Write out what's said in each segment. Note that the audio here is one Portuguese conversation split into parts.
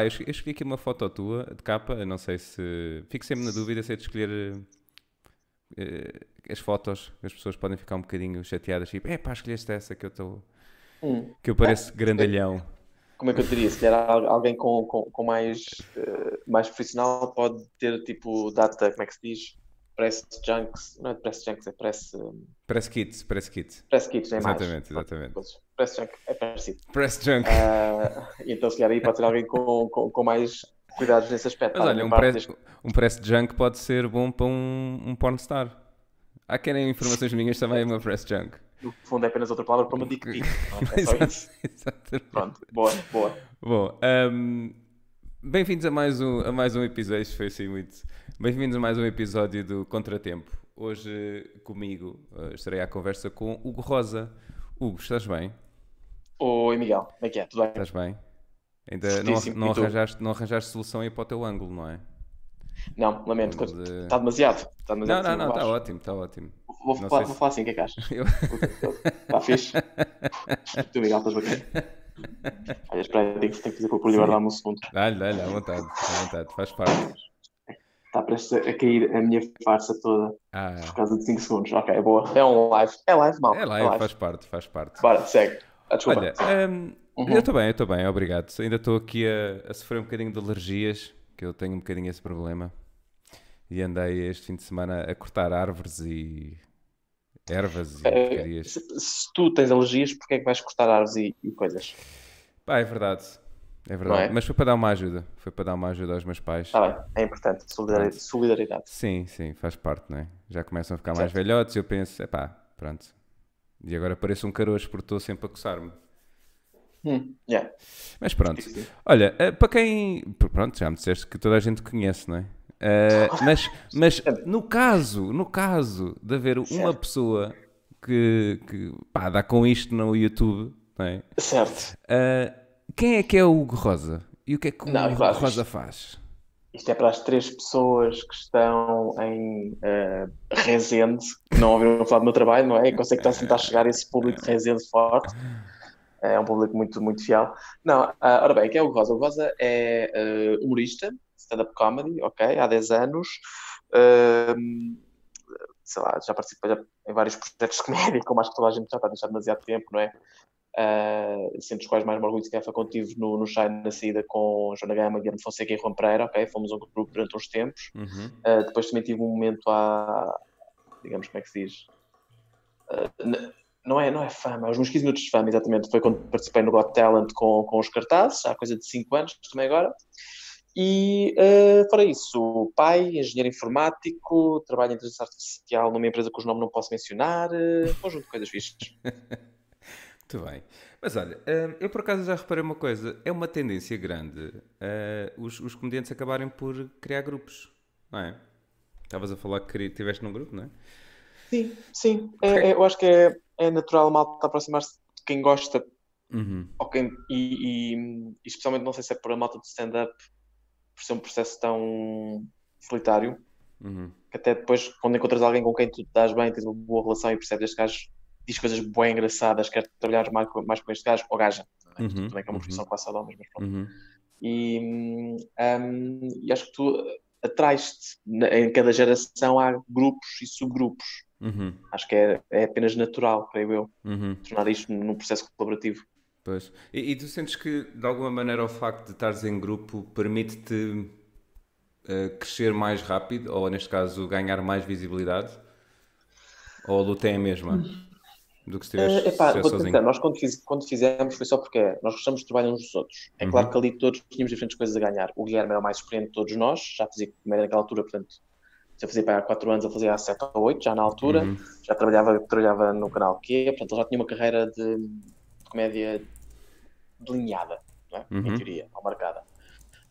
Ah, eu escolhi, aqui uma foto tua de capa, não sei se. Fico sempre na dúvida se é de escolher eh, as fotos, as pessoas podem ficar um bocadinho chateadas, tipo, é pá, escolheste essa que eu estou. Hum. que eu pareço grandalhão. Como é que eu diria? Se calhar al- alguém com, com, com mais, eh, mais profissional pode ter tipo data, como é que se diz? Press junks, não é press junks, é press, eh, Press kit, press kit. press kits, é mais. Exatamente, exatamente. Press junk é parecido. Press junk. Ah, então se calhar aí pode ser alguém com, com, com mais cuidados nesse aspecto. Mas olha, um press, desde- um press junk pode ser bom para um, um pornstar. Há querem informações minhas também, uma press junk. No fundo é apenas outra palavra para uma dick pic. É só isso. Exatamente. Pronto, boa, boa. Bom, ahm, bem-vindos a mais um, a mais um episódio. Isto foi assim muito. Bem-vindos a mais um episódio do Contratempo. Hoje comigo eh, estarei à conversa com Hugo Rosa. Hugo, estás bem? Oi Miguel, como é que é? Tudo bem? Estás bem? Ainda não, não, arranjaste, não arranjaste solução aí para o teu ângulo, não é? Não, lamento. Mas, eh, Está demasiado. Está Não, demasiado não, acima não, está ótimo, está ótimo. Vou, Não falar, sei vou se- falar assim, o que é que achas? Eu- Está fixe? tu Miguel, estás bacana? Olha, espera, tenho, que- tenho que fazer por guardar-me um segundo. Dá-lhe, dá-lhe, à vontade, à vontade, faz parte. Está prestes a cair a minha farsa toda Ah, por causa de 5 segundos. Ok, boa. É um live. É live, mal. é lá, faz parte, faz parte. Bora, segue. Ah, desculpa. Olha, hum, Uhum. eu estou bem, eu estou bem, obrigado. Ainda estou aqui a, a sofrer um bocadinho de alergias, que eu tenho um bocadinho esse problema. E andei este fim de semana a cortar árvores e ervas e porcarias. se, se tu tens alergias, porquê é que vais cortar árvores e, e coisas? Pá, é verdade. É verdade. É? Mas foi para dar uma ajuda. Foi para dar uma ajuda aos meus pais. Está bem, é importante. Solidari- Solidariedade. Sim, sim, faz parte, não é? Já começam a ficar mais velhotes e eu penso, epá, pronto. E agora pareço um caroço porque estou sempre a coçar-me. Hum, yeah. Mas pronto. Sim, sim. Olha, eh, para quem. Pronto, já me disseste que toda a gente conhece, não é? Eh, mas, mas no caso, no caso de haver uma Certo. pessoa que, que pá, dá com isto no YouTube, não é? Certo. Eh, quem é que é o Hugo Rosa? E o que é que o Não, Hugo claro, Rosa isto- faz? Isto é para as três pessoas que estão em eh, Resende, que não ouviram falar do meu trabalho, não é? E conseguem estar a tentar chegar a esse público de Resende forte. É um público muito, muito fiel. Não, ah, ora bem, quem é o Hugo Rosa? O Hugo Rosa é eh, humorista, stand-up comedy, ok, há 10 anos. Ahm, sei lá, já participa já em vários projetos de comédia, como acho que toda a gente já está a deixar demasiado tempo, não é? Uh, sendo os quais mais orgulho se calhar foi quando estive no, no Shine na saída com Joana Gama, Guilherme Fonseca e Juan Pereira, ok? Fomos um grupo durante uns tempos. Uhum. Uh, depois também tive um momento à, digamos, como é que se diz? Uh, não é, não é fama, é os meus 15 minutos de fama, exatamente. Foi quando participei no Got Talent com, com os cartazes, há coisa de 5 anos, também agora. E uh, fora isso, pai, engenheiro informático, trabalho em inteligência artificial numa empresa cujo nome não posso mencionar, um conjunto de coisas fixas. Muito bem. Mas olha, hum, eu por acaso já reparei uma coisa. É uma tendência grande eh, os, os comediantes acabarem por criar grupos, não é? Estavas a falar que estiveste num grupo, não é? Sim, sim. É- é- eu acho que é, é natural a malta aproximar-se de quem gosta Uhum. quem, e, e- especialmente não sei se é por a malta de stand-up, por ser um processo tão solitário, Uhum. que até depois, quando encontras alguém com quem tu dás bem, tens uma boa relação e percebes este gajo diz coisas bem engraçadas, quer trabalhar mais, com- mais com este gajo, ou gaja. é? Uhum, Também que é uma profissão quase só de homens, mas pronto. Uhum. E, hum, hum, e acho que tu atraes-te, na- em cada geração há grupos e subgrupos. Uhum. Acho que é, é apenas natural, creio eu, Uhum. tornar isto num processo colaborativo. Pois. E, e tu sentes que, de alguma maneira, o facto de estares em grupo permite-te eh, crescer mais rápido, ou neste caso, ganhar mais visibilidade? Ou a luta é a mesma do que se Eh, estiveres epá, se vou sozinho? tentar. Nós, quando, fiz- quando fizemos, foi só porque é, nós gostamos de trabalhar uns dos outros. É Uhum. claro que ali todos tínhamos diferentes coisas a ganhar. O Guilherme era o mais experiente de todos nós, já fazia comédia naquela altura, portanto, já fazia para há 4 anos, ele fazia há 7 ou 8, já na altura. Uhum. Já trabalhava, trabalhava no canal Q, portanto, ele já tinha uma carreira de, de comédia delineada, é? Uhum. em teoria, ou marcada.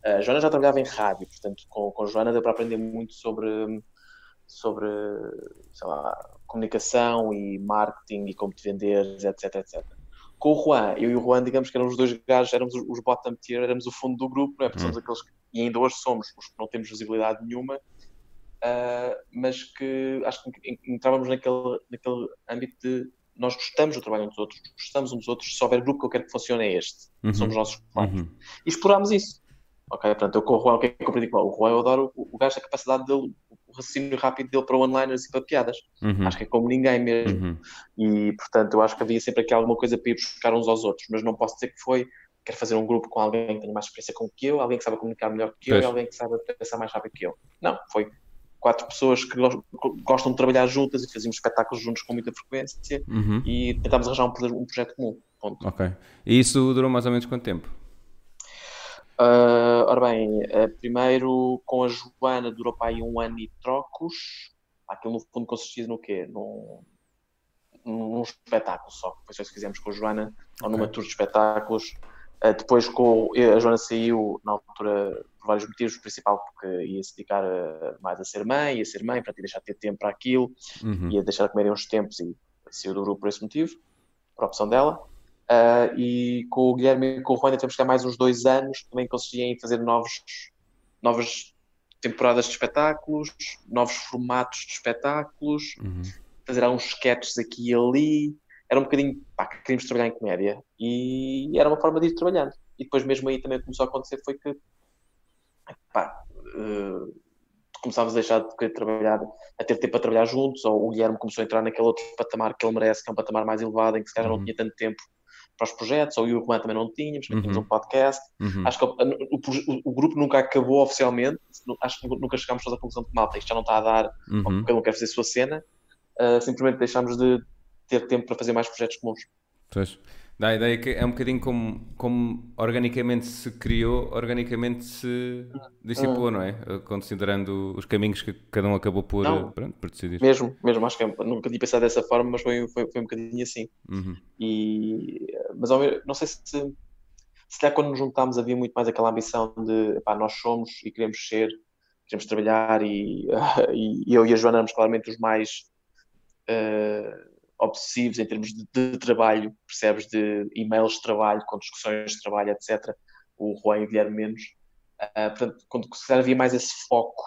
A Joana já trabalhava em rádio, portanto, com, com a Joana deu para aprender muito sobre, sobre sei lá, comunicação e marketing e como te venderes, etc, etc. Com o Juan, eu e o Juan, digamos que éramos os dois gajos, éramos os, bottom tier, éramos o fundo do grupo, não é? Porque somos aqueles que, e ainda hoje somos os que não temos visibilidade nenhuma, ah, mas que acho que en- entrávamos naquele, naquele âmbito de nós gostamos do trabalho uns dos outros, gostamos uns dos outros, se houver grupo que eu quero que funcione é este, Uhum. somos nossos quatro. Uhum. E explorámos isso. Ok, portanto, eu com o Juan, o que é que eu aprendi com o Juan? Eu adoro o, o gajo, a capacidade dele, o raciocínio rápido dele para one-liners e para piadas. Uhum. Acho que é como ninguém mesmo. Uhum. E, portanto, eu acho que havia sempre aqui alguma coisa para ir buscar uns aos outros, mas não posso dizer que foi. Quero fazer um grupo com alguém que tenha mais experiência com que eu, alguém que saiba comunicar melhor que eu Pois. e alguém que saiba pensar mais rápido que eu. Não, foi quatro pessoas que gos- gostam de trabalhar juntas e fazíamos espetáculos juntos com muita frequência Uhum. e tentámos arranjar um, um projeto comum. Ponto. Ok. E isso durou mais ou menos quanto tempo? Ah, ora bem, eh, primeiro com a Joana durou para aí um ano e trocos. Aquilo no fundo consistia no quê? Num, num espetáculo só. Isso que fizemos com a Joana, ou numa tour de espetáculos. Ah, depois com, a Joana saiu na altura por vários motivos, principal porque ia se dedicar a- mais a ser mãe, ia ser mãe, para deixar de ter tempo para aquilo, Uhum. ia deixar de comer uns tempos e saiu do grupo por esse motivo, por opção dela. Ah, e com o Guilherme e com o Juan ainda temos que ter mais uns dois anos, também consistia em fazer novos, novas temporadas de espetáculos, novos formatos de espetáculos, Uhum. fazer alguns sketches aqui e ali. Era um bocadinho, pá, que queríamos trabalhar em comédia e era uma forma de ir trabalhando. E depois mesmo aí também começou a acontecer foi que, pá, eh, começámos a deixar de querer trabalhar, a ter tempo para trabalhar juntos, ou o Guilherme começou a entrar naquele outro patamar que ele merece, que é um patamar mais elevado, em que se calhar Uhum. não tinha tanto tempo para os projetos, ou eu e o Juan também não tínhamos, também tínhamos Uhum. um podcast. Uhum. Acho que o, o- o- grupo nunca acabou oficialmente, acho que nunca chegámos todos à conclusão de malta, isto já não está a dar, Uhum. porque ele não quer fazer a sua cena, uh, simplesmente deixámos de ter tempo para fazer mais projetos comuns. Pois. Dá a ideia que é um bocadinho como, como organicamente se criou, organicamente se dissipou, não é? Considerando os caminhos que cada um acabou por, Não. pronto, por decidir. Mesmo, mesmo, acho que é- nunca tinha pensado dessa forma, mas foi, foi, foi um bocadinho assim. Uhum. E, mas ao mesmo- não sei se, se calhar quando nos juntámos havia muito mais aquela ambição de nós somos e queremos ser, queremos trabalhar e, e eu e a Joana éramos claramente os mais eh, obsessivos em termos de, de trabalho, percebes, de e-mails de trabalho, com discussões de trabalho, etc. O Juan e o Guilherme menos. Ah, portanto, quando se havia mais esse foco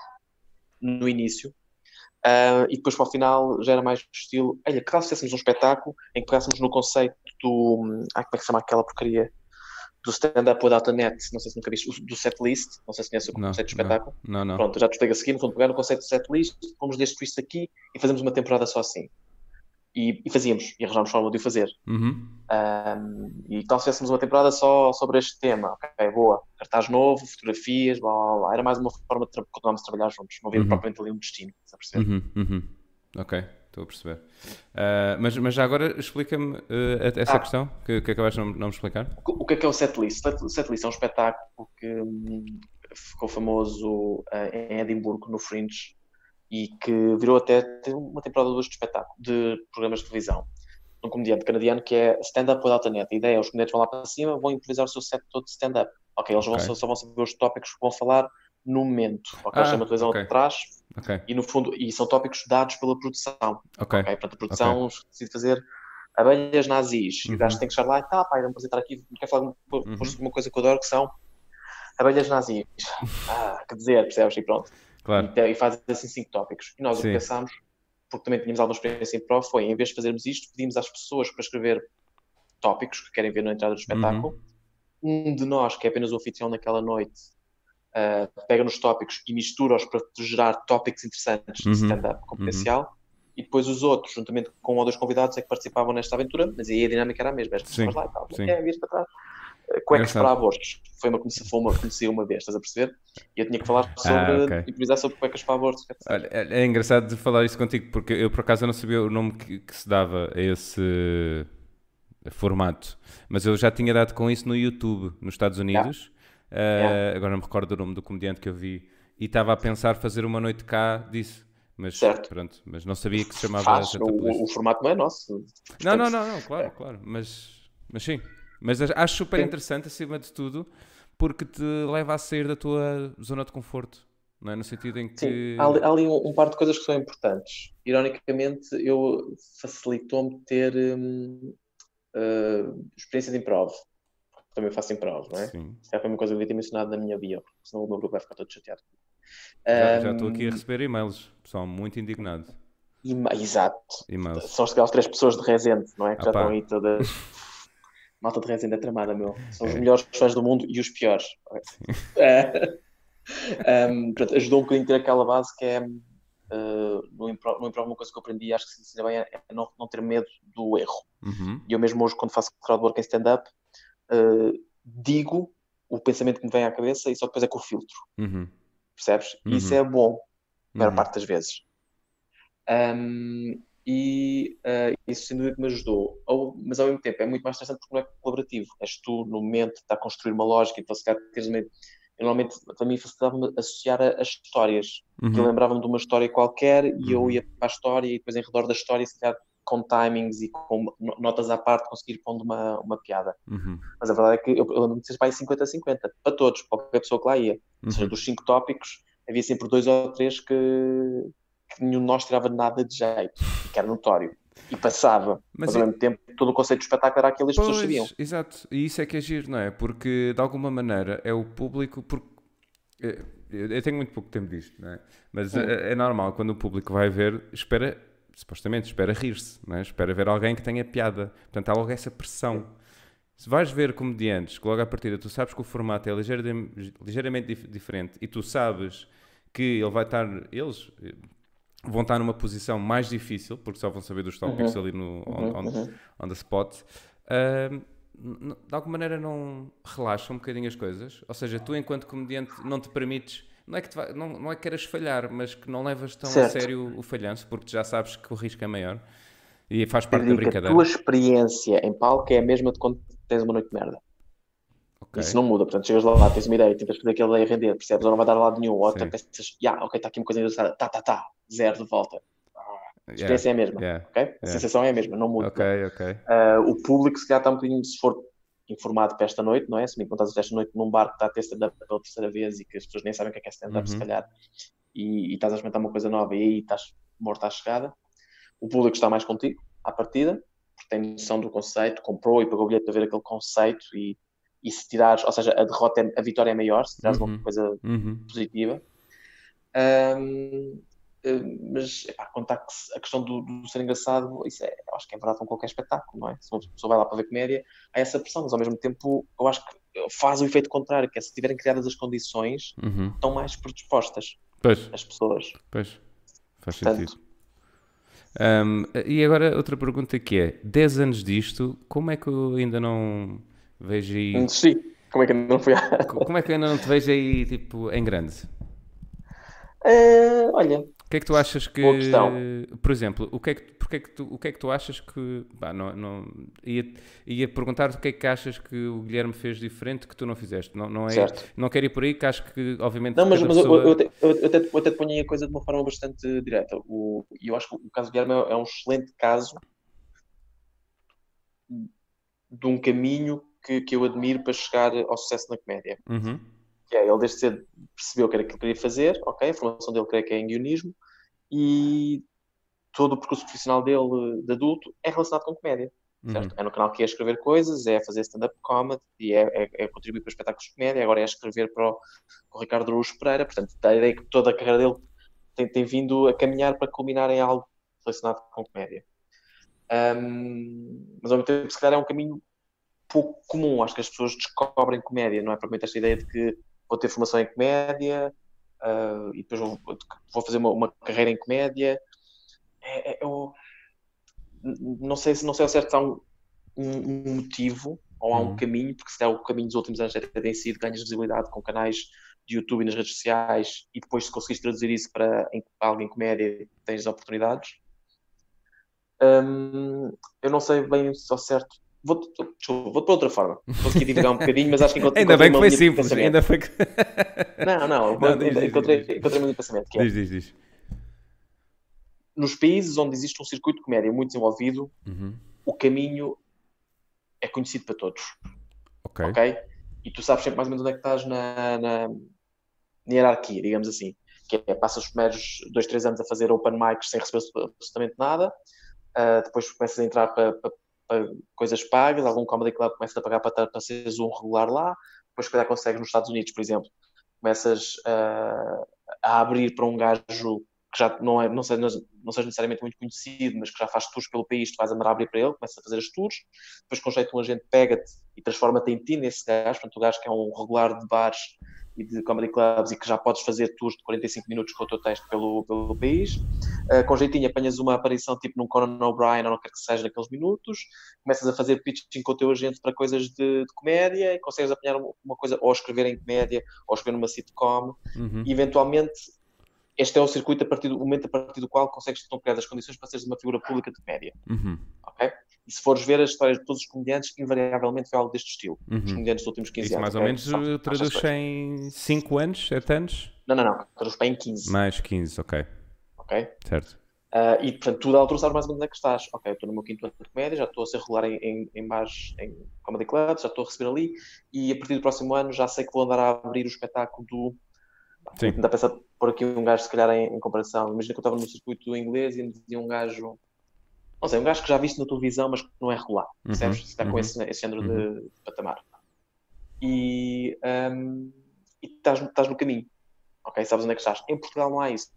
no início, ah, e depois para o final já era mais do estilo, olha, que tal se fizéssemos um espetáculo em que pegássemos no conceito do, ah, como é que se chama aquela porcaria? Do stand-up without a net, não sei se nunca viste, do setlist, não sei se conhece o Não, conceito de não. espetáculo. Não, não. Pronto, já te explico a seguir, no fundo, pegar no conceito de setlist, fomos deste twist aqui e fazemos uma temporada só assim. E, e fazíamos, e arranjámos forma de o fazer. Uhum. Um, e tal se fizéssemos uma temporada só sobre este tema, ok, boa, cartaz novo, fotografias, blá blá blá. Era mais uma forma de continuarmos a trabalhar juntos, não havia Uhum. propriamente ali um destino, estás a perceber? Uhum, uhum. Ok, estou a perceber. Ah, mas, mas já agora explica-me ah, essa Ah. questão que, que acabaste de não, não me explicar. O que é que é o setlist? Set- Setlist é um espetáculo que hum, ficou famoso eh, em Edimburgo, no Fringe, e que virou até uma temporada ou duas de espetáculo, de programas de televisão. Um comediante canadiano que é stand-up without a net. A ideia é os comediantes vão lá para cima, vão improvisar o seu set todo de stand-up. Ok, eles vão Ok. só, só vão saber os tópicos que vão falar no momento. Ok, Ah, eles têm uma televisão ok. atrás Ok, e no fundo, e são tópicos dados pela produção. ok. Ok, portanto, a produção decide fazer abelhas nazis. E Uhum. o gajo tem que chegar lá e tá, pai, vamos apresentar aqui, quer falar de uma, Uhum. uma coisa que eu adoro, que são abelhas nazis. Ah, quer dizer, percebes? E pronto. Claro. E, te- e faz assim cinco tópicos. E nós o Sim. que pensámos, porque também tínhamos alguma experiência em prova, foi, em vez de fazermos isto, pedimos às pessoas para escrever tópicos que querem ver na entrada do espetáculo. Uhum. Um de nós, que é apenas o anfitrião naquela noite, ah, pega nos tópicos e mistura-os para gerar tópicos interessantes Uhum. de stand-up com potencial. E depois os outros, juntamente com um ou dois convidados, é que participavam nesta aventura, mas aí a dinâmica era a mesma. As Sim, pessoas lá e tal. sim. É, para trás. Eh, Cuecas para abortos. Foi uma foi uma conheci uma vez, estás a perceber? E eu tinha que falar sobre Ah, ok. improvisar sobre cuecas para abortos. dizer. Olha, É é engraçado de falar isso contigo, porque eu por acaso não sabia o nome que, que se dava a esse formato, mas eu já tinha dado com isso no YouTube, nos Estados Unidos. Uh, Yeah. Agora não me recordo o nome do comediante que eu vi e estava a pensar fazer uma noite cá disso, mas Certo. pronto, mas não sabia que se chamava Faz, o, o formato não é nosso. Não, Portanto, não, não, não, claro, claro, mas, mas sim. Mas acho super interessante acima de tudo porque te leva a sair da tua zona de conforto, não é? No sentido em que. Sim, há ali, há ali um, um par de coisas que são importantes. Ironicamente, eu facilitou-me ter hum, eh, experiência de improv. Também faço improv, não é? Sim. Já foi uma coisa que eu devia ter mencionado na minha bio, senão o meu grupo vai ficar todo chateado. Já, já estou aqui a receber e-mails, pessoal, muito indignado. e- Exato. E-mails. São aquelas três pessoas de Resende, não é? Que já Ah, pá. estão aí todas. Malta de Resende é tramada, meu. São os é. melhores fãs do mundo e os piores. É. um, portanto, ajudou um bocadinho a ter aquela base que é uh, no, improv, no improv uma coisa que eu aprendi acho que se ensina bem é, é não, não ter medo do erro. Uhum. E eu mesmo hoje, quando faço crowdwork em stand-up, uh, digo o pensamento que me vem à cabeça e só depois é com o filtro. Uhum. Percebes? E isso uhum. é bom, a maior uhum. parte das vezes. Um, e uh, isso sem dúvida me ajudou. Ou, mas ao mesmo tempo é muito mais interessante porque não é colaborativo. És tu no momento, está a construir uma lógica, então se calhar uma. Eu, normalmente, para mim, facilitava-me associar a, a histórias. Uhum. Eu lembrava-me de uma história qualquer e eu uhum. ia para a história e depois, em redor da história, se calhar com timings e com notas à parte, conseguir pondo uma, uma piada. Uhum. Mas a verdade é que eu, eu lembro-me de ser para 50-50, para todos, para qualquer pessoa que lá ia. Ou seja, uhum. dos cinco tópicos, havia sempre dois ou três que, que nenhum de nós tirava nada de jeito, que era notório. E passava, mas, mas ao mesmo tempo todo o conceito de espetáculo era aquilo que as pessoas sabiam. Exato, e isso é que é giro, não é? Porque de alguma maneira é o público. Porque, eu tenho muito pouco tempo disto, não é? Mas hum. é, é, normal quando o público vai ver, espera, supostamente, espera rir-se, não é? espera ver alguém que tenha piada. Portanto, há logo essa pressão. Se vais ver comediantes que logo à partida tu sabes que o formato é ligeiramente, ligeiramente diferente e tu sabes que ele vai estar, eles vão estar numa posição mais difícil, porque só vão saber dos tópicos uhum. ali no on, on, uhum. on the spot, uh, de alguma maneira não relaxa um bocadinho as coisas. Ou seja, tu enquanto comediante não te permites, não é que, vai, não, não é que queiras falhar, mas que não levas tão certo. a sério o falhanço, porque já sabes que o risco é maior e faz parte da brincadeira. A tua experiência em palco é a mesma de quando tens uma noite de merda. Okay. Isso não muda, portanto, chegas lá, tens uma ideia, tentas fazer aquela ideia render, percebes? Ou não vai dar lado nenhum, ou até pensas, yeah, ok, está aqui uma coisa engraçada, tá, tá, tá, zero de volta. A experiência yeah. é a mesma, yeah. ok? Yeah. A sensação é a mesma, não muda. Uh, o público, se calhar, está um bocadinho, se for informado para esta noite, não é? Se me encontrares esta noite num bar que está a ter stand-up pela terceira vez e que as pessoas nem sabem o que é, é stand-up, uhum. se calhar, e, e, estás a experimentar uma coisa nova e aí estás morto à chegada, o público está mais contigo, à partida, porque tem noção do conceito, comprou e pagou o bilhete para ver aquele conceito e e se tirares, ou seja, a derrota, é, a vitória é maior, se tirares uhum. uma coisa uhum. positiva. Um, eh, mas epá, contar a questão do, do, ser engraçado, isso é, acho que é verdade com qualquer espetáculo, não é? Se uma pessoa vai lá para ver comédia, há essa pressão, mas ao mesmo tempo eu acho que faz o efeito contrário, que é se estiverem criadas as condições, uhum. estão mais predispostas pois. as pessoas. Pois, faz Portanto, sentido. Um, e agora outra pergunta que é: 10 anos disto, como é que eu ainda não Vejo aí. Insisti. Como é que ainda não fui. Como é que ainda não te vejo aí, tipo, em grande? Uh, olha. O que é que tu achas que. Por exemplo, o que é que, porque é que tu, o que é que tu achas que. Bah, não, não, ia, ia perguntar o que é que achas que o Guilherme fez diferente que tu não fizeste. Não, não, é, certo. não quero ir por aí, que acho que, obviamente. Não, mas, mas pessoa... eu, eu, eu, eu, até, eu até te ponho a coisa de uma forma bastante direta. E eu acho que o caso do Guilherme é, é um excelente caso de um caminho que, que eu admiro para chegar ao sucesso na comédia. Uhum. Que é, ele desde cedo percebeu que era que queria fazer, ok, a formação dele creio que é em guionismo, e todo o percurso profissional dele de adulto é relacionado com comédia. Uhum. É no canal que é escrever coisas, é fazer stand-up comedy, e é, é, é, contribuir para espetáculos de comédia, agora é escrever para o, para o Ricardo Araújo Pereira, portanto, a ideia que toda a carreira dele tem, tem vindo a caminhar para culminar em algo relacionado com comédia. Um, mas ao mesmo tempo, se calhar é um caminho pouco comum. Acho que as pessoas descobrem comédia, não é propriamente esta ideia de que vou ter formação em comédia uh, e depois vou, vou fazer uma, uma, carreira em comédia. É, é, eu não sei se não sei ao certo se há um, um, motivo ou há um uhum. caminho, porque se der o caminho dos últimos anos até tem sido ganhas visibilidade com canais de YouTube e nas redes sociais e depois se conseguires traduzir isso para, em, para alguém em comédia tens oportunidades. Eu não sei bem se ao certo Vou, desculpa, vou para outra forma. Vou aqui divagar um bocadinho, mas acho que encontrei. Ainda bem que foi simples. Ainda foi não, não, não diz, encontrei, diz, encontrei de pensamento. Que é, diz, diz, diz. Nos países onde existe um circuito de comédia muito desenvolvido, uhum. o caminho é conhecido para todos. Ok. okay? E tu sabes sempre mais ou menos onde é que estás na, na, na hierarquia, digamos assim. Que é, passas os primeiros dois, três anos a fazer open mics sem receber absolutamente nada. Uh, depois começas a entrar para, para coisas pagas, algum comedy club começa a pagar para, para seres um regular lá, depois se calhar consegues nos Estados Unidos, por exemplo, começas uh, a abrir para um gajo que já não é, não sei, não seja necessariamente muito conhecido, mas que já faz tours pelo país, tu vais andar a abrir para ele, começas a fazer as tours, depois com jeito um agente pega-te e transforma-te em ti nesse gajo, portanto o gajo que é um regular de bares e de comedy clubs e que já podes fazer tours de 45 minutos com o teu texto pelo, pelo país. Uh, com jeitinho apanhas uma aparição tipo num Conan O'Brien ou não quer que seja naqueles minutos, começas a fazer pitching com o teu agente para coisas de, de comédia e consegues apanhar uma coisa ou escrever em comédia ou escrever numa sitcom Uhum. e eventualmente este é o circuito a partir do momento a partir do qual consegues então criar as condições para seres uma figura pública de comédia, Uhum. ok? E se fores ver as histórias de todos os comediantes, invariavelmente foi algo deste estilo. Os Uhum. comediantes dos últimos 15 Isso anos. mais ou menos uh, são traduz em 5 anos, 7 anos? Não, não, não. Traduz para em 15, Mais 15, ok. ok? Certo. Ah, e, portanto, tu da altura mais ou menos onde é que estás. Ok, eu estou no meu quinto ano de comédia, já estou a ser regular em, em, em bares, em comedy clubs, já estou a receber ali, e a partir do próximo ano já sei que vou andar a abrir o espetáculo do... Sim. Tentar pensar por aqui um gajo, se calhar, em, em comparação. Imagina que eu estava no circuito inglês e me dizia um gajo... Não sei, um gajo que já viste na televisão, mas que não é regular. Percebes? Uhum, Está com uhum, esse, esse género de, de patamar. E, e estás, estás no caminho. Ok? Sabes onde é que estás. Em Portugal não há isso.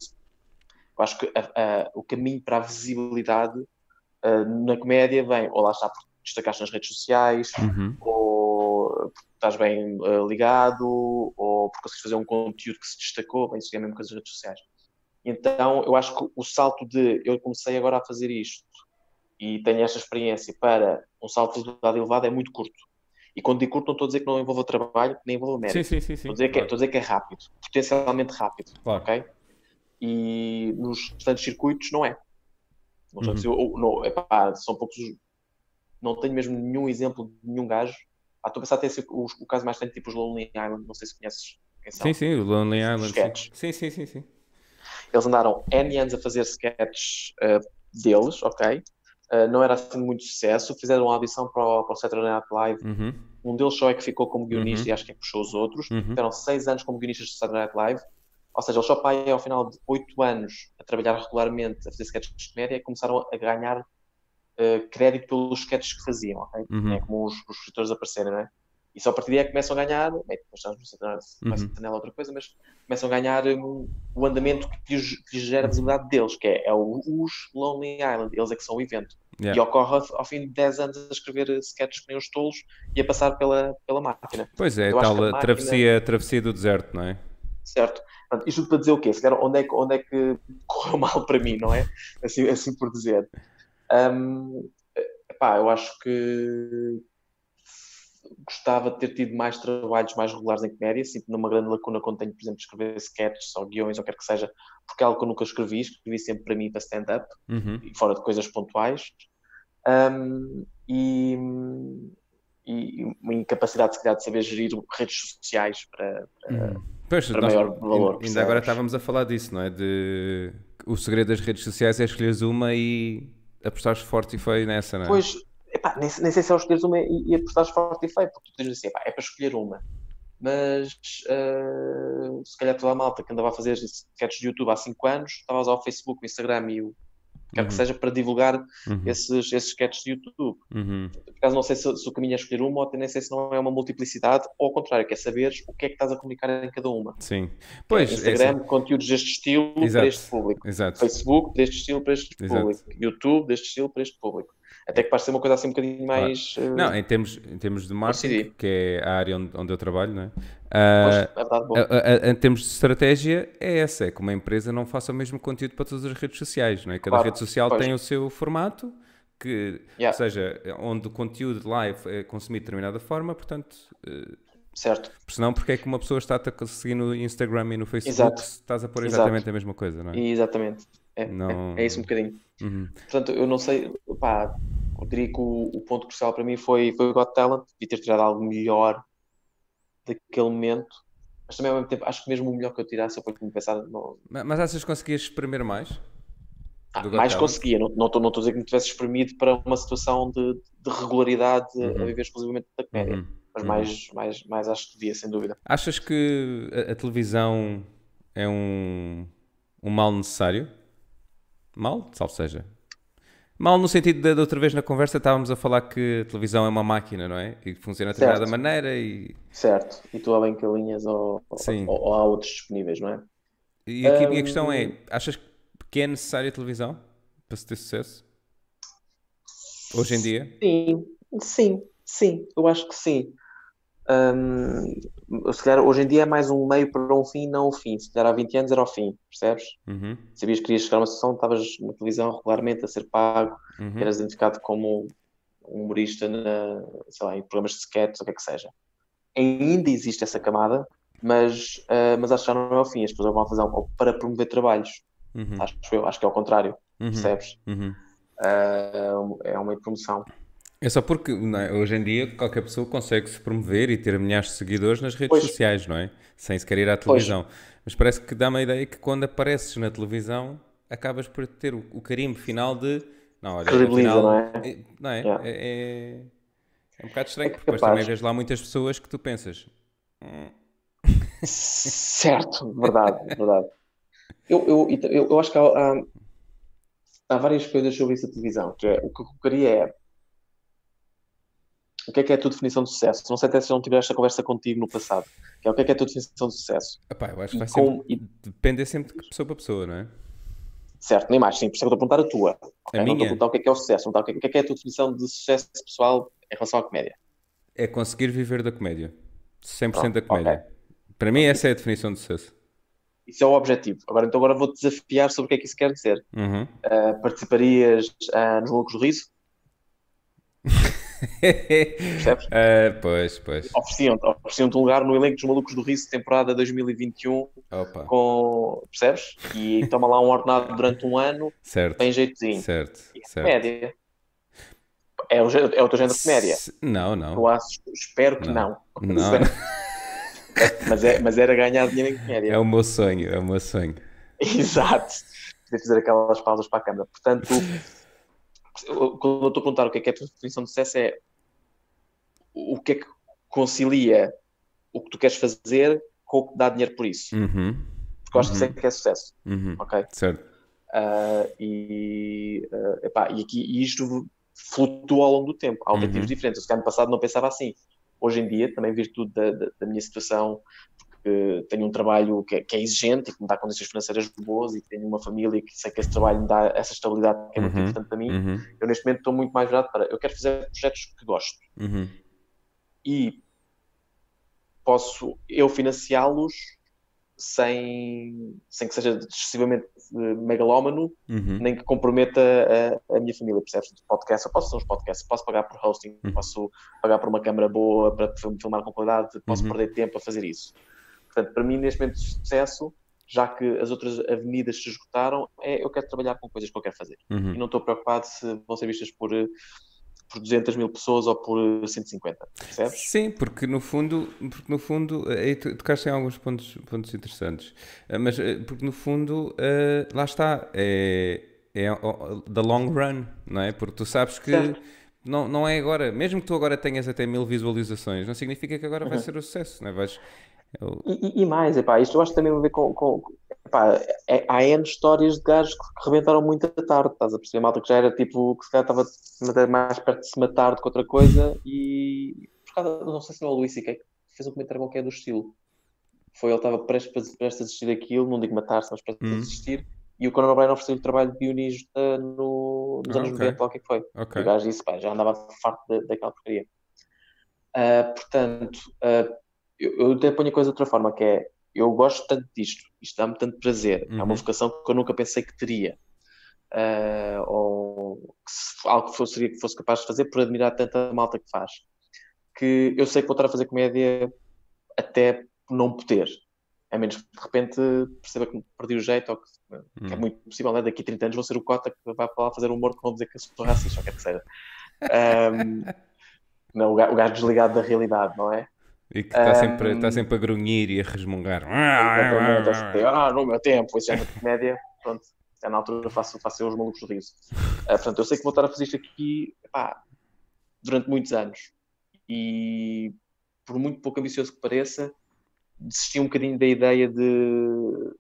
Eu acho que a- a- o caminho para a visibilidade ah, na comédia vem, ou lá está, porque destacaste nas redes sociais, Uhum. ou estás bem ah, ligado, ou porque consegues fazer um conteúdo que se destacou, bem, isso é mesmo com as redes sociais. Então, eu acho que o salto de eu comecei agora a fazer isto e tenho esta experiência para um salto de visibilidade elevado é muito curto. E quando digo curto, não estou a dizer que não envolva trabalho, nem envolva mérito. Sim, sim, sim. sim. Estou a, dizer que, é- estou a dizer que é rápido, potencialmente rápido, Claro. ok? E nos restantes circuitos não é. Nos Uhum. eu- não, epá, são poucos. os- Não tenho mesmo nenhum exemplo de nenhum gajo. Ah, estou a pensar até se o, o caso mais tem tipo os Lonely Island, não sei se conheces. Sim, sim, o Lonely Island. sim. Sim, sim, sim, sim. Eles andaram N anos a fazer sketches uh, deles, ok? Uh, não era assim muito sucesso. Fizeram uma audição para o, para o Saturday Night Live. Uhum. Um deles só é que ficou como guionista Uhum. e acho que é que puxou os outros. Uhum. Tiveram seis anos como guionistas de Saturday Night Live. Ou seja, eles só aí, ao final de oito anos a trabalhar regularmente, a fazer sketches de comédia, começaram a ganhar uh, crédito pelos sketches que faziam, ok? Uhum. É como os, os escritores aparecerem, não é? E só a partir daí é que começam a ganhar, bem, depois estamos Uhum. É outra coisa, mas começam a ganhar hum, o andamento que lhes, que lhes gera a visibilidade deles, que é, é o, os Lonely Island, eles é que são o evento. Yeah. E ocorre ao, ao fim de 10 anos a escrever sketches que nem os tolos e a passar pela, pela máquina, Pois é, Eu tal a máquina- travessia, travessia do deserto, não é? certo? Portanto, isto tudo para dizer o quê? Se calhar, onde é que, onde é que correu mal para mim, não é? Assim, assim por dizer. Hum, epá, eu acho que gostava de ter tido mais trabalhos mais regulares em comédia, sinto numa grande lacuna quando tenho, por exemplo, de escrever sketches ou guiões ou quer que seja, porque é algo que eu nunca escrevi, escrevi sempre para mim para stand-up Uhum. e fora de coisas pontuais. Um, e, e uma incapacidade, se calhar, de saber gerir redes sociais para, para- Uhum. Pois, para nós- maior valor, Ainda ainda agora percebes? estávamos a falar disso, não é? De o segredo das redes sociais é escolheres uma e apostares forte e feio nessa, não é? Pois, epá, nem, nem sei se é escolheres uma e, e apostares forte e feio, porque tu dizes assim, epá, é para escolher uma. Mas ah, se calhar toda a malta que andava a fazer sketches de YouTube há 5 anos, estava a usar o Facebook, o Instagram e o que quer que Uhum. seja para divulgar Uhum. esses, esses sketches de YouTube. Uhum. Por acaso não sei se, se o caminho é escolher uma ou até nem sei se não é uma multiplicidade, ou ao contrário, quer saberes o que é que estás a comunicar em cada uma. Sim. Pois, é Instagram, assim. conteúdos deste estilo Exato. para este público. Exato. Facebook, deste estilo para este Exato. público. YouTube, deste estilo para este público. Até que parece ser uma coisa assim um bocadinho mais. eh, Não, em termos, em termos de marketing, que é a área onde, onde eu trabalho, não é? pois, Ah, é verdade, a- a- em termos de estratégia, é essa: é que uma empresa não faça o mesmo conteúdo para todas as redes sociais, não é? Cada Claro, rede social pois. tem o seu formato, que, Yeah. ou seja, onde o conteúdo live é consumido de determinada forma, portanto, eh, Certo. senão, porque é que uma pessoa está a seguir no Instagram e no Facebook Exato. se estás a pôr Exato. exatamente a mesma coisa, não é? Exatamente. É, é- Não- é isso um bocadinho. Uhum. Portanto, eu não sei. Pá, eu diria que o, o ponto crucial para mim foi, foi o Got Talent e ter tirado algo melhor daquele momento. Mas também ao mesmo tempo, acho que mesmo o melhor que eu tirasse, eu ponho-me a pensar. No, Ma- Mas achas que conseguias exprimir mais? Ah, mais Talent? conseguia, não estou não a dizer que me tivesse espremido para uma situação de, de regularidade a Uhum. viver exclusivamente da comédia, Uhum. mas Uhum. mais, mais, mais acho que devia, sem dúvida. Achas que a, a televisão é um, um mal necessário? Mal? Salvo seja. Mal no sentido de, de outra vez na conversa estávamos a falar que a televisão é uma máquina, não é? E que funciona de determinada maneira e, Certo, e tu há bem que alinhas ou, ou, há outros disponíveis, não é? e aqui a minha Hum. questão é, achas que é necessária a televisão para se ter sucesso? Hoje em dia? Sim, sim, sim, eu acho que sim. Um, se calhar hoje em dia é mais um meio para um fim, não um fim. Se calhar há 20 anos era o fim, percebes? Uhum. Sabias que querias chegar a uma sessão, estavas na televisão regularmente a ser pago, Uhum. eras identificado como um humorista na, sei lá, em programas de sketch, ou o que é que seja. Ainda existe essa camada, mas, ah, mas acho que já não é o fim. As pessoas vão à televisão para promover trabalhos. Uhum. Acho eu, acho que é ao contrário, Uhum. percebes? Ah, é uma promoção. É só porque é? hoje em dia qualquer pessoa consegue se promover e ter milhares de seguidores nas redes Pois. sociais, não é? Sem sequer ir à televisão. Mas parece que dá-me a ideia que quando apareces na televisão acabas por ter o, o carimbo final de. Não, olha, Credibiliza, afinal, não é? é- não é? Yeah. É, é, é um bocado estranho, É porque depois também vês lá muitas pessoas que tu pensas. Certo, verdade, verdade. Eu, eu, eu, eu acho que há, há, há várias coisas sobre isso da televisão. Que é, o que eu colocaria é o que é que é a tua definição de sucesso? Não sei até se já não tiveste esta conversa contigo no passado. Que é o que é que é a tua definição de sucesso? Epá, eu acho que E vai com- sempre depender sempre de pessoa para pessoa, não é? Certo, nem mais, sim, por isso é que eu estou a perguntar a tua. ok? A Não estou a perguntar o que é que é o sucesso, não o que é que é a tua definição de sucesso pessoal em relação à comédia. É conseguir viver da comédia. 100% da Pronto, comédia. Para mim, essa é a definição de sucesso. Isso é o objetivo. Agora, então, agora vou-te desafiar sobre o que é que isso quer dizer. Uhum. Ah, participarias ah, nos Loucos do Riso? Percebes? Ah, pois, pois. Ofereciam-te ofereciam um lugar no elenco dos Malucos do Riso, temporada 2021, Opa. com. Percebes? E toma lá um ordenado durante um ano, Certo. bem jeitozinho. Certo. E é certo. comédia. É o, é o teu género de comédia. Não, não. Eu acho, espero que não. Não. Mas, é, mas era ganhar dinheiro em comédia. É o meu sonho, é o meu sonho. Exato. Poder fazer aquelas pausas para a câmara. Portanto, quando eu estou a perguntar o que é que é a tua definição de sucesso, é o que é que concilia o que tu queres fazer com o que dá dinheiro por isso. Uhum. Porque eu acho que isso é que é sucesso. Uhum. Ok? Certo. Ah, e, ah, epá, e aqui e isto flutua ao longo do tempo. Há objetivos Uhum. diferentes. Eu, se calhar, no passado não pensava assim. Hoje em dia, também virtude da, da, da minha situação, porque tenho um trabalho que é, que é exigente e que me dá condições financeiras boas e que tenho uma família que sei que esse trabalho me dá essa estabilidade que é muito Uhum. importante para mim. Uhum. Eu, neste momento, estou muito mais virado para. Eu quero fazer projetos que gosto Uhum. e posso eu financiá-los sem, sem que seja excessivamente eh, megalómano Uhum. nem que comprometa a, a minha família, percebes? De podcast, eu posso fazer uns podcasts, posso pagar por hosting, Uhum. posso pagar por uma câmara boa para film- filmar com qualidade, posso Uhum. perder tempo a fazer isso. Portanto, para mim, neste momento de sucesso, já que as outras avenidas se esgotaram, é eu quero trabalhar com coisas que eu quero fazer. E Uhum. não estou preocupado se vão ser vistas por, eh, por 200 mil pessoas ou por eh, 150, percebes? Sim, porque no fundo, porque no fundo, aí tu tocaste em alguns pontos, pontos interessantes, Eh, mas eh, porque no fundo, eh, lá está, é, é o- the long run, não é? Porque tu sabes que Certo. não, não é agora, mesmo que tu agora tenhas até mil visualizações, não significa que agora Uhum. vai ser o sucesso, não é? Vais, eu- E, e- mais, epá, isto eu acho que também a ver com. com epá, é- há N histórias de gajos que, que rebentaram muito à tarde, estás a perceber? Malta que já era tipo, que se calhar estava mais perto de se matar do que outra coisa e. Por causa, não sei se não é o Luís que fez um comentário qualquer do estilo. Foi ele estava prestes, prestes a assistir aquilo, não digo matar-se, mas prestes a Hum. assistir. E o Conan O'Brien ofereceu o trabalho de guionista no, nos Ah, anos ok. 90, ou o que é que foi. E ok. o gajo disse, pá, já andava farto da- daquela porcaria. Ah, portanto, ah, eu, eu até ponho a coisa de outra forma, que é, eu gosto tanto disto, isto dá-me tanto prazer, é Uhum. uma vocação que eu nunca pensei que teria, Ah, ou que algo que fosse, que fosse capaz de fazer por admirar tanta malta que faz, que eu sei que vou estar a fazer comédia até não poder, a menos que de repente perceba que perdi o jeito, ou que, que é Hum. muito possível, né? daqui a 30 anos vou ser o Cota que vai para lá fazer humor que vão dizer que eu sou racista, ou o que é que seja. Ahm, não, o gajo desligado da realidade, não é? E que está sempre, Ahm. está sempre a grunhir e a resmungar. Exatamente, ah, no meu tempo, isso é muito comédia, pronto, é na altura faço, faço eu os malucos do riso. Ah, portanto, eu sei que vou estar a fazer isto aqui epá, durante muitos anos e por muito pouco ambicioso que pareça, desisti um bocadinho da ideia de,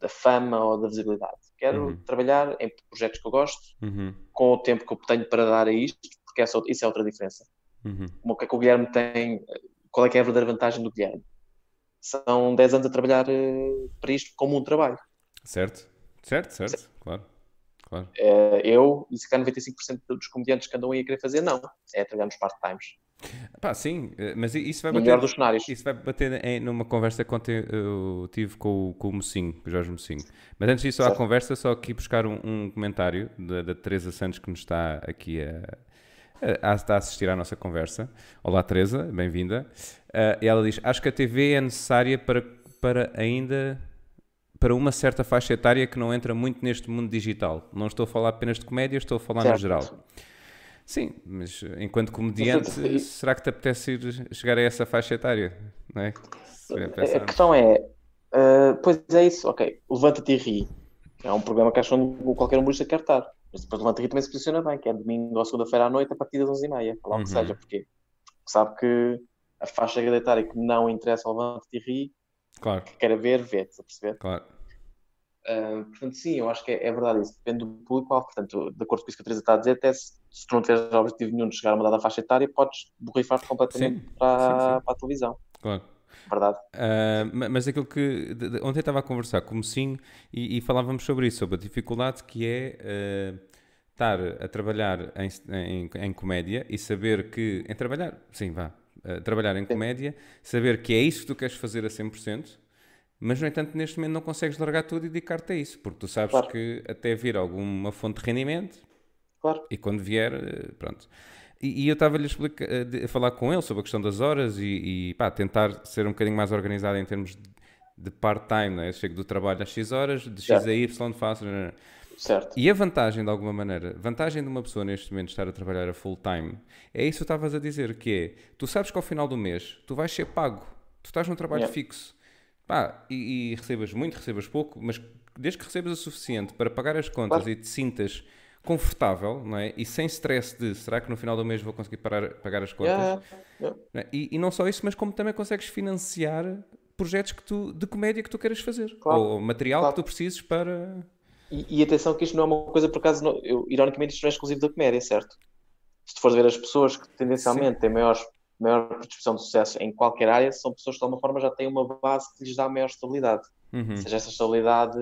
da fama ou da visibilidade. Quero Uhum. trabalhar em projetos que eu gosto, Uhum, com o tempo que eu tenho para dar a isto, porque essa, isso é outra diferença. uhum. O que é que o Guilherme tem? Qual é que é a verdadeira vantagem do Guilherme? São 10 anos a trabalhar eh, para isto como um trabalho. Certo? Certo, certo, claro. claro. É, eu, e se calhar 95% dos comediantes que andam aí a querer fazer, não. É trabalhar nos part-times. Pá, sim, eh, mas isso vai bater, melhor dos cenários. isso vai bater em, numa conversa que ontem eu tive com, o- com o Mocinho, com o Jorge Mocinho. Mas antes disso, à Certo. conversa, só aqui buscar um, um comentário da, da Teresa Santos que nos está aqui a- está a assistir à nossa conversa. Olá, Teresa, bem-vinda. E ela diz: Acho que a TV é necessária para, para ainda. Para uma certa faixa etária que não entra muito neste mundo digital. Não estou a falar apenas de comédia, estou a falar no Certo. geral. Sim, mas eh, enquanto comediante, será que te apetece ir chegar a essa faixa etária? Não é? A questão é, ah, pois é isso, ok, levanta-te e ri. É um programa que acho que qualquer humorista quer estar. Mas depois levanta-te e ri também se posiciona bem, que é domingo ou segunda-feira à noite a partir das 11h30, lá o Uhum. que seja. Porque sabe que a faixa etária que não interessa ao levanta-te e ri, Claro, que quer ver, vê, estás a perceber? claro. Uh, portanto, sim, eu acho que é, é verdade isso. Depende do público-alvo. Portanto, de acordo com isso que a Teresa está a dizer, até se, se tu não tiveres objetivo nenhum de chegar a uma dada faixa etária, podes borrifar-te completamente Sim, para, sim, sim. para a televisão. claro. Verdade? Ma- mas aquilo que. de- de- Ontem estava a conversar com o Mocinho e, e falávamos sobre isso, sobre a dificuldade que é ah, estar a trabalhar em, em, em comédia e saber que. Em trabalhar, sim, vá. ah, trabalhar em comédia, saber que é isso que tu queres fazer a 100%, mas no entanto neste momento não consegues largar tudo e dedicar-te a isso, porque tu sabes Claro. que até vir alguma fonte de rendimento Claro. e quando vier, pronto. E, e eu estava-lhe a, explicar- a falar com ele sobre a questão das horas e, e, pá, tentar ser um bocadinho mais organizado em termos de, de part-time, né? Eu chego do trabalho às X horas, de X Certo. a Y faço. Certo. E a vantagem, de alguma maneira, vantagem de uma pessoa neste momento estar a trabalhar a full-time, é isso que estavas a dizer, que é, tu sabes que ao final do mês tu vais ser pago, tu estás num trabalho Yeah. fixo, pá, e, e recebas muito, recebas pouco, mas desde que recebas o suficiente para pagar as contas Claro. e te sintas confortável, não é? E sem stress de, será que no final do mês vou conseguir parar, pagar as contas? Yeah, yeah. Não é? E, e não só isso, mas como também consegues financiar projetos que tu, de comédia que tu queiras fazer, Claro. ou material Claro. que tu precises para... E, e atenção que isto não é uma coisa, por acaso, não- eu, ironicamente, isto não é exclusivo da comédia, certo? Se tu fores ver as pessoas que tendencialmente têm maior, maior predisposição de sucesso em qualquer área, são pessoas que de alguma forma já têm uma base que lhes dá maior estabilidade. Uhum. Seja essa estabilidade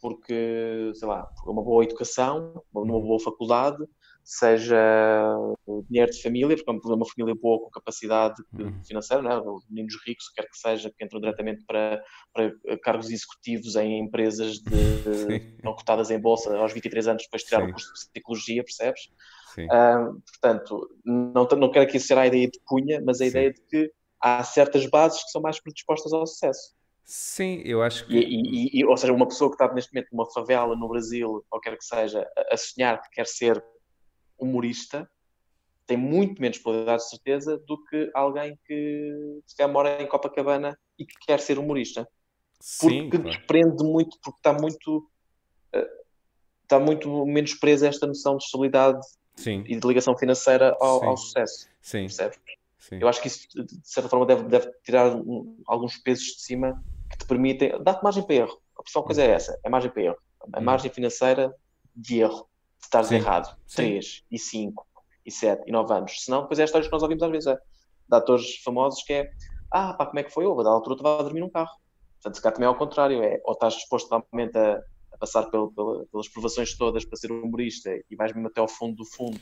porque, sei lá, por uma boa educação, numa Uhum. boa faculdade, seja dinheiro de família, porque é uma família boa com capacidade Uhum. financeira, não é? meninos ricos, quer que seja, que entram diretamente para, para cargos executivos em empresas de, não cotadas em bolsa aos 23 anos depois de tirar Sim. o curso de psicologia, percebes? Sim. Ah, portanto, não, não quero aqui ser a ideia de cunha, mas a Sim. ideia de que há certas bases que são mais predispostas ao sucesso. Sim, eu acho que... E, e- e- ou seja, uma pessoa que está neste momento numa favela no Brasil, ou quer que seja, a, sonhar que quer ser humorista, tem muito menos probabilidade de certeza do que alguém que se mora em Copacabana e que quer ser humorista. Sim, Porque claro. desprende muito, porque está muito, eh, está muito menos presa a esta noção de estabilidade Sim, e de ligação financeira ao, Sim. ao sucesso, sim, percebes? sim. Eu acho que isso, de certa forma, deve, deve tirar alguns pesos de cima permitem. Dá-te margem para erro. A principal coisa é essa: é margem para erro. A Hum. margem financeira de erro, de estares Sim. errado. Sim. 3 e 5 e 7 e 9 anos. Senão, depois é a história que nós ouvimos às vezes é, de atores famosos que é: ah, pá, como é que foi? Eu, da altura estava a dormir num carro. Portanto, se cá também é ao contrário: é ou estás disposto realmente a, a passar pelo- pela- pelas provações todas para ser humorista e vais mesmo até ao fundo do fundo.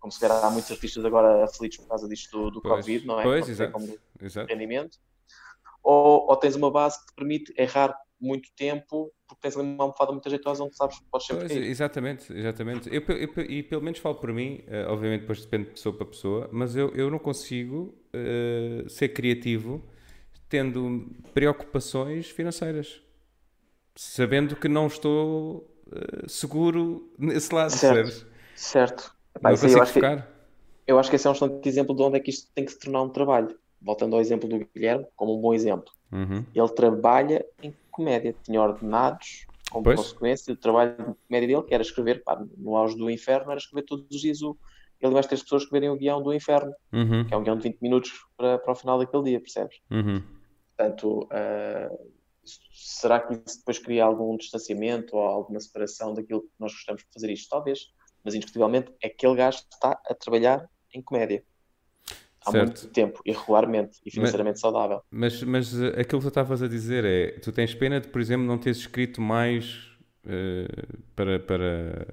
Como se calhar há muitos artistas agora aflitos por causa disto do, do Pois, Covid, não é? pois, sei exato. como- Exato. rendimento, ou, ou tens uma base que te permite errar muito tempo, porque tens ali uma almofada muito jeitosa onde sabes que podes sempre Pois, exatamente, exatamente. Eu, eu pe- e pelo menos falo por mim, eh, obviamente depois depende de pessoa para pessoa, mas eu, eu não consigo eh, ser criativo tendo preocupações financeiras, sabendo que não estou eh, seguro nesse lado, Certo. percebes? Certo. Epá, Não aí eu, consigo acho que, eu acho que esse é um excelente exemplo de onde é que isto tem que se tornar um trabalho. Voltando ao exemplo do Guilherme, como um bom exemplo. Uhum. Ele trabalha em comédia, tinha ordenados, como Pois. consequência do trabalho de comédia dele, que era escrever, pá, no auge do inferno, era escrever todos os dias o. Ele vai ter as pessoas escreverem o guião do inferno, Uhum. que é um guião de 20 minutos para, para o final daquele dia, percebes? Uhum. Portanto, ah, será que isso depois cria algum distanciamento ou alguma separação daquilo que nós gostamos de fazer isto? Talvez, mas indiscutivelmente aquele gajo está a trabalhar em comédia há Certo. muito tempo e regularmente e financeiramente saudável. Mas, mas eh, aquilo que tu estavas a dizer é, tu tens pena de, por exemplo, não teres escrito mais uh, para, para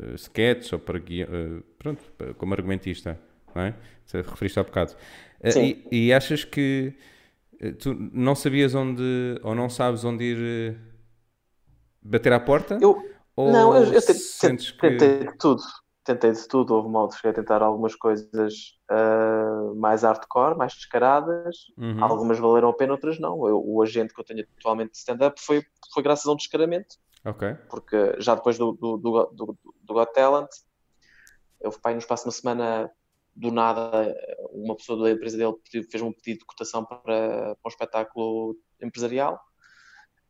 uh, sketches ou para uh, pronto, como argumentista, não é? Você referiste há bocado. E, e, achas que tu não sabias onde, ou não sabes onde ir bater à porta? Eu, não, eu, eu tentei, que... tentei tudo tentei de tudo, houve modos que a tentar algumas coisas uh, mais hardcore, mais descaradas, uhum. algumas valeram a pena, outras não. Eu, o agente que eu tenho atualmente de stand-up foi, foi graças a um descaramento. Porque já depois do, do, do, do, do Got Talent, eu pai no espaço de uma semana, do nada, uma pessoa da empresa dele fez um pedido de cotação para, para um espetáculo empresarial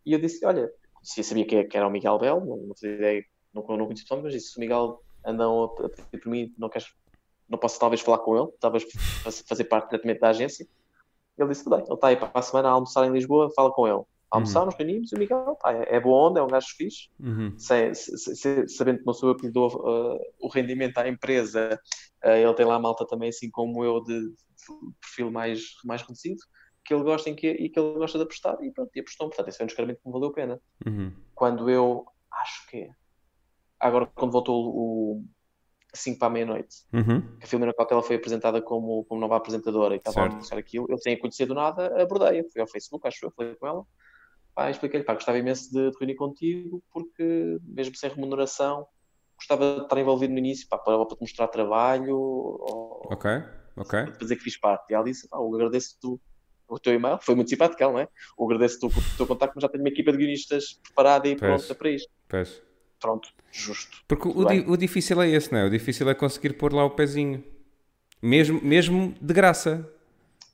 e eu disse: Olha, eu sabia que era o Miguel Bell, não, não fazia ideia, não, não conhecia o nome, mas disse: O Miguel andam a pedir por mim, não queres, não posso talvez falar com ele, talvez fazer parte diretamente da agência. Ele disse, bem, ele está aí para a semana a almoçar em Lisboa, fala com ele. Almoçar, uhum. nos reunimos e o Miguel pá, é, é boa onda, é um gajo fixe, uhum. sem, sem, sabendo que não sou eu que lhe dou uh, o rendimento à empresa, uh, ele tem lá a malta também, assim como eu, de, de perfil mais, mais reduzido, que ele gosta em que, e que ele gosta de apostar, e pronto, e apostou. Portanto, esse é um descaramento que me valeu a pena. Uhum. Quando eu, acho que agora quando voltou o 5 para a meia-noite, uhum. que a Filomena Cautela foi apresentada como, como nova apresentadora e estava a anunciar aquilo, eu sem a conhecer do nada, abordei-a, fui ao Facebook, acho eu, falei com ela, pá, expliquei-lhe, pá, gostava imenso de, de reunir contigo, porque mesmo sem remuneração, gostava de estar envolvido no início, pá, para, para te mostrar trabalho, ou, ok, ok. para dizer que fiz parte. E ela disse, pá, eu agradeço tu o teu e-mail, foi muito simpático, não é? Eu agradeço-te o teu contacto, mas já tenho uma equipa de guionistas preparada e pronta para isto. Pois pronto, justo. Porque o, di, o, difícil é esse, não é? O difícil é conseguir pôr lá o pezinho. Mesmo, mesmo de graça.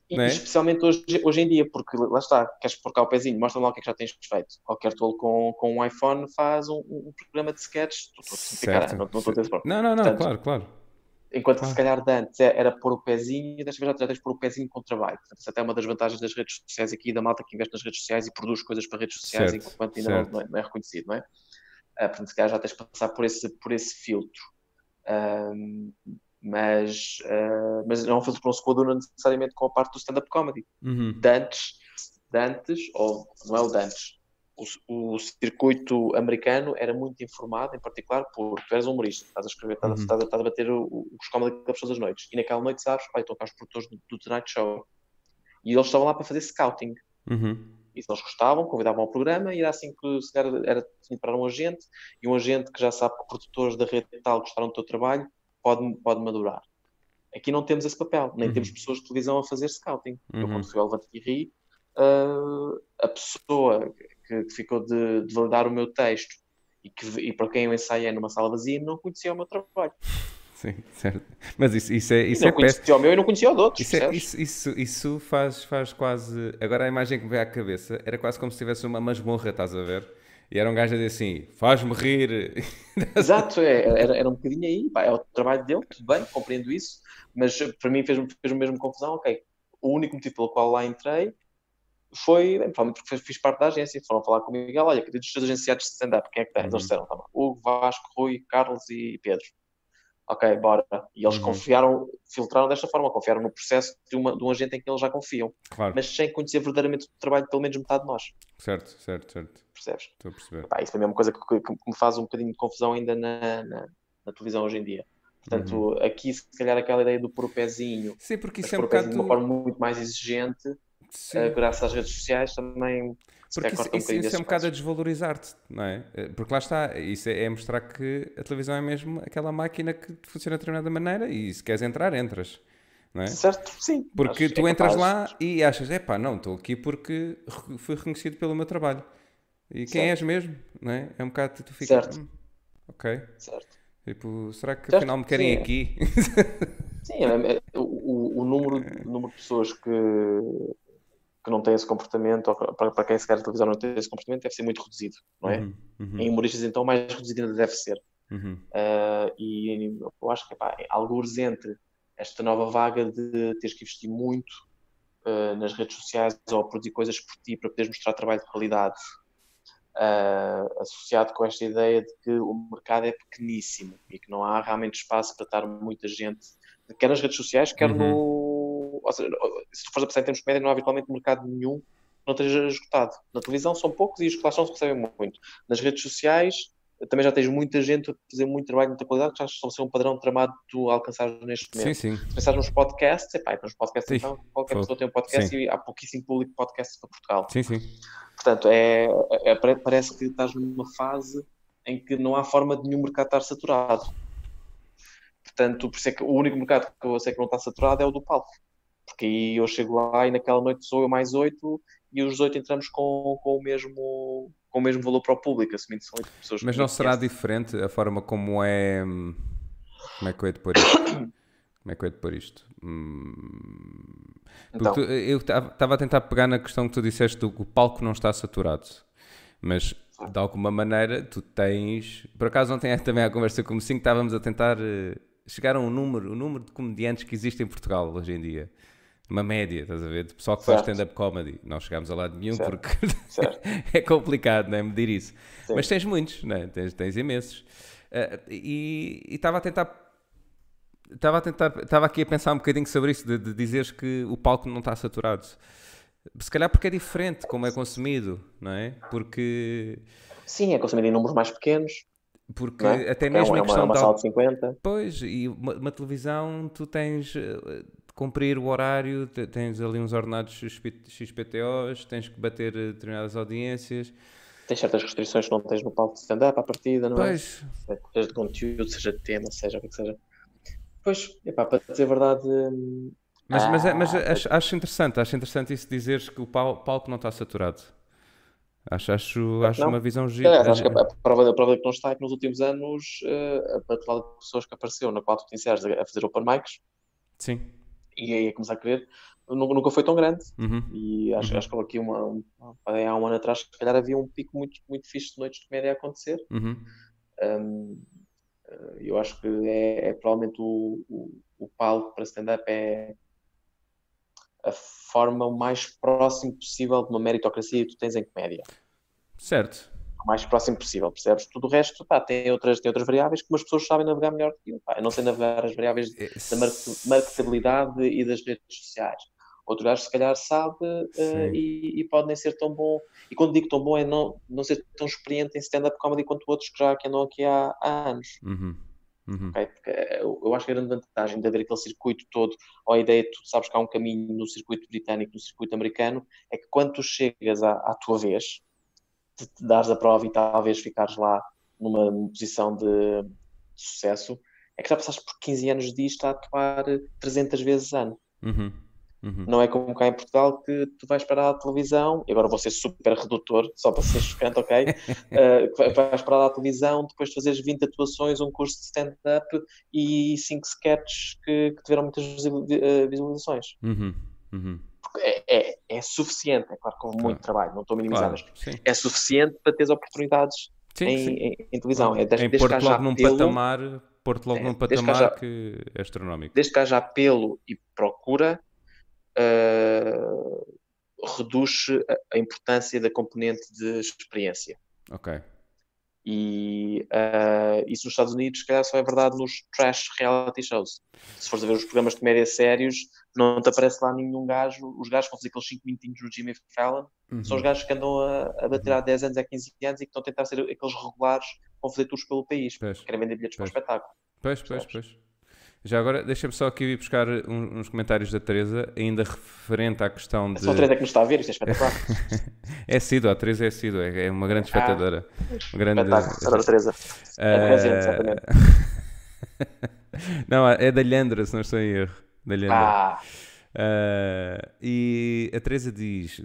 E, é? Especialmente hoje, hoje em dia, porque lá está, queres pôr cá o pezinho, mostra lá o que é que já tens feito. Qualquer tolo com, com um iPhone faz um, um programa de sketches. Não, não, não, não, não, Portanto, claro, claro. Enquanto claro. que se calhar de antes é, era pôr o pezinho, desta vez já tens de pôr o pezinho com o trabalho. Portanto, isso até é uma das vantagens das redes sociais aqui, da malta que investe nas redes sociais e produz coisas para redes sociais certo, enquanto ainda não, não, é, não é reconhecido, não é? Uh, portanto, se calhar já tens de passar por esse, por esse filtro. Uh, mas, uh, mas não é um filtro que não se coaduna necessariamente com a parte do stand-up comedy. Uhum. Dantes, Dantes, ou não é o Dantes, o, o, circuito americano era muito informado, em particular, porque tu eres um humorista, estás a escrever, estás, uhum. estás, estás a bater o, os comedy clubs todas as noites, e naquela noite sabes, pai, estão cá os produtores do, do Tonight Show, e eles estavam lá para fazer scouting. Uhum. E se eles gostavam, convidavam ao programa e era assim que se era, era para um agente e um agente que já sabe que produtores da rede tal gostaram do teu trabalho pode, pode madurar. Aqui não temos esse papel, nem uhum. temos pessoas de televisão a fazer scouting. Uhum. Eu, quando fui ao Levante Ri, uh, a pessoa que, que ficou de, de, validar o meu texto e, que, e para quem eu ensaiei numa sala vazia não conhecia o meu trabalho. Sim, certo. Mas isso, isso é, isso não é conhecia o meu e não conhecia o de outros. Isso, é, isso, isso, isso, faz, faz quase. Agora a imagem que me vem à cabeça era quase como se tivesse uma masmorra, estás a ver? E era um gajo a dizer assim: faz-me rir. Exato, é, era, era um bocadinho aí. Pá, é o trabalho dele, tudo bem, compreendo isso. Mas para mim fez-me fez mesmo confusão. Ok, o único motivo pelo qual lá entrei foi, provavelmente porque fiz parte da agência. Foram falar comigo: olha, que dos agenciados de stand-up, quem é que tens? Uhum. Eles disseram: tá, Hugo, Vasco, Rui, Carlos e Pedro ok, bora. E eles uhum. confiaram, filtraram desta forma, confiaram no processo de, uma, de um agente em que eles já confiam. Claro. Mas sem conhecer verdadeiramente o trabalho de pelo menos metade de nós. Certo, certo, certo. Percebes? Estou a perceber. Pá, isso também é uma coisa que, que, que, me faz um bocadinho de confusão ainda na, na, na televisão hoje em dia. Portanto, uhum. aqui se calhar aquela ideia do pôr o pezinho, Sim, porque isso é um bocado... de uma forma muito mais exigente, uh, graças às redes sociais, também porque isso, isso, isso é um bocado a desvalorizar-te, não é? Eh, porque lá está, isso é, é, mostrar que a televisão é mesmo aquela máquina que funciona de determinada maneira e se queres entrar, entras. Não é? Certo, sim. Porque tu é entras lá e achas, é pá, não, estou aqui porque fui reconhecido pelo meu trabalho. E quem certo. és mesmo, não é? É um bocado, tu ficas, certo. Hum, ok. Certo. Tipo, será que certo. afinal me querem sim. aqui? Sim, é, é, o, o, número, o número de pessoas que que não tem esse comportamento, ou para, para quem se quer televisão não tem esse comportamento, deve ser muito reduzido, não é? Uhum, uhum. Em humoristas, então, mais reduzido ainda deve ser. Uhum. Uh, e eu acho que pá, alguns entre esta nova vaga de teres que investir muito uh, nas redes sociais ou produzir coisas por ti para poderes mostrar trabalho de qualidade, uh, associado com esta ideia de que o mercado é pequeníssimo e que não há realmente espaço para estar muita gente, quer nas redes sociais, quer uhum. no ou seja, se tu fores a pensar em termos de média, não há habitualmente mercado nenhum que não esteja esgotado. Na televisão são poucos e os que lá estão se recebem muito. Nas redes sociais também já tens muita gente a fazer muito trabalho, muita qualidade, que já estabeleceu um padrão tramado que tu alcançares neste momento. Sim, sim. Se pensares nos podcasts, epá, nos podcasts Sim. então, qualquer Foi. pessoa tem um podcast Sim. e há pouquíssimo público de podcasts para Portugal. Sim, sim. Portanto, é, é- pare- parece que estás numa fase em que não há forma de nenhum mercado estar saturado. Portanto, por isso é que o único mercado que eu sei que não está saturado é o do palco. Porque aí eu chego lá e naquela noite sou eu mais oito e os oito entramos com, com, o, mesmo, com o mesmo valor para o público, assumindo que são oito pessoas. que Mas não será diferente a forma como é. hum, Como é que eu ia pôr isto? Como é que eu ia pôr isto? Hum, Então, tu- eu estava a tentar pegar na questão que tu disseste do que o palco não está saturado. Mas de alguma maneira tu tens. Por acaso ontem também à conversa como cinco estávamos a tentar eh, chegar a um número, o número de comediantes que existe em Portugal hoje em dia. Uma média, estás a ver? De pessoal que faz Certo. stand-up comedy. Não chegámos a lado nenhum Certo. porque é complicado, não é? Medir isso. Sim. Mas tens muitos, não é? Tens, tens imensos. Eh, e estava a tentar. Estava a tentar. Estava aqui a pensar um bocadinho sobre isso, de, de dizeres que o palco não está saturado. Se calhar porque é diferente como é consumido, não é? Porque. sim, é consumido em números mais pequenos. Porque é? até Porque é mesmo uma, é uma, questão uma de. sala de 50. Pois, e uma, uma televisão tu tens eh, cumprir o horário, te- tens ali uns ordenados XP XPTOs, tens que bater eh, determinadas audiências. Tens certas restrições que não tens no palco de stand-up à partida, não é? Pois, Seja de conteúdo, seja de tema, seja o que seja. Pois, epá, para dizer a verdade, hum, Mas, mas, é- mas Ah, acho, acho interessante, acho interessante isso dizeres que o pal- palco não está saturado. Acho, acho, acho Não. uma visão gira. Aliás, acho que a, prova, a prova que não está é que nos últimos anos eh, a patrulha de pessoas que apareceu na qual tu te iniciares a a fazer open mics Sim. E aí a começar a querer, nu- nunca foi tão grande. Uhum. E acho, Uhum. acho que aqui uma, um, há um ano atrás, se calhar havia um pico muito, muito fixe de noites de comédia a acontecer. Uhum. Um, eh, eu acho que é, é provavelmente o, o, o palco para stand-up é a forma mais próximo possível de uma meritocracia que tu tens em comédia. Certo. Mais próximo possível, percebes? Tudo o resto pá, tem, outras, tem outras variáveis que umas pessoas sabem navegar melhor que eu. Pá, eu não sei navegar as variáveis É, da market- marketabilidade e das redes sociais. Outro gajo, se calhar, sabe Sim. e, e pode nem ser tão bom. E quando digo tão bom, é não, não ser tão experiente em stand-up comedy quanto outros que já que andam aqui há, há anos. Uhum. Uhum. ok? Porque eh, eu, eu acho que a grande vantagem de haver aquele circuito todo, ou a ideia de tu sabes que há um caminho no circuito britânico, no circuito americano, é que quando tu chegas à, à tua vez, de te dares a prova e talvez ficares lá numa posição de, de sucesso, é que já passaste por 15 anos disto a atuar eh, 300 vezes ano. Uhum. Uhum. Não é como cá em Portugal que tu vais parar a televisão, e agora vou ser super redutor, só para ser chocante, ok? Uh, vais parar a televisão depois de fazeres 20 atuações, um curso de stand-up e 5 sketches que, que tiveram muitas eh, visualizações. Uhum. Uhum. É, é, suficiente, é claro que houve muito trabalho, não estou a minimizar, Claro. mas Sim. é suficiente para teres oportunidades Sim, em, sim. em- em televisão. É desde, em desde haja logo num apelo, patamar, pôr-te logo É, num desde que patamar haja- que é astronómico. desde que haja apelo e procura, uh, reduz a, a importância da componente de experiência. Ok. E uh, isso nos Estados Unidos, se calhar, só é verdade nos trash reality shows. Se fores a ver os programas de comédia sérios, não te aparece lá nenhum gajo. Os gajos que vão fazer aqueles 5 minutinhos do Jimmy Fallon Uhum. são os gajos que andam a, a bater há 10 anos, há 15 anos e que estão a tentar ser aqueles regulares que vão fazer tours pelo país. Pois. Querem vender bilhetes para o Pois. espetáculo. Pois, pois, pois. Já agora, deixa-me só aqui ir buscar um- uns comentários da Teresa, ainda referente à questão É de. só a Teresa que nos está a ver, isto é espetacular. é sido, a Teresa é sido, é é uma grande espectadora. Uma grande... espetáculo, Teresa. É Ah, Rezende, exatamente. não, é da Lhandra, se não estou em erro. Da Lhandra. Ah, Ah, e a Teresa diz: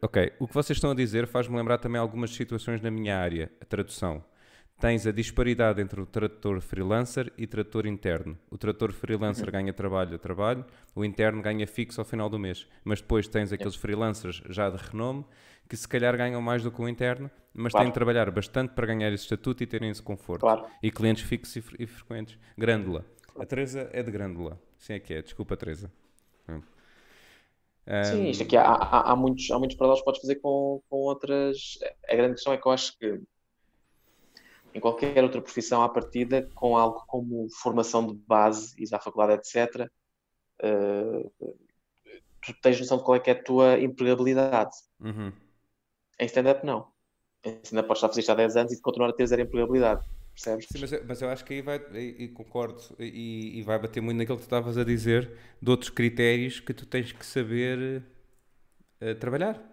Ok, o que vocês estão a dizer faz-me lembrar também algumas situações na minha área, a tradução. Tens a disparidade entre o tradutor freelancer e tradutor interno. O tradutor freelancer ganha trabalho a trabalho, o interno ganha fixo ao final do mês. Mas depois tens aqueles freelancers já de renome que se calhar ganham mais do que o interno, mas Claro. têm de trabalhar bastante para ganhar esse estatuto e terem esse conforto. Claro. E clientes fixos e, fre- e frequentes. Grândola. A Teresa é de Grândola. Sim, é que é. Desculpa, Teresa. Hum. Sim, Ahm, isto aqui há, há, há muitos, há muitos paralelos que podes fazer com, com outras. A grande questão é que eu acho que em qualquer outra profissão à partida, com algo como formação de base, ir à faculdade, etc., eh, tu tens noção de qual é que é a tua empregabilidade. uhum. Em stand-up, não. ainda podes estar a fazer isto há 10 anos e continuar a ter zero empregabilidade. Percebes? Sim, mas, mas, eu acho que aí vai, e, e concordo, e, e, vai bater muito naquilo que tu estavas a dizer, de outros critérios que tu tens que saber uh, trabalhar.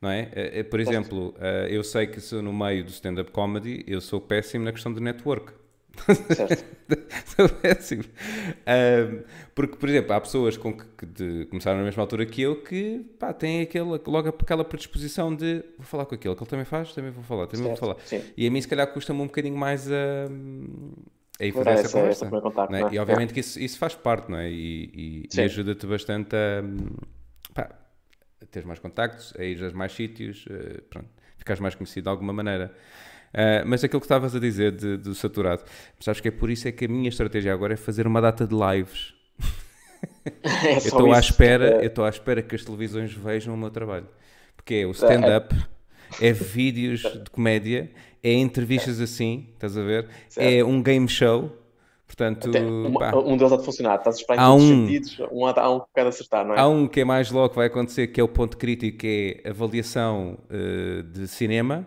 Não é? Uh, uh, por exemplo, eu sei que sou no meio do stand-up comedy, eu sou péssimo na questão de network. Certo. sou péssimo. porque, por exemplo, há pessoas com que, que de, começaram na mesma altura que eu que pá, têm aquele, logo aquela predisposição de vou falar com aquele que ele também faz, também vou falar, também certo. vou falar. Sim. E a mim, se calhar, custa-me um bocadinho mais a. Aí fazer essa, essa conversa. Essa contacto, é? E obviamente é. que isso, isso faz parte, não é? E, e, e ajuda-te bastante a, pá, a ter mais contactos, a ir a mais sítios, uh, pronto, ficares mais conhecido de alguma maneira. Uh, mas aquilo que estavas a dizer de, do saturado, sabes que é por isso é que a minha estratégia agora é fazer uma data de lives. É eu estou à espera, é. eu estou à espera que as televisões vejam o meu trabalho. Porque é o stand-up, é vídeos de comédia, é entrevistas assim, estás a ver? Certo. É um game show. Portanto, uma, um deles há de funcionar, estás a esperar em todos um, os sentidos, um há um que pode acertar, não é? Há um que é mais logo que vai acontecer, que é o ponto crítico, que é avaliação uh, de cinema,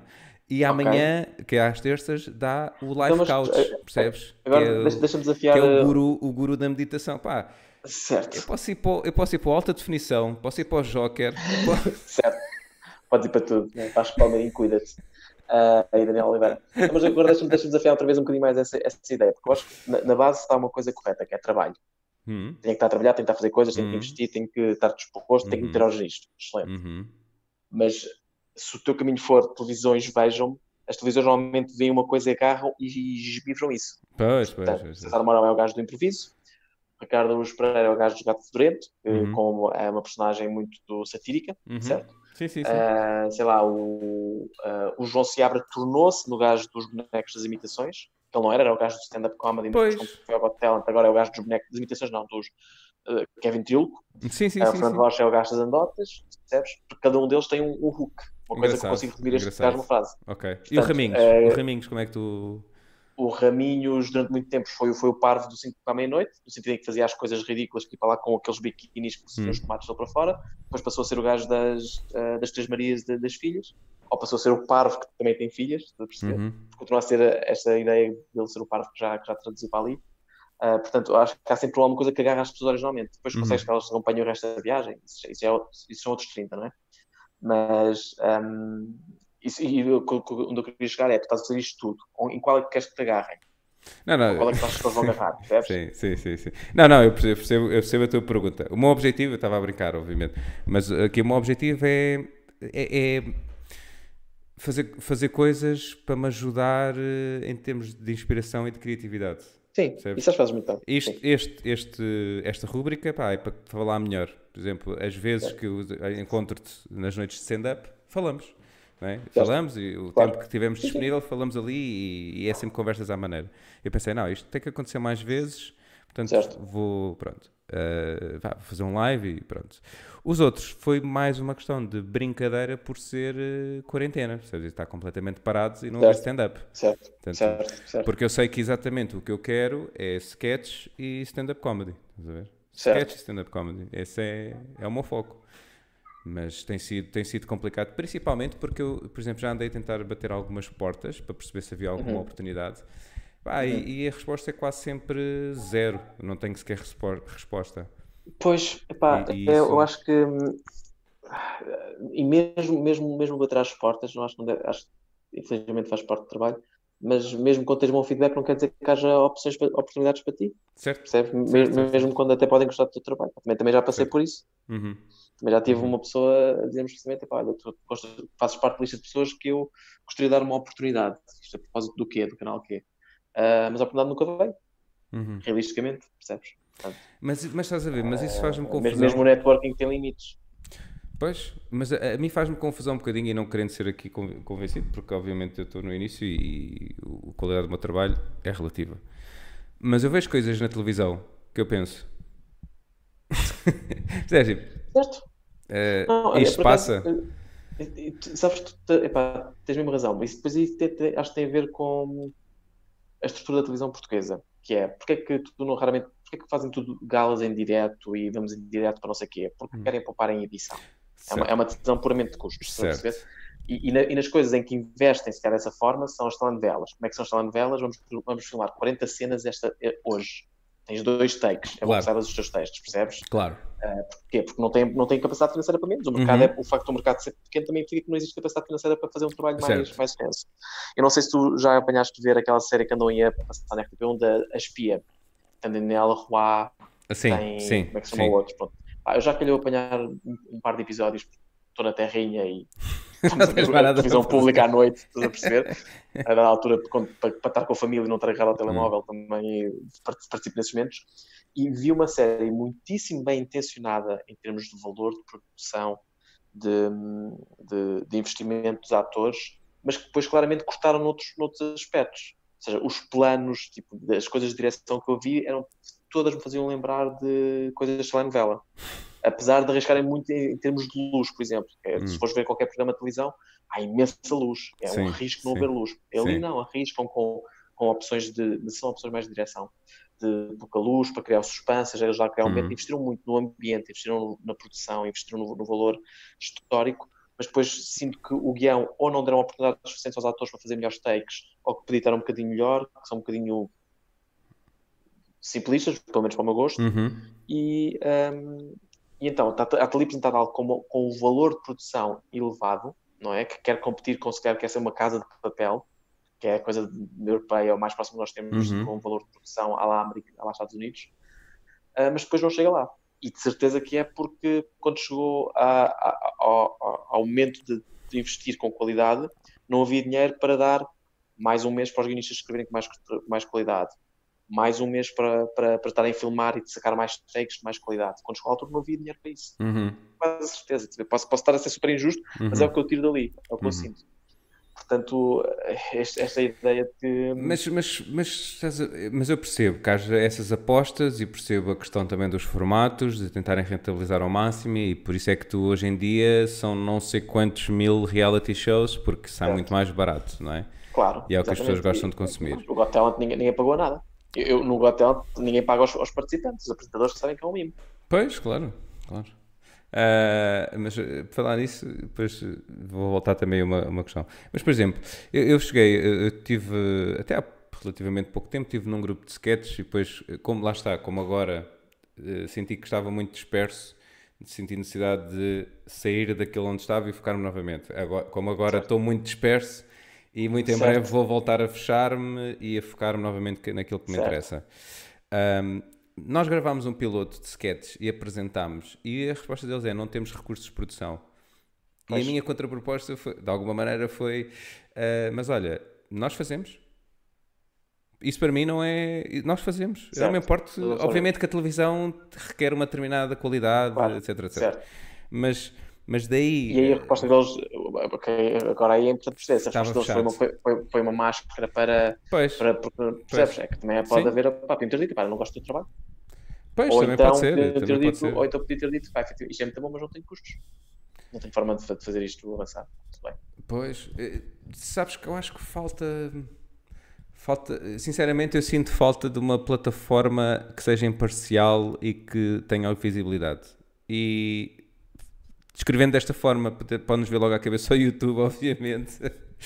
e amanhã, okay. que é às terças, dá o live então, couch, eh, percebes? Agora é deixa-me desafiar. Que é o guru, o guru da meditação. Pá, certo. Eu posso, ir para, eu posso ir para a alta definição, posso ir para o Joker. Posso... certo. Pode ir para tudo. Né? Para a e cuida-te. Uh, aí, Daniel Oliveira. Mas agora deixa-me deixa desafiar outra vez um bocadinho mais essa, essa ideia, porque eu acho que na, na base está uma coisa correta, que é trabalho. Uhum. Tem que estar a trabalhar, tem que estar a fazer coisas, tem que uhum. investir, tem que estar disposto, uhum. tem que meter ao registro. Excelente. Uhum. Mas se o teu caminho for televisões, vejam as televisões normalmente veem uma coisa, agarram e esbifram isso. Pois, pois, Portanto, pois. César Mourão é o gajo do improviso, Ricardo Luz Pereira é o gajo do Gato Fedorento, uhum. como é uma personagem muito satírica, uhum. certo? Sim, sim, sim. Uh, sei lá, o, uh, o João Seabra tornou-se no gajo dos bonecos das imitações, que ele não era, era o gajo do stand-up comedy, pois. foi ao Talent, agora é o gajo dos bonecos das imitações, não, dos uh, Kevin Trilco. Sim, sim, uh, sim. Fernando Rocha é o gajo das andotas, percebes? Porque cada um deles tem um, um hook. Uma coisa que eu consigo resumir este caso numa frase. Ok. Portanto, e o Raminhos? O Raminhos, como é que tu. O Raminhos, durante muito tempo, foi, foi o parvo do 5 para a meia-noite, no sentido em que fazia as coisas ridículas, para lá com aqueles biquinis que hum. os tomates lá para fora. Depois passou a ser o gajo das, uh, das Três Marias de, das filhas. Ou passou a ser o parvo que também tem filhas, estás a perceber? Uhum. Continua a ser esta ideia de ele ser o parvo que já, que já traduziu para ali. Uh, portanto, acho que há sempre alguma coisa que agarra as pessoas originalmente. Depois uhum. consegues que elas acompanhem o resto da viagem. Isso, isso, é, isso são outros 30, não é? Mas um, isso, e onde eu queria chegar é: tu estás a fazer isto tudo, em qual é que queres que te agarrem? Não, não. Qual é que achas que vão agarrar? Sim, sim, sim, sim. Não, não, eu percebo, eu percebo a tua pergunta. O meu objetivo, eu estava a brincar, obviamente, mas aqui o meu objetivo é, é, é fazer, fazer coisas para me ajudar eh, em termos de inspiração e de criatividade. Sim, Percebes? isso faz muito bem. Este, este, este, esta rúbrica pá, é para falar melhor. Por exemplo, as vezes é. que encontro-te nas noites de stand-up, falamos. É? Falamos e o claro. tempo que tivemos disponível, falamos ali e, e, é sempre conversas à maneira. Eu pensei, não, isto tem que acontecer mais vezes, portanto certo. vou, pronto, uh, vá, fazer um live e pronto. Os outros foi mais uma questão de brincadeira por ser uh, quarentena, ou seja, está completamente parado e não haver stand-up. Certo. certo, certo. Porque eu sei que exatamente o que eu quero é sketch e stand-up comedy. Estás a ver? Sketch e stand-up comedy. Esse é, é o meu foco. Mas tem sido, tem sido complicado, principalmente porque eu, por exemplo, já andei a tentar bater algumas portas para perceber se havia alguma uhum. oportunidade. Ah, uhum. e, e, a resposta é quase sempre zero. Não tenho sequer resposta. Pois, epá, e, e eu, isso... eu acho que e mesmo, mesmo, mesmo bater às portas, não acho não deve, acho infelizmente faz parte do trabalho, mas mesmo quando tens bom feedback não quer dizer que haja opções, oportunidades para ti. Certo. Percebes? Certo, mesmo, certo, quando até podem gostar do teu trabalho. Também, também já passei por isso. Uhum. Também já tive uhum. uma pessoa a dizer-me precisamente, olha, tu fazes parte da lista de pessoas que eu gostaria de dar uma oportunidade. Isto a propósito do quê? Do canal quê? Uh, mas a oportunidade nunca veio. Uhum. Realisticamente, percebes? mas, mas estás a ver, mas isso faz-me confusão. Mesmo o networking tem limites. Pois, mas a, a mim faz-me confusão um bocadinho e não querendo ser aqui convencido, porque obviamente eu estou no início e, e a qualidade do meu trabalho é relativa. Mas eu vejo coisas na televisão que eu penso. Sérgio, certo? Uh, não, isto é, passa. Acaso, sabes, tu, epá, tens mesmo razão. Isso depois isso tem, acho que tem a ver com a estrutura da televisão portuguesa, que é porque é que tu não raramente porque é que fazem tudo galas em direto e vamos em direto para não sei o quê? Porque hum. querem poupar em edição. É uma, é uma, decisão puramente de custos. E, e, na, e, nas coisas em que investem, se calhar dessa forma, são as telenovelas. Como é que são as telenovelas? Vamos, vamos filmar 40 cenas esta, eh, hoje. Tens dois takes, é claro. bom os teus textos, percebes? Claro. Uh, porquê? Porque não tem, não tem capacidade financeira para menos. O, mercado uhum. é, o facto do mercado ser pequeno também implica que não existe capacidade financeira para fazer um trabalho mais, mais extenso. Eu não sei se tu já apanhaste ver aquela série que andou em a passar na RTP1 da A Espia. Tem Daniela Roy, sim, tem, sim, como é que se chama o outro? Pronto. Ah, eu já calhou apanhar um, um par de episódios, estou na terrinha e a televisão pública à noite, estás a perceber? A da altura, para, para, estar com a família e não estar agarrado ao telemóvel, hum. também participo nesses momentos. E vi uma série muitíssimo bem intencionada em termos de valor de produção, de, de, de investimento dos atores, mas que depois claramente cortaram noutros, noutros aspectos. Ou seja, os planos, tipo, as coisas de direção que eu vi, eram todas me faziam lembrar de coisas de telenovela apesar de arriscarem muito em, termos de luz, por exemplo. É, hum. Se fores ver qualquer programa de televisão, há imensa luz. É sim, um risco não sim. ver luz. Ali não, arriscam com, com opções de, são opções mais de direção. De pouca luz, para criar suspense, eles já criaram um investiram muito no ambiente, investiram na produção, investiram no, no valor histórico, mas depois sinto que o guião ou não deram oportunidades suficientes aos atores para fazer melhores takes, ou que estar um bocadinho melhor, que são um bocadinho simplistas, pelo menos para o meu gosto, uhum. e, um, e então, está, está ali apresentado algo com, com um valor de produção elevado, não é? Que quer competir com, se quer, quer ser uma casa de papel, que é a coisa europeia, o mais próximo que nós temos uhum. com um valor de produção à lá América, à lá Estados Unidos, uh, mas depois não chega lá. E de certeza que é porque quando chegou a, a, ao, ao, momento de, de, investir com qualidade, não havia dinheiro para dar mais um mês para os guionistas escreverem com mais, mais qualidade mais um mês para, para, para estarem a filmar e de sacar mais takes de mais qualidade. Quando chegou a altura não havia dinheiro para isso. Uhum. Quase certeza. Posso, posso estar a ser super injusto, uhum. mas é o que eu tiro dali, é o que uhum. eu sinto. Portanto, esta, esta ideia de. Mas, mas, mas, mas eu percebo que haja essas apostas e percebo a questão também dos formatos, de tentarem rentabilizar ao máximo, e por isso é que tu hoje em dia são não sei quantos mil reality shows, porque sai é. muito mais barato, não é? Claro. E é o que as pessoas gostam de consumir. O Got Talent ninguém, ninguém pagou nada. Eu, no hotel ninguém paga aos, aos, participantes, os apresentadores que sabem que é um mimo. Pois, claro, claro. Uh, mas eh, para falar nisso, depois vou voltar também a uma, uma questão. Mas, por exemplo, eu, eu cheguei, eu tive, até há relativamente pouco tempo, estive num grupo de sketches e depois, como lá está, como agora senti que estava muito disperso, senti necessidade de sair daquele onde estava e focar-me novamente. Agora, como agora estou muito disperso, e muito em certo. breve vou voltar a fechar-me e a focar-me novamente naquilo que me certo. interessa. Um, nós gravámos um piloto de sketches e apresentámos, e a resposta deles é: não temos recursos de produção. Pois. E a minha contraproposta, foi, de alguma maneira, foi: uh, mas olha, nós fazemos. Isso para mim não é. Nós fazemos. Certo. Eu não me importo. Obviamente que a televisão requer uma determinada qualidade, claro. etc, etc. Mas mas daí. E aí a resposta deles, okay, agora aí é importante perceber, a resposta deles foi uma, foi, foi uma máscara para. Pois. para, para percebes? É que também pode Sim. haver. Pá, podia ter dito, pá, não gosto do trabalho. Pois, ou também então, pode ser. Ter também dito, pode Ou então podia ter dito, pá, isto é muito bom, mas não tem custos. Não tem forma de fazer isto avançar. Bem. Pois, eh, sabes que eu acho que falta. Falta, sinceramente, eu sinto falta de uma plataforma que seja imparcial e que tenha visibilidade. E Escrevendo desta forma, pode-nos ver logo à cabeça o YouTube, obviamente.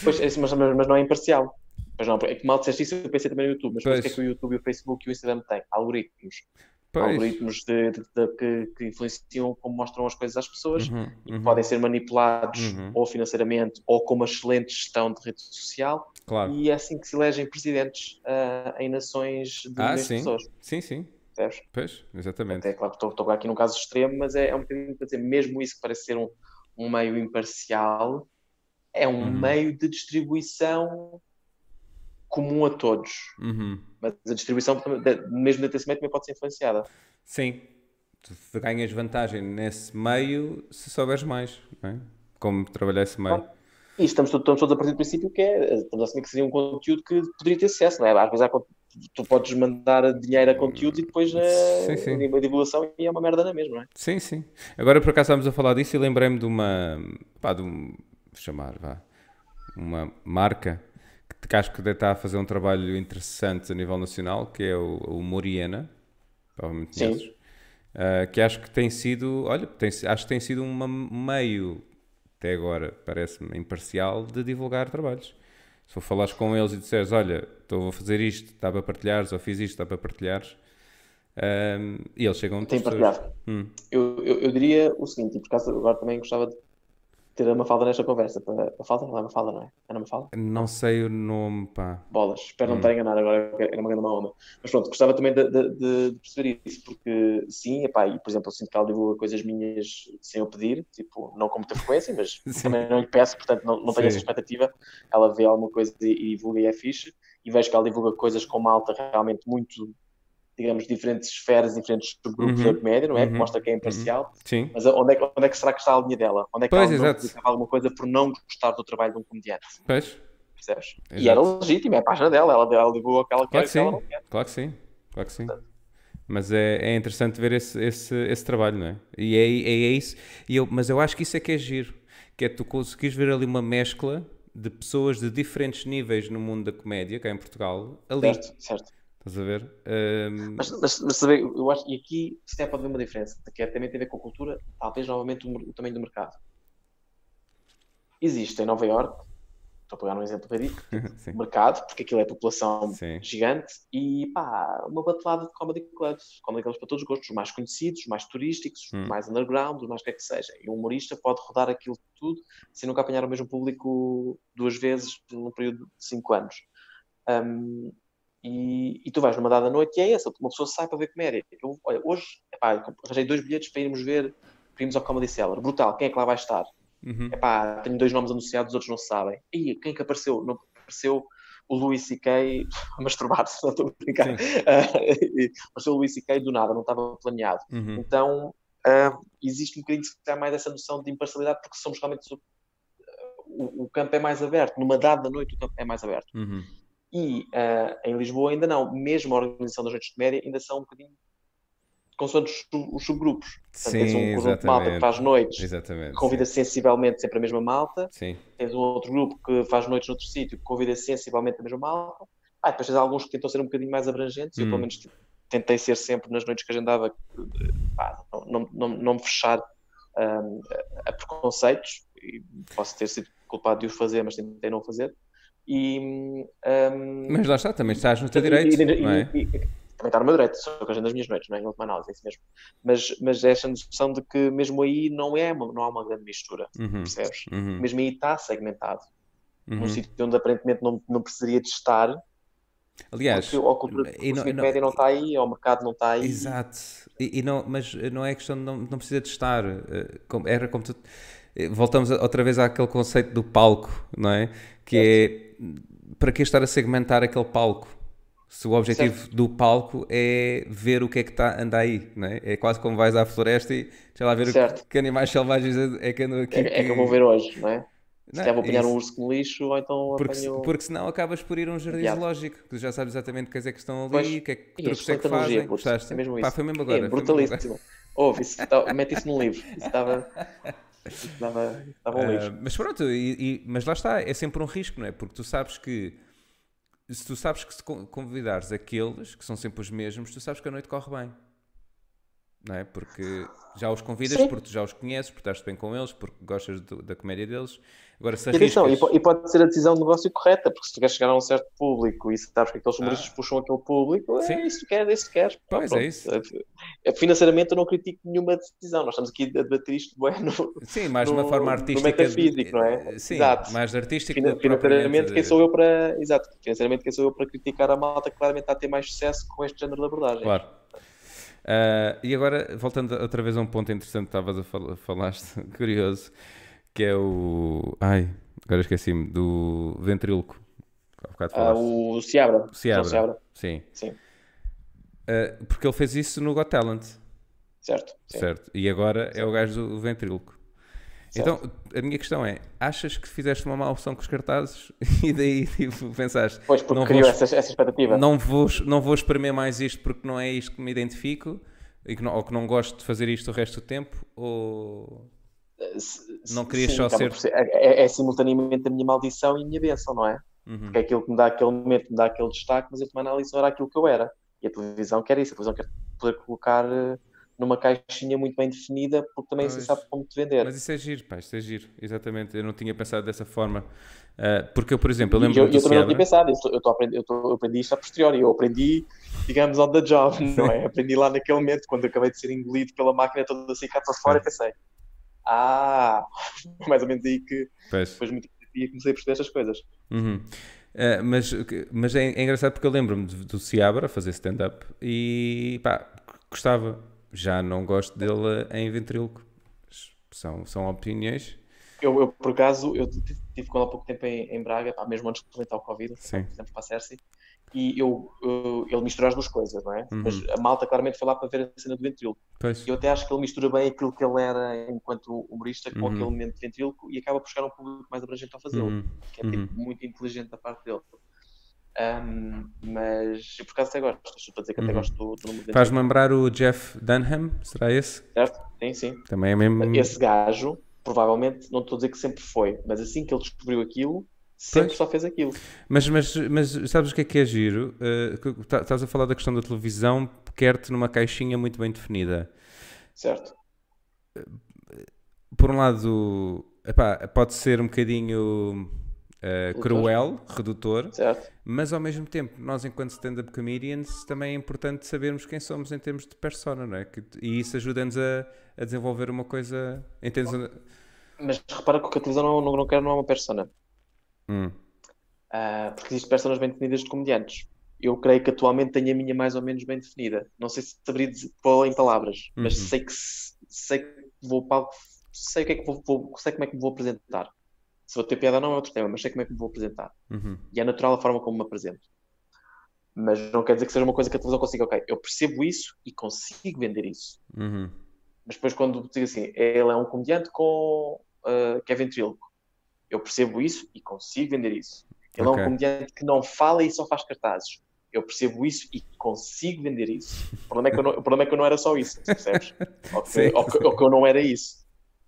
Pois, mas, mas não é imparcial. Não, é que mal disseste isso, eu pensei também no YouTube, mas pois. que é que o YouTube, o Facebook e o Instagram têm? Algoritmos. Pois. Algoritmos de, de, de, que, que, influenciam como mostram as coisas às pessoas uhum, e uhum. podem ser manipulados uhum. ou financeiramente ou com uma excelente gestão de rede social. Claro. E é assim que se elegem presidentes uh, em nações de ah, sim. pessoas. Sim, sim. Percebes? Pois, exatamente. É claro que estou, estou aqui num caso extremo, mas é, é um bocadinho para dizer, mesmo isso que parece ser um, um meio imparcial, é um uhum. meio de distribuição comum a todos. Uhum. Mas a distribuição, mesmo desse meio, também pode ser influenciada. Sim. Tu ganhas vantagem nesse meio se souberes mais, não é? Como trabalhar esse meio. E estamos, estamos todos a partir do princípio que é, estamos a assumir que seria um conteúdo que poderia ter acesso, não é? Às vezes há tu podes mandar dinheiro a conteúdo e depois a, sim, sim. a divulgação e é uma merda na mesma, não é? Sim, sim. Agora por acaso estávamos a falar disso e lembrei-me de uma, pá, de um, chamar, vá, uma marca que acho que está a fazer um trabalho interessante a nível nacional, que é o, o Moriena, provavelmente conheces, uh, que acho que tem sido, olha, tem, acho que tem sido um meio até agora parece-me imparcial, de divulgar trabalhos. Se for falares com eles e disseres, olha, estou a fazer isto, está para partilhares, ou fiz isto, está para partilhares, um, e eles chegam a Tem partilhado. Hum. Eu, eu, eu, diria o seguinte, e por acaso agora também gostava de ter uma falda nesta conversa. A falda não é uma falda, não é? É uma falda? Não sei o nome, pá. Bolas, espero hum. não estar enganado agora, era uma grande onda. Mas pronto, gostava também de, de, de, perceber isso, porque sim, epá, e por exemplo, eu sinto que ela divulga coisas minhas sem eu pedir, tipo, não com muita frequência, mas também não lhe peço, portanto não, não tenho essa expectativa. Ela vê alguma coisa e, e divulga e é fixe, e vejo que ela divulga coisas com uma alta realmente muito digamos, diferentes esferas, diferentes subgrupos uhum. da comédia, não é? Uhum. Que mostra que é uhum. imparcial. Sim. Mas onde é, que, onde é que será que está a linha dela? Onde é que pois, ela não alguma coisa por não gostar do trabalho de um comediante? Pois. Percebes? Exato. E era legítimo, é a página dela, ela, ela divulgou aquela claro que, que ela não quer. Claro que sim, claro que sim. Mas é, é interessante ver esse, esse, esse trabalho, não é? E é, é, é isso. E eu, mas eu acho que isso é que é giro. Que é tu conseguires ver ali uma mescla de pessoas de diferentes níveis no mundo da comédia, cá em Portugal, ali. Certo, certo. Estás a ver? Um... Mas, mas, mas eu acho, e aqui se pode haver uma diferença, que é, também tem a ver com a cultura, talvez novamente o, o tamanho do mercado. Existe em Nova York, estou a pegar um exemplo ridículo, mercado, porque aquilo é população Sim. gigante, e pá, uma batelada de comedy clubs, comedy clubs para todos os gostos, os mais conhecidos, os mais turísticos, hum. os mais underground, os mais que é que seja. E um humorista pode rodar aquilo tudo sem nunca apanhar o mesmo público duas vezes num período de cinco anos. Um, e, e, tu vais numa dada noite e é essa, uma pessoa sai para ver comédia. Eu, olha, hoje, epá, arranjei dois bilhetes para irmos ver, para irmos ao Comedy Cellar. Brutal, quem é que lá vai estar? Uhum. Epá, tenho dois nomes anunciados, os outros não sabem. E quem é que apareceu? Não apareceu o Louis C.K. a masturbar-se, não estou a brincar. Uh, apareceu o Louis C.K. do nada, não estava planeado. Uhum. Então, uh, existe um bocadinho mais dessa noção de imparcialidade, porque somos realmente. O, o campo é mais aberto, numa dada noite o campo é mais aberto. Uhum. E uh, em Lisboa ainda não. Mesmo a organização das noites de comédia ainda são um bocadinho consoante os, os subgrupos. Portanto, Sim, tens um conjunto de malta que faz noites, exatamente, convida sim. sensivelmente sempre a mesma malta. Sim. Tens um outro grupo que faz noites noutro sítio, que convida sensivelmente a mesma malta. Ah, depois tens alguns que tentam ser um bocadinho mais abrangentes. Hum. Eu, pelo hum. menos, tentei ser sempre nas noites que agendava, pá, não, não, não me fechar um, a preconceitos. E posso ter sido culpado de o fazer, mas tentei não fazer. E, um, Mas lá está, também estás no teu direito. E, e, é? e, também está no meu direito, só que a das minhas noites, não é? Em última análise, é isso mesmo. Mas, mas é esta noção de que mesmo aí não, é uma, não há uma grande mistura, uhum, percebes? Uhum. Mesmo aí está segmentado. Uhum. Num sítio onde aparentemente não, não precisaria de estar. Aliás, porque a cultura média não está aí, ou o mercado não está aí. Exato. E, e, não, mas não é questão de não, não precisa de estar. Eh, era como tu. Eh, voltamos outra vez àquele conceito do palco, não é? Que é para que estar a segmentar aquele palco? Se o objetivo certo. do palco é ver o que é que está anda aí, não é? É quase como vais à floresta e deixa lá ver que, que, animais selvagens é, é que andam aqui. É, é que eu vou ver hoje, não é? Se calhar vou apanhar isso. um urso no lixo ou então porque, apanho... porque senão acabas por ir a um jardim yeah. zoológico, que já sabes exatamente quais é que estão ali, o que é que truques é que fazem. Gostaste? É mesmo isso. Pá, foi mesmo agora. É, brutalíssimo. Ouve, isso, tá, mete isso num livro. Isso estava... Estava, estava um uh, mas pronto, e, e, mas lá está, é sempre um risco, não é? Porque tu sabes que se tu sabes que se convidares aqueles que são sempre os mesmos, tu sabes que a noite corre bem. Não é? Porque já os convidas, Sim. porque tu já os conheces, porque estás bem com eles, porque gostas do, da comédia deles. Agora, se arriscas... e, pode ser a decisão de negócio correta, porque se tu queres chegar a um certo público e sabes que aqueles humoristas ah. puxam aquele público, é Sim. é isso que queres, é isso que queres. Pois é isso. É, financeiramente eu não critico nenhuma decisão, nós estamos aqui a debater isto bem no, Sim, mais de uma forma artística. No metafísico, não é? Sim, exato. mais artístico. Fina, financeiramente, quem sou eu para. Exato, financeiramente, quem sou eu para criticar a malta que claramente está a ter mais sucesso com este género de abordagem. Claro. Uh, e agora, voltando outra vez a um ponto interessante que estavas a fal falaste, curioso, que é o. Ai, agora esqueci-me, do ventríloco. Ah, o Seabra. Seabra. Seabra. Sim. Sim. Uh, porque ele fez isso no Got Talent. Certo. Sim. Certo. E agora é o gajo do ventríloco. Então, a minha questão é: achas que fizeste uma má opção com os cartazes e daí tipo, pensaste. Pois, porque criou vou, essa, essa expectativa. Não vou, não vou espremer mais isto porque não é isto que me identifico e que não, ou que não gosto de fazer isto o resto do tempo? Ou não querias Sim, só ser... ser... É, é, é, simultaneamente a minha maldição e a minha bênção, não é? Uhum. Porque é aquilo que me dá aquele momento, me dá aquele destaque, mas eu tomar análise não era aquilo que eu era. E a televisão quer isso, a televisão quer poder colocar numa caixinha muito bem definida, porque também se sabe como te vender. Mas isso é giro, pá, isso é giro, exatamente. Eu não tinha pensado dessa forma. Uh, porque eu, por exemplo, eu lembro eu, eu também não tinha pensado, eu, tô, aprendi, eu, tô, eu aprendi isto a posteriori, eu aprendi, digamos, on the job, não é? Aprendi lá naquele momento, quando acabei de ser engolido pela máquina toda assim cá para fora, e pensei, ah, mais ou menos aí que pois. depois muito e comecei a perceber estas coisas. Uhum. Uh, mas mas é, é, engraçado porque eu lembro-me do Ciabra fazer stand-up e pá, gostava. Já não gosto dele em ventríloco. São, são opiniões. Eu, eu, por acaso, eu tive com ele há pouco tempo em, em Braga, pá, mesmo antes de comentar o Covid, Sim. por exemplo, para a Cersei, e eu, eu, ele mistura as duas coisas, não é? Uhum. Mas a malta claramente foi lá para ver a cena do ventríloco. Eu até acho que ele mistura bem aquilo que ele era enquanto humorista com uhum. aquele momento de ventríloco e acaba por chegar a um público mais abrangente ao fazê-lo, uhum. que é tipo, uhum. muito inteligente da parte dele. Um, mas eu por acaso até gosto, estou a dizer que até uhum. gosto do, do número Faz-me lembrar o Jeff Dunham, será esse? Certo, sim, sim. Também é mesmo. Esse gajo, provavelmente, não estou a dizer que sempre foi, mas assim que ele descobriu aquilo, sempre pois. só fez aquilo. Mas, mas, mas sabes o que é que é giro? Uh, estás a falar da questão da televisão, quer-te numa caixinha muito bem definida. Certo. Por um lado, epá, pode ser um bocadinho uh, cruel, redutor, certo. mas ao mesmo tempo, nós enquanto stand-up comedians, também é importante sabermos quem somos em termos de persona, não é? Que, e isso ajuda-nos a, a, desenvolver uma coisa. Entendes? Mas repara que a televisão não, não, não quer não é uma persona. Hum. Uh, porque existem personas bem definidas de comediantes. Eu creio que atualmente tenho a minha mais ou menos bem definida. Não sei se saberia pôr em palavras, uhum. mas sei que sei que vou palco, sei o que é que vou, vou, sei como é que me vou apresentar. Se vou ter piada ou não é outro tema, mas sei como é que me vou apresentar. Uhum. E é natural a forma como me apresento. Mas não quer dizer que seja uma coisa que a televisão consiga, ok, eu percebo isso e consigo vender isso. Uhum. Mas depois quando digo assim, ele é um comediante com uh, que é ventríloco eu percebo isso e consigo vender isso. Ele okay. é um comediante que não fala e só faz cartazes. Eu percebo isso e consigo vender isso. O problema é que eu não, o problema é que eu não era só isso, percebes? ou, que, ou, que, ou que eu não era isso.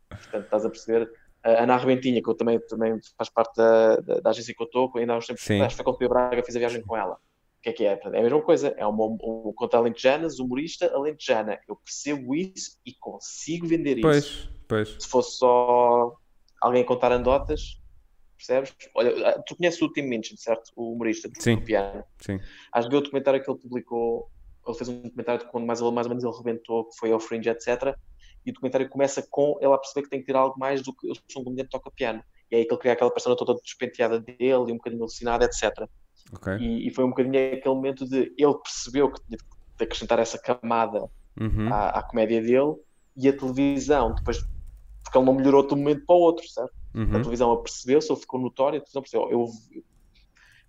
Portanto, estás a perceber? A Ana Arrebentinha, que eu também, também faz parte da, da, da agência que eu estou, ainda há uns tempos atrás, foi fui a Braga, fiz a viagem com ela. O que é que é? É a mesma coisa, é uma, um conta alentejanas, humorista alentejana. Eu percebo isso e consigo vender isso. Pois, pois. Se fosse só alguém a contar anedotas, percebes? Olha, ah, tu conheces o Tim Minchin, certo? O humorista do, sim, piano. Sim. Acho que o documentário que ele publicou, ele fez um documentário quando mais, mais ou menos ele rebentou, que foi ao Fringe, etc. E o documentário começa com ele a perceber que tem que ter algo mais do que eu sou um comediante que toca piano. E é aí que ele cria aquela persona toda despenteada dele e um bocadinho alucinada, etc. Okay. E, e, foi um bocadinho aquele momento de ele percebeu que tinha de acrescentar essa camada uhum. à, à comédia dele e a televisão, depois porque ele não melhorou de um momento para o outro, certo? Uhum. A televisão apercebeu-se, ele ficou notório, a televisão percebeu, eu,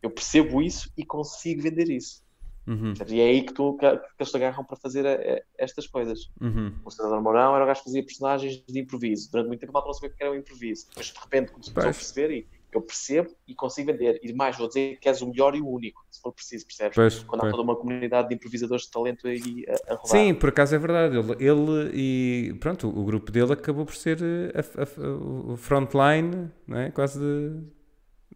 eu percebo isso e consigo vender isso. Uhum. E é aí que, tu, que, que eles te agarram para fazer a, a, estas coisas. Uhum. O Cidadão Mourão era o gajo que fazia personagens de improviso. Durante muito tempo a malta não sabia o que era o improviso. Depois de repente começou a perceber e eu percebo e consigo vender. E mais, vou dizer que és o melhor e o único, se for preciso, percebes? Pois, Quando pois. há toda uma comunidade de improvisadores de talento aí a, a rodar. Sim, por acaso é verdade. Ele, ele, e pronto, o grupo dele acabou por ser eh, o frontline, não é? quase de.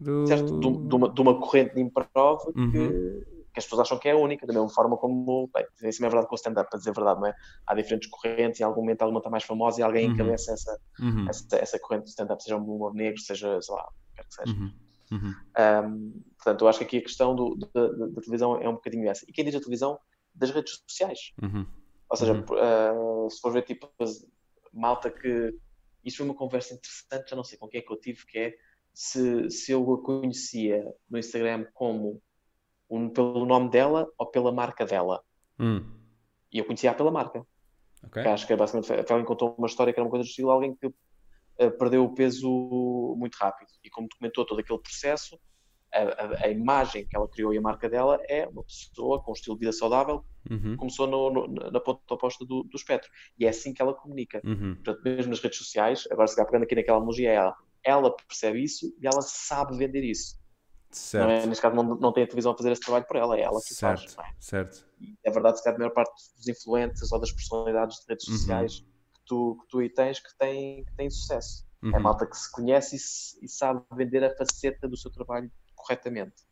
Do... Certo, de, de, uma, de uma corrente de improv uhum. que, que, as pessoas acham que é única, da mesma forma como. Bem, isso é verdade com o stand-up, para dizer a verdade, não é? Há diferentes correntes e em algum momento alguma está mais famosa e alguém uhum. encabeça essa, uhum. essa, essa corrente de stand-up, seja um humor negro, seja, sei lá, que seja. Uhum. Uhum. Um, portanto, eu acho que aqui a questão do, da, da, televisão é um bocadinho essa. E quem diz a televisão, das redes sociais. Uhum. Ou seja, uh, se for ver tipo malta que. Isso foi uma conversa interessante, já não sei com quem é que eu tive, que é se, se eu a conhecia no Instagram como um, pelo nome dela ou pela marca dela. Hum. E eu conhecia-a pela marca. Okay. acho que é basicamente ela contou uma história que era uma coisa do estilo alguém que perdeu o peso muito rápido. E como documentou todo aquele processo, a, a, a, imagem que ela criou e a marca dela é uma pessoa com um estilo de vida saudável, uhum. começou no, no, na ponta oposta do, do, espectro. E é assim que ela comunica. Uhum. Portanto, mesmo nas redes sociais, agora se calhar pegando aqui naquela analogia, ela, ela percebe isso e ela sabe vender isso. Certo. Não é, neste caso, não, não tem a televisão a fazer esse trabalho por ela, é ela que certo. faz. É? Certo. E é verdade que a maior parte dos influencers ou das personalidades de redes uhum. sociais tu, que tu aí tens que têm, que têm sucesso. Uhum. É malta que se conhece e, se, e, sabe vender a faceta do seu trabalho corretamente.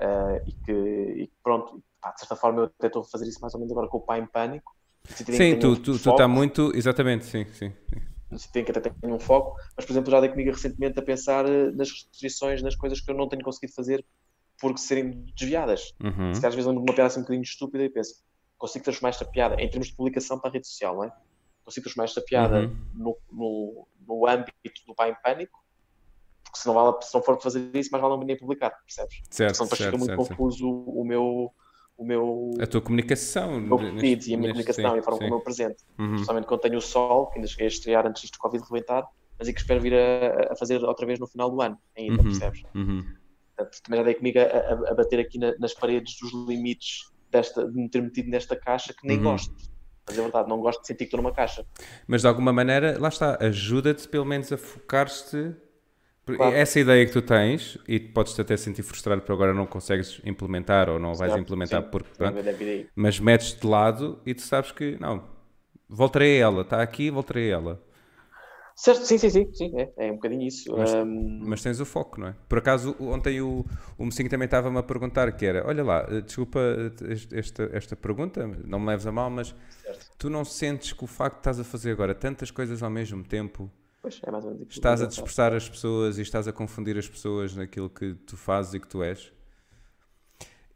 Uh, e, que, e pronto, pá, de certa forma eu até estou a fazer isso mais ou menos agora com o Pai em Pânico. Sim, tu, tu, tu está muito. Exatamente, sim, sim. sim. Tem que até tenho um foco, mas por exemplo, já dei comigo recentemente a pensar eh, nas restrições, nas coisas que eu não tenho conseguido fazer porque serem desviadas. Uhum. Se às vezes lembro de uma piada assim um bocadinho estúpida e penso, consigo transformar esta piada em termos de publicação para a rede social, não é? Consigo transformar esta piada Uhum. no, no, no âmbito do pai em pânico, porque se não, vale, se não for fazer isso, mais vale não nem publicar, percebes? Certo, Senão depois certo, fica muito certo, certo. confuso o meu, o meu, A tua comunicação. o meu feed e a minha comunicação sim, e a forma sim. como eu apresento. Uhum. Especialmente quando tenho o sol, que ainda cheguei a estrear antes disto Covid rebentar, mas e que espero vir a, a fazer outra vez no final do ano, ainda, Uhum. percebes? Uhum. Portanto, também já dei comigo a, a- a bater aqui na- nas paredes dos limites desta, de me ter metido nesta caixa que nem Uhum. gosto. Mas é verdade, não gosto de sentir que estou numa caixa. Mas de alguma maneira, lá está, ajuda-te pelo menos a focar-te. porque Claro. Essa ideia que tu tens, e podes-te até sentir frustrado por agora não consegues implementar ou não vais implementar sim. porque pronto, mas metes de lado e tu sabes que não, voltarei a ela, está aqui, voltarei a ela. Certo, sim, sim, sim, sim, é, é um bocadinho isso. Mas- Ahm, Mas tens o foco, não é? Por acaso, ontem o, o Mocinho também estava-me a perguntar que era, olha lá, eh, desculpa eh, esta, esta pergunta, não me leves a mal, mas certo. tu não sentes que o facto de estás a fazer agora tantas coisas ao mesmo tempo Pois, é mais ou menos estás a dispersar as pessoas e estás a confundir as pessoas naquilo que tu fazes e que tu és.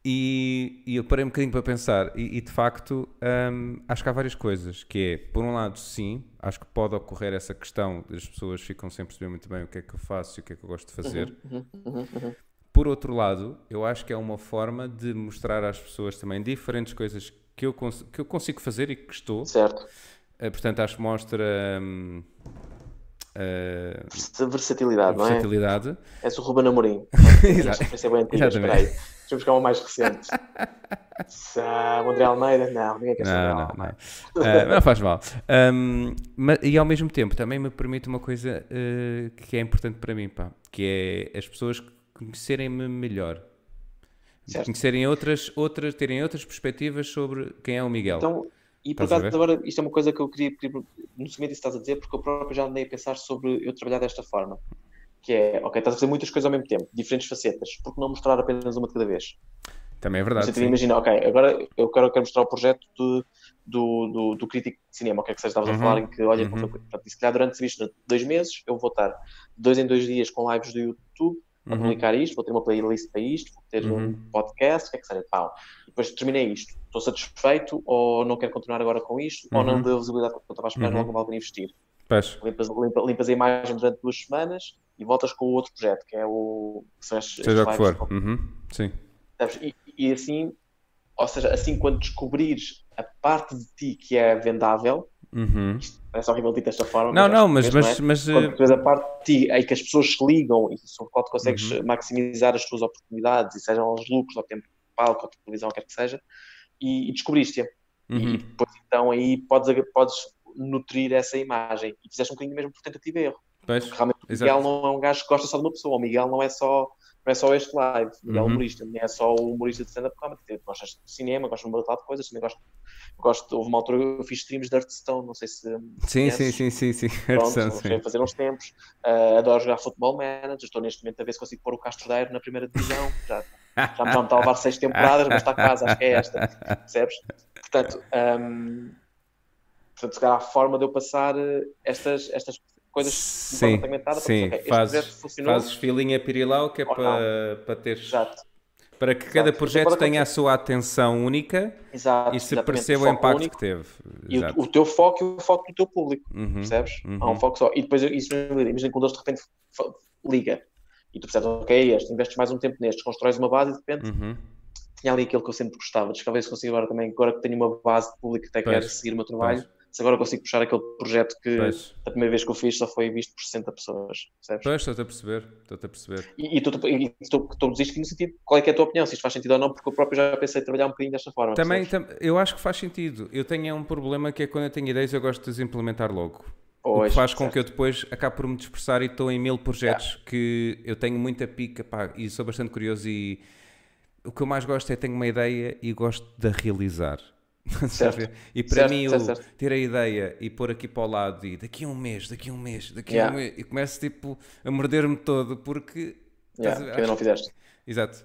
E, e eu parei um bocadinho para pensar, e, e de facto hum, acho que há várias coisas. Que é, por um lado, sim, acho que pode ocorrer essa questão das pessoas ficam sem perceber muito bem o que é que eu faço e o que é que eu gosto de fazer. Uhum, uhum, uhum. Por outro lado, eu acho que é uma forma de mostrar às pessoas também diferentes coisas que eu, que eu consigo fazer e que estou. Certo. Eh, portanto, acho que mostra hum, eh, Versa- Versatilidade, não é? versatilidade. És o Ruben Amorim. Exato. Exatamente. Deixa buscar uma mais recente. Ah, o André Almeida? Não, ninguém quer saber. Não, não, não. Mas não faz mal. Ahm, ma- e ao mesmo tempo também me permite uma coisa eh, que é importante para mim, pá, que é as pessoas conhecerem-me melhor. Certo. Conhecerem outras, outras, terem outras perspectivas sobre quem é o Miguel. Então, e por acaso agora, isto é uma coisa que eu queria, queria no seguimento disso estás a dizer, porque eu próprio já andei a pensar sobre eu trabalhar desta forma. Que é, ok, estás a fazer muitas coisas ao mesmo tempo, diferentes facetas, por que não mostrar apenas uma de cada vez? também é verdade. Você sim. imagina, ok, agora eu quero, quero mostrar o projeto do, do, do, do crítico de cinema, o que é que seja, estavas Uhum, a falar, em que, olha, uhum. portanto, se calhar durante visto, dois meses, eu vou estar dois em dois dias com lives do YouTube a Uhum. publicar isto, vou ter uma playlist para isto, vou ter Uhum. um podcast, o que é que seja, pau. Depois terminei isto, estou satisfeito ou não quero continuar agora com isto, ou não Uhum. deu a visibilidade que eu estava a esperar, Uhum. não vale investir. Limpas, limpa- limpas a imagem durante duas semanas e voltas com o outro projeto, que é o... que são estes- seja o que for. Uhum, Sim. E, e assim, ou seja, assim quando descobrires a parte de ti que é vendável, Uhum. parece horrível dito desta forma, Não, acho não, mas, mas, é? mas, Quando eh, tu vês a parte de ti em que as pessoas se ligam e sobre qual tu consegues Uhum. maximizar as tuas oportunidades, e sejam os lucros, ou tempo de palco, ou televisão, ou quer que seja, e, e descobriste-a. E uhum. depois então aí podes, podes nutrir essa imagem. E fizeste um bocadinho mesmo por tentativa e erro. Pois, realmente o exato. Miguel não é um gajo que gosta só de uma pessoa. O Miguel não é só, não é só este live. O Miguel é Uhum. humorista. Nem é só o humorista de stand-up comedy. Tipo, Gostas de cinema, gostas de uma de coisas. Também gosto, gosto. Houve uma altura que eu fiz streams de Hearthstone. Não sei se. Sim, sim, sim, sim, sim. Pronto, Sim, fazer uns tempos. Ah, adoro jogar futebol manager. Estou neste momento a ver se consigo pôr o Castro Daire na primeira divisão. Já, já me já me está a levar seis temporadas, mas está quase, acho que é esta. Percebes? Portanto, ahm, portanto, se calhar a forma de eu passar eh, estas, estas coisas Sim, sim. porque, ok, este Fazes, funcionou, fazes feeling a pirilau que é para, para teres. exato, Para que cada Exato. projeto tenha a sua atenção única exato, e se exatamente, perceba o foco impacto único que teve. E o, Exato. o teu foco e o foco do teu público, Uhum, percebes? uhum. Há um foco só. E depois, isso, imagina que um deles de repente liga. E tu percebes, ok, este, investes mais um tempo neste, constróis uma base e de repente Uhum. tinha ali aquilo que eu sempre gostava. Talvez consiga agora também, agora que tenho uma base de público que até quer seguir o meu trabalho, pois. Se agora consigo puxar aquele projeto que Pois, a primeira vez que eu fiz só foi visto por 60 pessoas, percebes? pois, estou-te a perceber. Estou-te a perceber. E, e e tu dizes que no sentido, qual é que é a tua opinião, se isto faz sentido ou não, porque eu próprio já pensei em trabalhar um bocadinho desta forma. Também, tam- eu acho que faz sentido. Eu tenho um problema que é quando eu tenho ideias eu gosto de as implementar logo. o Pois, que faz com certo. que eu depois acabe por me dispersar e estou em mil projetos que eu tenho muita pica pá, e sou bastante curioso e o que eu mais gosto é tenho uma ideia e gosto de a realizar. Sabe? E para Certo, mim, certo, certo. ter a ideia e pôr aqui para o lado e daqui a um mês, daqui a um mês, daqui a Yeah. um mês, e começo tipo a morder-me todo porque Yeah, estás a que ainda não fizeste. Exato.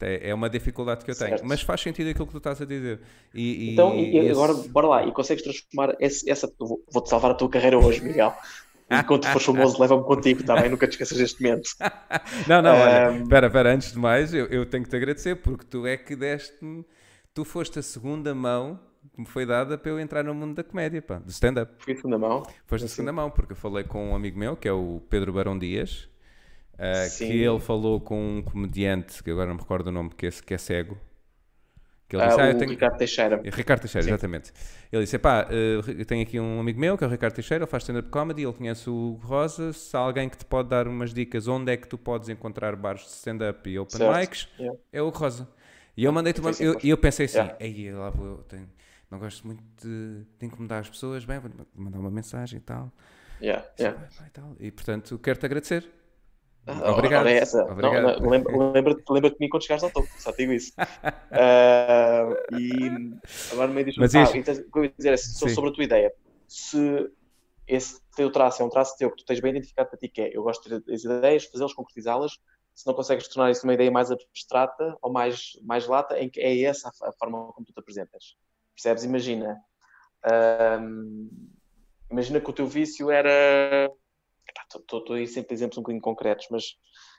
É, é uma dificuldade que eu tenho. Certo. Mas faz sentido aquilo que tu estás a dizer. E, Então, e, e esse- agora, bora lá, e consegues transformar esse- essa. Vou-te salvar a tua carreira hoje, Miguel. E quando tu fores famoso, leva-me contigo, tá bem? Nunca te esqueças deste momento. Não, não, olha, Ahm. espera, espera, antes de mais, eu, eu tenho que te agradecer porque tu é que deste-me, tu foste a segunda mão que me foi dada para eu entrar no mundo da comédia, pá, do stand-up. Fui a segunda mão. Foste a segunda mão, porque eu falei com um amigo meu, que é o Pedro Barão Dias, ah, Sim. que ele falou com um comediante, que agora não me recordo o nome, que é, que é cego. Que ele Ah, disse, ah, tenho... Ricardo Teixeira. É Ricardo Teixeira, Sim. exatamente. Ele disse: pá, eu tenho aqui um amigo meu que é o Ricardo Teixeira, ele faz stand-up comedy, ele conhece o Rosa. Se há alguém que te pode dar umas dicas onde é que tu podes encontrar bares de stand-up e open Certo. mics, Yeah. é o Rosa. E eu mandei-te uma. Eu-. E eu, pensei assim: Yeah. ei, lá vou eu, tenho- não gosto muito de, de incomodar as pessoas, bem, vou mandar uma mensagem e tal. Yeah, yeah. Vai, vai, tal. E portanto, quero-te agradecer. Ah, Obrigado. ora é essa. Obrigado. Não, não, lembra- Lembra-te lembra de mim quando chegares ao topo, só te digo isso. Ah, e agora me diz Mas ah, isto- então, o que eu ia dizer é so- Sim. sobre a tua ideia. Se esse teu traço é um traço teu que tu tens bem identificado para ti, que é eu gosto de ter as ideias, fazê-las, concretizá-las, se não consegues tornar isso uma ideia mais abstrata ou mais, mais lata, em que é essa a, a forma como tu te apresentas. Percebes? Imagina. imagina que o teu vício era Estou a ir sempre a exemplos um bocadinho concretos, mas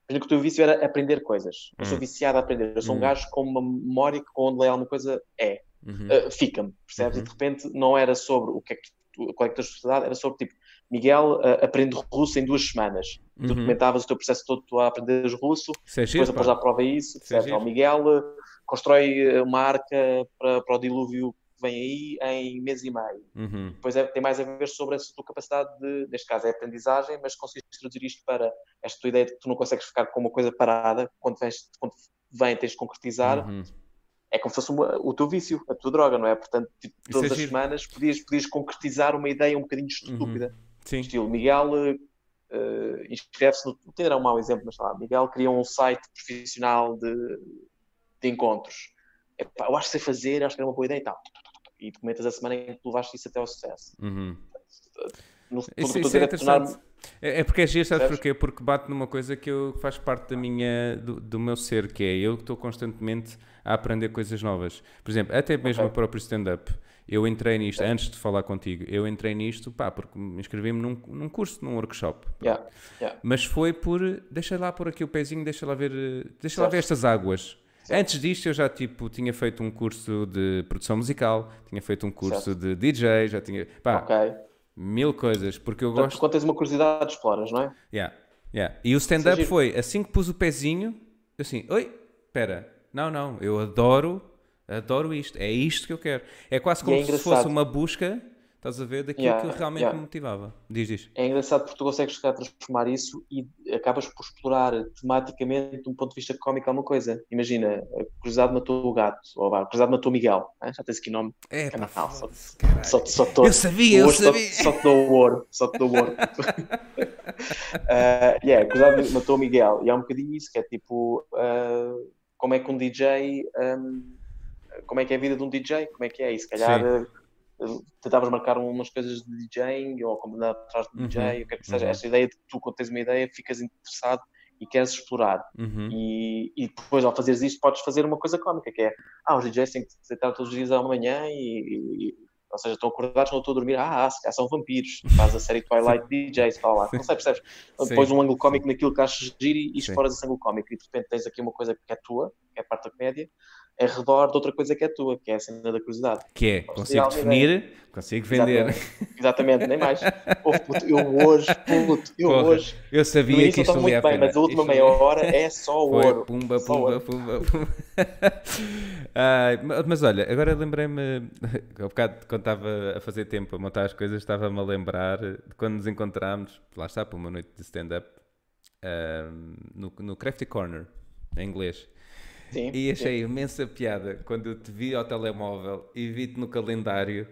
imagina que o teu vício era aprender coisas. Eu sou Hum. viciado a aprender. Eu sou Hum. um gajo com uma memória que, quando leio alguma coisa, é. Uhum. Uh, Fica-me, percebes? Uhum. E de repente não era sobre o que é que tu, qual é que a tua sociedade, era sobre tipo, Miguel uh, aprende russo em duas semanas. Tu Uhum. documentavas o teu processo todo tu a aprender russo, Isso é depois giro, após à prova isso, Isso é Miguel uh, constrói uh, uma arca para, para o dilúvio que vem aí em mês e meio Uhum. depois é- tem mais a ver sobre essa tua capacidade de, neste caso é aprendizagem, mas consegues traduzir isto para esta tua ideia de que tu não consegues ficar com uma coisa parada, quando, vens, quando vem tens de concretizar, Uhum. é como se fosse uma- o teu vício, a tua droga, não é? Portanto, tipo, Isso todas é as semanas podias, podias concretizar uma ideia um bocadinho estúpida. Sim. Estilo, Miguel uh, inscreve-se no. Tinder é um mau exemplo, mas lá, Miguel cria um site profissional de, de encontros. Epá, eu acho que sei fazer, acho que era uma boa ideia e tal. E documentas a semana em que tu levaste isso até ao sucesso. Uhum. No, tudo Isso, que isso é interessante. É, é porque é giro, sabes porquê? Porque bate numa coisa que eu, faz parte da minha, do, do meu ser, que é eu que estou constantemente a aprender coisas novas. Por exemplo, até mesmo Ok. o próprio stand-up. Eu entrei nisto, antes de falar contigo, eu entrei nisto, pá, porque me inscrevi-me num, num curso, num workshop. Yeah, yeah. Mas foi por, deixa lá pôr aqui o pezinho, deixa lá ver, deixa lá Certo. ver estas águas. Antes disto eu já tipo tinha feito um curso de produção musical, tinha feito um curso Certo. de DJ, já tinha, pá, Ok. mil coisas, porque eu Portanto, gosto quando tens uma curiosidade, exploras, não é? Yeah, yeah. E o stand-up giro. foi assim que pus o pezinho, eu assim, oi, espera, não, não, eu adoro, adoro isto, é isto que eu quero. É quase como é se fosse uma busca, estás a ver, daquilo Yeah, que realmente yeah. me motivava. Diz, diz. É engraçado porque tu consegues chegar a transformar isso e acabas por explorar tematicamente de um ponto de vista cómico alguma coisa. Imagina, a curiosidade matou o gato, ou vá, a curiosidade matou o Miguel. hein? Já tens aqui nome. É, Canal, pá, só-. Só, só, só, Eu sabia, eu hoje só- sabia. Só, te dou o ouro. Só te dou o ouro. uh, yeah, curiosidade matou o Miguel. E há um bocadinho isso, que é tipo, uh, como é que um DJ, um, como é que é a vida de um DJ? Como é que é? E se calhar uh, tentavas marcar umas coisas de DJing ou combinar atrás de Uhum, DJ, o que é que seja. uhum. Esta ideia de que tu, quando tens uma ideia, ficas interessado e queres explorar. Uhum. E, e depois, ao fazeres isto, podes fazer uma coisa cómica, que é, ah, os DJs têm que se deitar todos os dias à manhã e, e- ou seja, estão acordados, não estou a dormir, ah, ah, são vampiros, faz a série Twilight DJs, fala lá, não sei, percebes? Sim. Pões um ângulo cómico naquilo que achas giro e, exploras esse ângulo cómico e de repente tens aqui uma coisa que é tua, que é parte da comédia, em redor de outra coisa que é tua, que é a cena da curiosidade. Que é, consigo definir, consigo vender. Exatamente, exatamente, nem mais. Ouve, puto, eu hoje, puto, eu Porra, hoje. Eu sabia início que isto a muito bem, pena. mas a última Isto meia hora é só Foi ouro. pumba, Só pumba, ouro. pumba, pumba. Ma- mas olha, agora lembrei-me, há bocado quando estava a fazer tempo a montar as coisas, estava-me a lembrar de quando nos encontrámos, lá está, para uma noite de stand-up, ahm, no, no Crafty Corner, em inglês. Sim, E sim. achei imensa piada quando eu te vi ao telemóvel e vi-te no calendário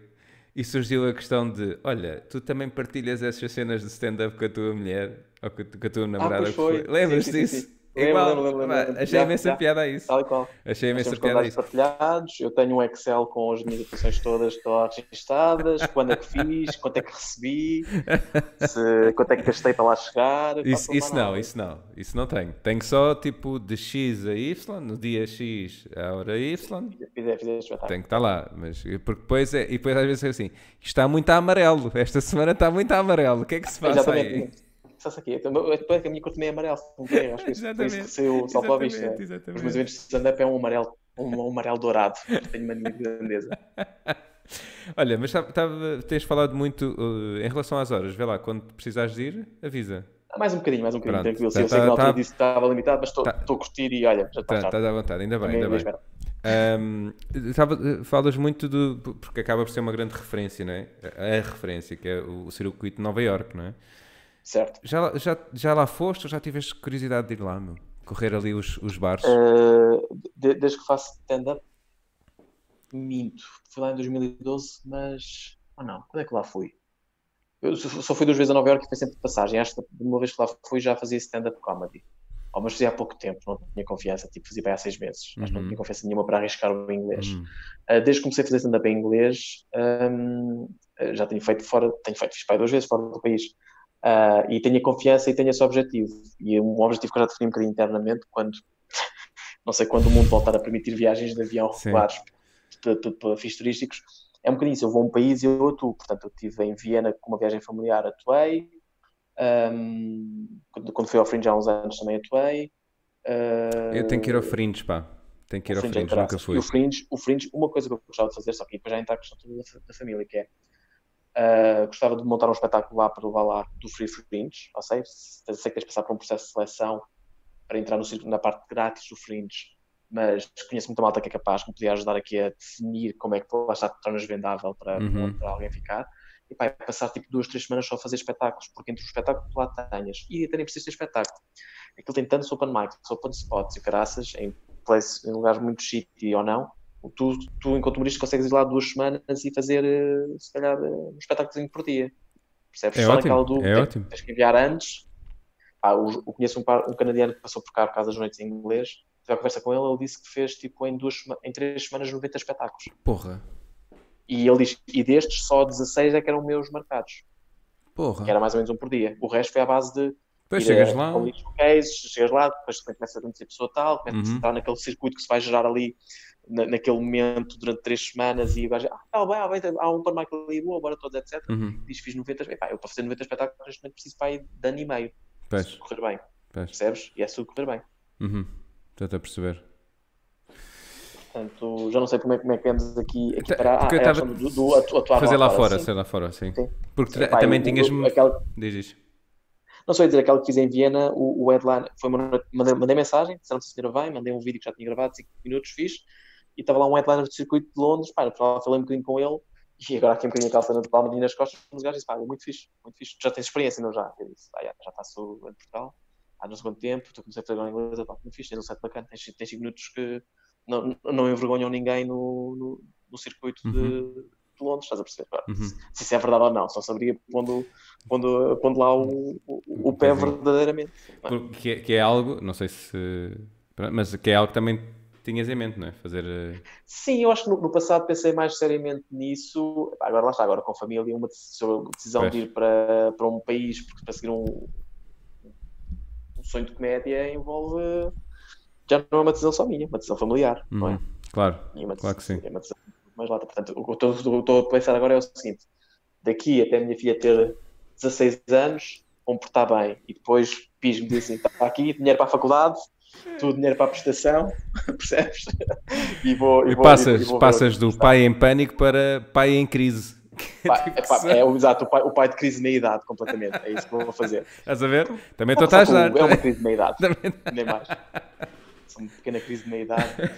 e surgiu a questão de: olha, tu também partilhas essas cenas de stand-up com a tua mulher ou com a, tua namorada? Ah, pois que foi. Lembras Sim, sim, disso? sim, Igual, lembro, lembro, lembro. achei imensa piada a isso. Tal e qual. Achei imensa piada a isso. partilhados, eu tenho um Excel com as minhas atuações todas, todas registadas, quando é que fiz, quanto é que recebi, se- quanto é que gastei para lá chegar. Isso, isso não, isso não, isso não tenho. Tenho só tipo de X a Y, no dia X à hora Y, Fiz, fiz este espetáculo. tem que estar lá. Mas, porque depois, é, e depois às vezes é assim, isto está muito amarelo, esta semana está muito amarelo, o que é que se passa aí? Só aqui, depois que a minha cor também é amarelo, se não engano, acho que isso foi isso que saiu para a vista. Os meus eventos de stand-up é um amarelo, um, um amarelo dourado, tenho de grandeza. Olha, mas tava- tava- tens falado muito uh, em relação às horas, vê lá, quando precisares de ir, avisa. Mais um bocadinho, mais um bocadinho, Pronto, tranquilo. tá- eu sei que tá- na altura tá- disse que estava limitado, mas estou tá- a curtir e olha, já está Tá- chato. Estás à vontade, ainda bem, Também ainda bem. espero. Ahm, tava- falas muito do. porque acaba por ser uma grande referência, não é? A, a referência, que é o, o circuito de Nova York, não é? Certo. Já, lá- já, já lá foste ou já tiveste curiosidade de ir lá, meu? Correr ali os, os bares? Uh, de- desde que faço stand-up, minto. Fui lá em 2012, mas. Ah, não, quando é que lá fui? Eu só fui duas vezes a Nova Iorque e foi sempre de passagem. Acho que uma vez que lá fui já fazia stand-up comedy. Oh, mas fazia há pouco tempo, não tinha confiança. Tipo, fazia para aí há seis meses. Mas não Uhum. tinha confiança nenhuma para arriscar o inglês. Hum, Uh, desde que comecei a fazer stand-up em inglês, um, já tenho feito fora, tenho feito, fiz duas vezes fora do país. Uh, e tenho a confiança e tenho esse objetivo. E um objetivo que eu já defini um bocadinho internamente, quando não sei quando o mundo voltar a permitir viagens de avião regulares para, fins turísticos, é um bocadinho isso. Eu vou a um país e eu atuo. Portanto, eu estive em Viena com uma viagem familiar, atuei. Um, quando, quando fui ao Fringe há uns anos também atuei. Uh, Eu tenho que ir ao Fringe, pá. Tenho que ir ao Fringe é Fringe, nunca fui. E o Fringe, o Fringe, uma coisa que eu gostava de fazer, só que depois já entra a questão toda da família, que é ah, gostava de montar um espetáculo lá para levar lá do Free Fringe, ou seja, sei que tens de passar por um processo de seleção para entrar no, círculo- na parte grátis do Fringe, mas conheço muita malta que é capaz, que me podia ajudar aqui a definir como é que lá está tornas vendável para, Uhum. para alguém ficar. E pá, é passar tipo duas, três semanas só a fazer espetáculos, porque entre os espetáculos que lá tenhas, e até nem precisas ter espetáculo. Aquilo tem tantos open mics, open spots e caraças, em, place, em lugares muito shitty ou não, tu, tu enquanto humorista consegues ir lá duas semanas e fazer, eh, se calhar, eh, um espetáculo por dia. Percebes? É Só ótimo, do, é ótimo. Tens que enviar antes. Ah, o- eu conheço um, par- um canadiano que passou por cá por causa das noites em inglês. Tive a conversa com ele, ele disse que fez tipo em, duas, em três semanas 90 espetáculos. Porra, E ele diz, e destes só 16 é que eram meus marcados, porra. que era mais ou menos um por dia. O resto foi à base de Depois chegas a- lá. com lixo case, chegas lá, depois começa a conhecer pessoa tal, começa Uhum. a estar naquele circuito que se vai gerar ali na- naquele momento durante três semanas e o gajo, ah, tá bem, ah, bem, há um par Michael ali, boa, bora todos, etc. Uhum. Diz, fiz 90, epá, eu para fazer 90 espetáculos neste momento preciso para aí de ano e meio, se correr bem, percebes? E é se correr bem. Uhum. Estou a perceber. Portanto, já não sei como é, como é que vamos aqui, aqui Tá- para porque eu é a tava- questão do, do atu- atuar Fazer lá fora, sim. ser lá fora, sim. Sim. Porque Epá, também eu- tinhas. eu- aquela- Diz isto. Não só ia dizer, aquela que fiz em Viena, o, o headline, foi uma mandei, mandei mensagem, disseram se a senhora vai, mandei um vídeo que já tinha gravado, 5 minutos, fiz, e estava lá um headliner do circuito de Londres, pá, eu falei um bocadinho com ele, e agora aqui um bocadinho a calça de palmadinha nas costas, o gajo disse, pá, muito fixe, muito fixe, já tens experiência, não já? Eu disse, pá, já, já passo em Portugal, há não sei quanto tempo, tu comecei a fazer agora em inglês, pá, muito fixe, tens um set bacana, tens 5 minutos que não, não envergonham ninguém no, no, no circuito de, de Londres, estás a perceber? Uhum. se, se isso é verdade ou não, só saberia pondo, pondo, pondo lá o, o, o pé Pois é. verdadeiramente. Que, é- que é algo, não sei se. Mas que é algo que também tinhas em mente, não é? Fazer. eh, Sim, eu acho que no, no passado pensei mais seriamente nisso. Agora lá está, agora com a família, uma decisão, decisão Pois. de ir para, para um país porque para seguir um, um sonho de comédia envolve. Já não é uma decisão só minha, é uma decisão familiar, não é? uhum. Claro, E uma claro que sim. É uma decisão mais lata. Portanto, o que eu estou- a pensar agora é o seguinte: daqui até a minha filha ter 16 anos, vão portar bem, e depois PIS-me diz assim: está aqui, dinheiro para a faculdade, tudo dinheiro para a prestação, percebes? E vou. E vou- passas, e vou passas do pai em pânico para pai em crise. Pá, Tipo, é, pá, é o exato, o pai, o pai de crise de meia-idade, completamente. É isso que eu vou fazer. Estás a ver? Também estou a ajudar. É uma crise de meia-idade, Também- nem mais. Uma pequena crise de meia-idade. é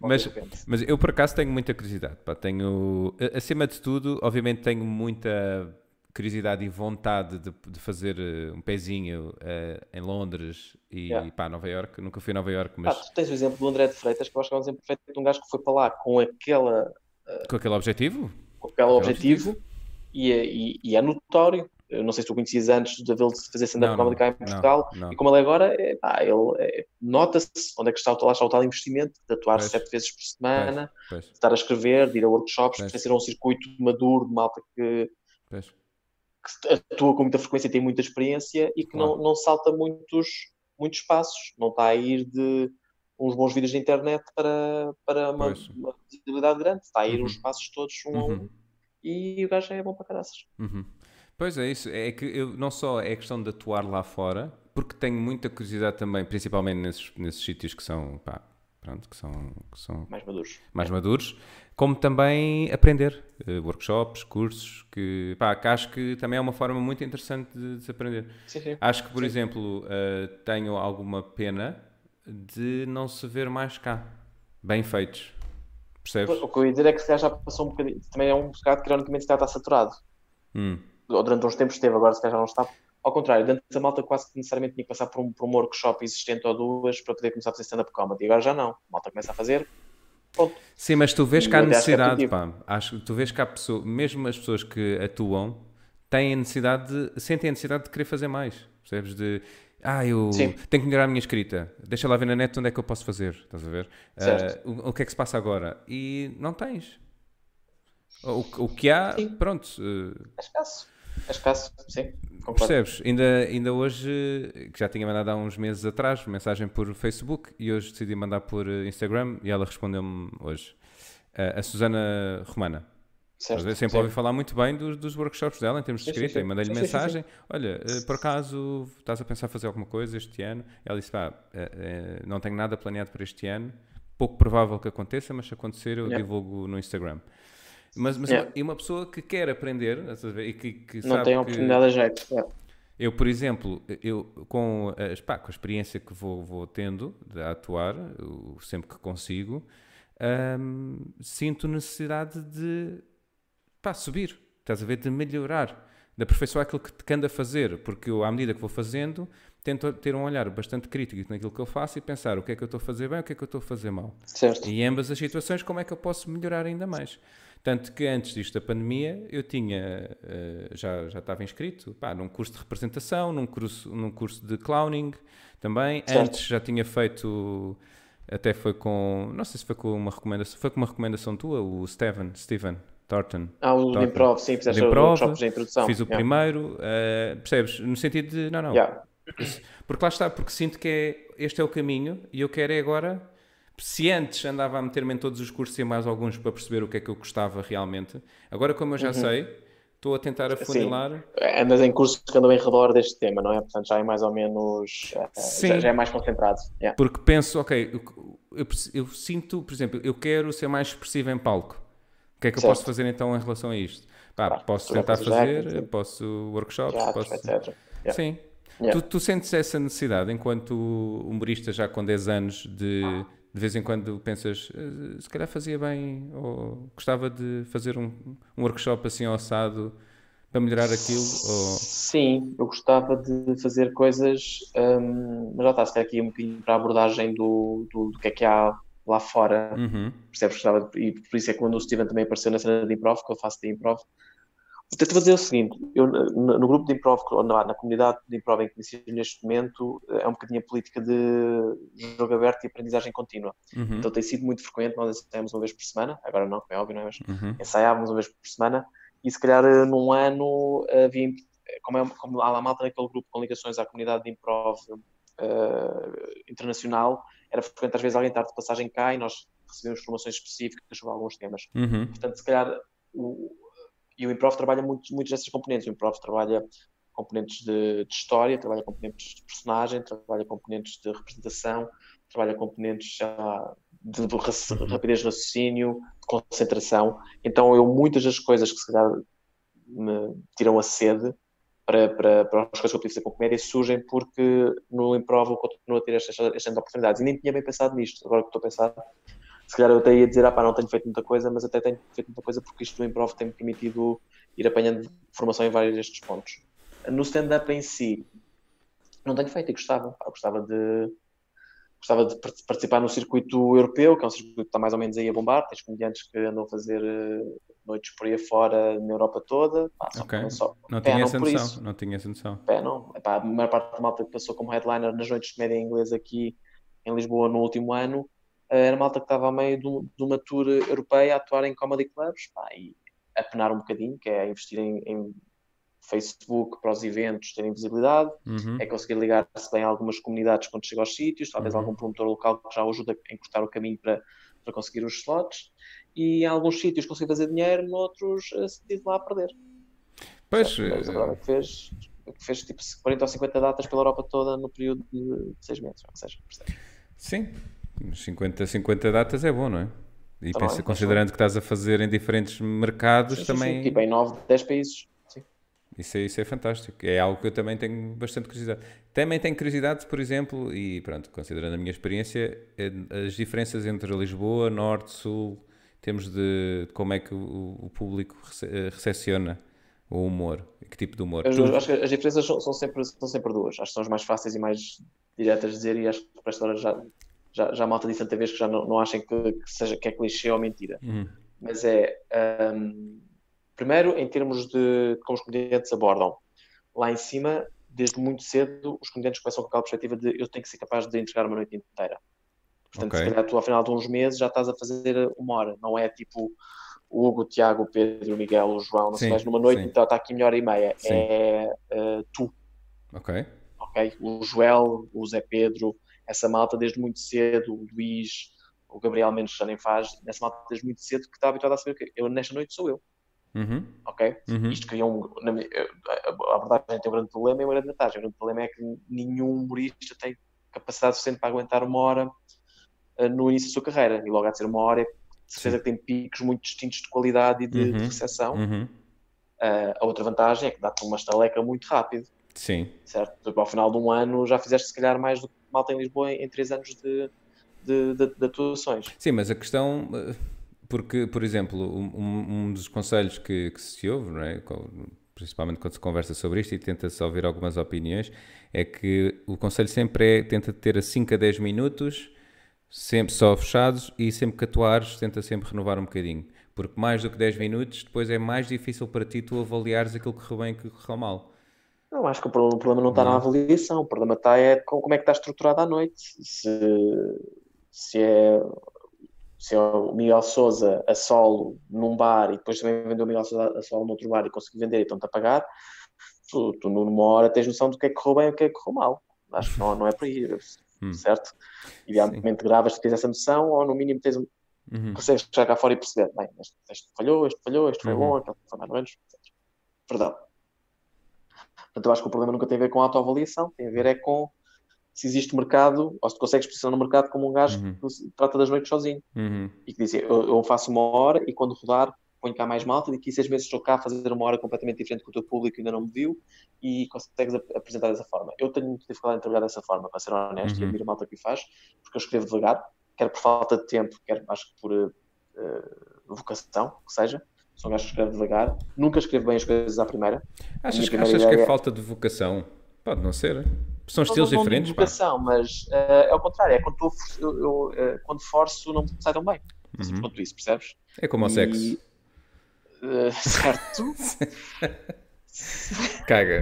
Mas, mas eu por acaso tenho muita curiosidade. pá, Tenho, acima de tudo, obviamente tenho muita curiosidade e vontade de, de fazer eh, um pezinho eh, em Londres e Yeah. pá, Nova York. Nunca fui a Nova York, Ah, mas tu tens o exemplo do André de Freitas, que eu acho que é um exemplo perfeito de um gajo que foi para lá com aquela com aquele objetivo. com aquele Aquele objetivo e, é- e- e é notório eu não sei se tu conhecias antes de vê-lo fazer stand-up comedy cá em Portugal, não, não. e como ele é agora, é, pá, ele é, nota-se onde é que está, lá está o tal investimento de atuar pois. sete vezes por semana, pois, pois. de estar a escrever, de ir a workshops, de ser um circuito maduro de malta que, que, atua com muita frequência tem muita experiência e que não, não salta muitos, muitos passos, não está a ir de uns bons vídeos de internet para, para uma, uma visibilidade grande, está a ir uhum. os passos todos um uhum. a um e o gajo é bom para caraças. Uhum. Pois é isso, é que eu, não só é questão de atuar lá fora, porque tenho muita curiosidade também, principalmente nesses, nesses sítios que são, pá, pronto, que são, que são mais maduros. Mais maduros, como também aprender, uh, workshops, cursos, que, pá, que acho que também é uma forma muito interessante de, de se aprender. Sim, sim. Acho que, por sim. exemplo, uh, tenho alguma pena de não se ver mais cá, bem feitos. Percebes? O que eu ia dizer é que se já passou um bocadinho, também é um bocado que ironicamente está saturado. Hum ou durante uns tempos esteve, agora se calhar já não está. Ao contrário, antes a malta quase que necessariamente tinha que passar por um, por um workshop existente ou duas para poder começar a fazer stand-up comedy. Agora já não. A malta começa a fazer. Ponto. Sim, mas tu vês que há é necessidade, pá. Acho, tu vês que há pessoas, mesmo as pessoas que atuam, têm a necessidade de, sentem a necessidade de querer fazer mais. Percebes? De, ah, eu Sim. tenho que melhorar a minha escrita. Deixa lá ver na net onde é que eu posso fazer. Estás a ver? Uh, o, o, que é que se passa agora? E não tens. O, o que há, Sim. pronto. Uh... É escasso. É escasso, sim. Concordo. Percebes? Ainda, ainda hoje, que já tinha mandado há uns meses atrás, mensagem por Facebook e hoje decidi mandar por Instagram e ela respondeu-me hoje. Uh, a Susana Romana. Certo, Sempre sim. ouvi falar muito bem dos, dos, workshops dela em termos de escrita. E mandei-lhe mensagem: Olha, uh, por acaso estás a pensar fazer alguma coisa este ano? Ela disse: Pá, uh, não tenho nada planeado para este ano. Pouco provável que aconteça, mas se acontecer, eu yeah. divulgo no Instagram. Mas, mas yeah. uma, e uma pessoa que quer aprender e que, que não tem oportunidade a jeito. Yeah. Eu, por exemplo, eu, com, a, pá, com a experiência que vou, vou tendo de atuar, eu, sempre que consigo, hum, sinto necessidade de pá, subir, estás a ver, de melhorar, de aperfeiçoar aquilo que, que ando a fazer, porque eu, à medida que vou fazendo, tento ter um olhar bastante crítico naquilo que eu faço e pensar o que é que eu estou a fazer bem, o que é que eu estou a fazer mal. Certo. E em ambas as situações, como é que eu posso melhorar ainda mais. Tanto que antes disto da pandemia, eu tinha, uh, já, já estava inscrito pá, num curso de representação, num curso, num curso de clowning também. Certo. Antes já tinha feito, até foi com, não sei se foi com uma recomendação, foi com uma recomendação tua, o Steven, Steven Thornton. Ah, o Thornton. improv, sim, fizeste workshops de introdução. Fiz o yeah. primeiro, uh, percebes? No sentido de, não, não. Yeah. Porque lá está, porque sinto que é, este é o caminho e eu quero é agora se antes andava a meter-me em todos os cursos e mais alguns para perceber o que é que eu gostava realmente, agora como eu já uhum. sei, estou a tentar afunilar. Sim. Andas em cursos que andam em redor deste tema, não é? Portanto, já é mais ou menos. Eh, Sim. Já, já é mais concentrado. Yeah. Porque penso, ok, eu, eu, eu, sinto, por exemplo, eu quero ser mais expressivo em palco. O que é que certo. eu posso fazer então em relação a isto? Pá, claro, posso tentar fazer, já, posso workshops, já, posso. Etc. Yeah. Sim. Yeah. Tu, tu, sentes essa necessidade enquanto humorista já com 10 anos de. De vez em quando pensas, eh, se calhar fazia bem, ou gostava de fazer um, um workshop assim assado para melhorar aquilo? Ou... Sim, eu gostava de fazer coisas, hum, mas já está, se calhar aqui um bocadinho para a abordagem do, do, do que é que há lá fora, uhum. percebes? Gostava de, e por isso é que quando o Steven também apareceu na cena de improv, que eu faço de improv, Tento fazer o seguinte, eu, no, no, grupo de improv, na, na comunidade de improv em que me neste momento, é um bocadinho a política de jogo aberto e aprendizagem contínua. Uhum. Então tem sido muito frequente, nós ensaiamos uma vez por semana, agora não, é óbvio, não é? Mas uhum. ensaiávamos uma vez por semana e se calhar eh, num ano havia, como, é, como há lá malta naquele grupo com ligações à comunidade de improv uh, internacional, era frequente às vezes alguém estar de passagem cá e nós recebemos formações específicas sobre alguns temas. Uhum. Portanto, se calhar o, e o improv trabalha muito, muito dessas componentes. O improv trabalha componentes de, de, história, trabalha componentes de personagem, trabalha componentes de representação, trabalha componentes já de, de uhum. rapidez de raciocínio, de concentração. Então, eu, muitas das coisas que se calhar me tiram a sede para, para, para as coisas que eu podia fazer com comédia surgem porque no improv eu continuo a ter estas, estas oportunidades. E nem tinha bem pensado nisto, agora que estou a pensar, se calhar eu até ia dizer, ah pá, não tenho feito muita coisa, mas até tenho feito muita coisa porque isto do improv tem-me permitido ir apanhando formação em vários destes pontos. No stand-up em si, não tenho feito e gostava, gostava de gostava de participar no circuito europeu, que é um circuito que está mais ou menos aí a bombar, tens comediantes que andam a fazer uh, noites por aí fora na Europa toda. Pá, só Ok. só Não tinha essa por noção. Não tinha essa noção. Pé, não. Epá, a maior parte da malta que passou como headliner nas noites de média inglesa aqui em Lisboa no último ano eh, era malta que estava a meio de, um- uma tour europeia a atuar em comedy clubs pá, e a penar um bocadinho, que é investir em, em Facebook para os eventos terem visibilidade, Uhum. é conseguir ligar-se bem a algumas comunidades quando chega aos sítios, talvez Uhum. algum promotor local que já o ajuda a encurtar o caminho para, para conseguir os slots. E em alguns sítios conseguir fazer dinheiro, noutros eh, se decide lá a perder. Pois, Mas agora eh, que fez, que fez tipo 40 ou 50 datas pela Europa toda no período de 6 meses, ou seja, percebes? sim, 50, 50 datas é bom, não é? E pensa- considerando que estás a fazer em diferentes mercados, Sim, sim, sim. também. Tipo em 9, 10 países. Sim. Isso é, isso é fantástico. É algo que eu também tenho bastante curiosidade. Também tenho curiosidade, por exemplo, e pronto, considerando a minha experiência, eh, as diferenças entre Lisboa, Norte, Sul, em termos de como é que o, o público rece- eh, recepciona o humor. Que tipo de humor? Eu, acho que as diferenças são, são sempre, são sempre duas. Acho que são as mais fáceis e mais diretas de dizer, e acho que para esta hora já, já, já a malta disse tanta vez que já não, não achem que, que seja, que é clichê ou mentira. Uhum. Mas é. hum, primeiro, em termos de como os comediantes abordam. Lá em cima, desde muito cedo, os comediantes começam com aquela perspectiva de eu tenho que ser capaz de entregar uma noite inteira. Portanto, Ok. se calhar tu ao final de uns meses já estás a fazer uma hora, não é tipo o Hugo, o Tiago, o Pedro, o Miguel, o João, não Sim, numa noite, sim. então está aqui meia hora e meia. Sim. É eh, tu, Ok. ok? O Joel, o Zé Pedro, essa malta desde muito cedo, o Luís, o Gabriel Mendes já nem faz, essa malta desde muito cedo que está habituado a saber que eu nesta noite sou eu, Uhum. ok? Uhum. Isto cria um. Na a abordagem tem um grande problema e uma grande vantagem. O grande problema é que nenhum humorista tem capacidade suficiente para aguentar uma hora eh, no início da sua carreira. E logo há de ser uma hora, de certeza que tem picos muito distintos de qualidade e de, de Uhum. recepção. Uhum. Eh, a outra vantagem é que dá-te uma estaleca muito rápido, Sim. certo? Tipo, ao final de um ano já fizeste se calhar mais do que malta em Lisboa em, três anos de, de, de, de atuações. Sim, mas a questão, eh, porque, por exemplo, um, um dos conselhos que, que se ouve, não é? Principalmente quando se conversa sobre isto e tenta-se ouvir algumas opiniões, é que o conselho sempre é, tenta ter a 5 a 10 minutos, sempre só fechados, e sempre que atuares, tenta sempre renovar um bocadinho. Porque mais do que 10 minutos, depois é mais difícil para ti tu avaliares aquilo que correu bem e que correu mal. Eu acho que o problema, o problema não está na avaliação, o problema está é com, como é que está estruturada a noite. Se, se, é, se é o Miguel Souza a solo num bar e depois também vendeu o Miguel Souza a solo noutro bar e conseguiu vender e estão-te a pagar, tu, tu numa hora tens noção do que é que correu bem e o que é que correu mal. Acho que não, não é por aí, Hum. certo? Idealmente gravas se tens essa noção ou no mínimo tens um, Uhum. consegues chegar cá fora e perceber, bem, este, este falhou, este falhou, este foi Uhum. bom, aquele foi mais ou menos, etc. Portanto, eu acho que o problema nunca tem a ver com a autoavaliação, tem a ver é com se existe mercado, ou se tu consegues posicionar no mercado como um gajo Uhum. que trata das noites sozinho Uhum. e que diz, eu, eu faço uma hora e quando rodar ponho cá mais malta, daqui a seis meses estou cá a fazer uma hora completamente diferente que o teu público ainda não me viu e consegues ap- apresentar dessa forma. Eu tenho muita dificuldade em trabalhar dessa forma, para ser honesto, e Uhum. admiro a malta que faz, porque eu escrevo devagar, quer por falta de tempo, quer acho que por eh, vocação, que seja. Sou um gajo que escreve devagar, nunca escrevo bem as coisas à primeira. Achas, primeira achas que é ideia- falta de vocação? Pode não ser. São estilos diferentes, pá. vocação, mas eh, é o contrário, é quando, eu, eu, eh, quando forço não me sai tão bem. Uhum. Quanto isso, percebes? É como ao E, sexo. eh, certo. Caga.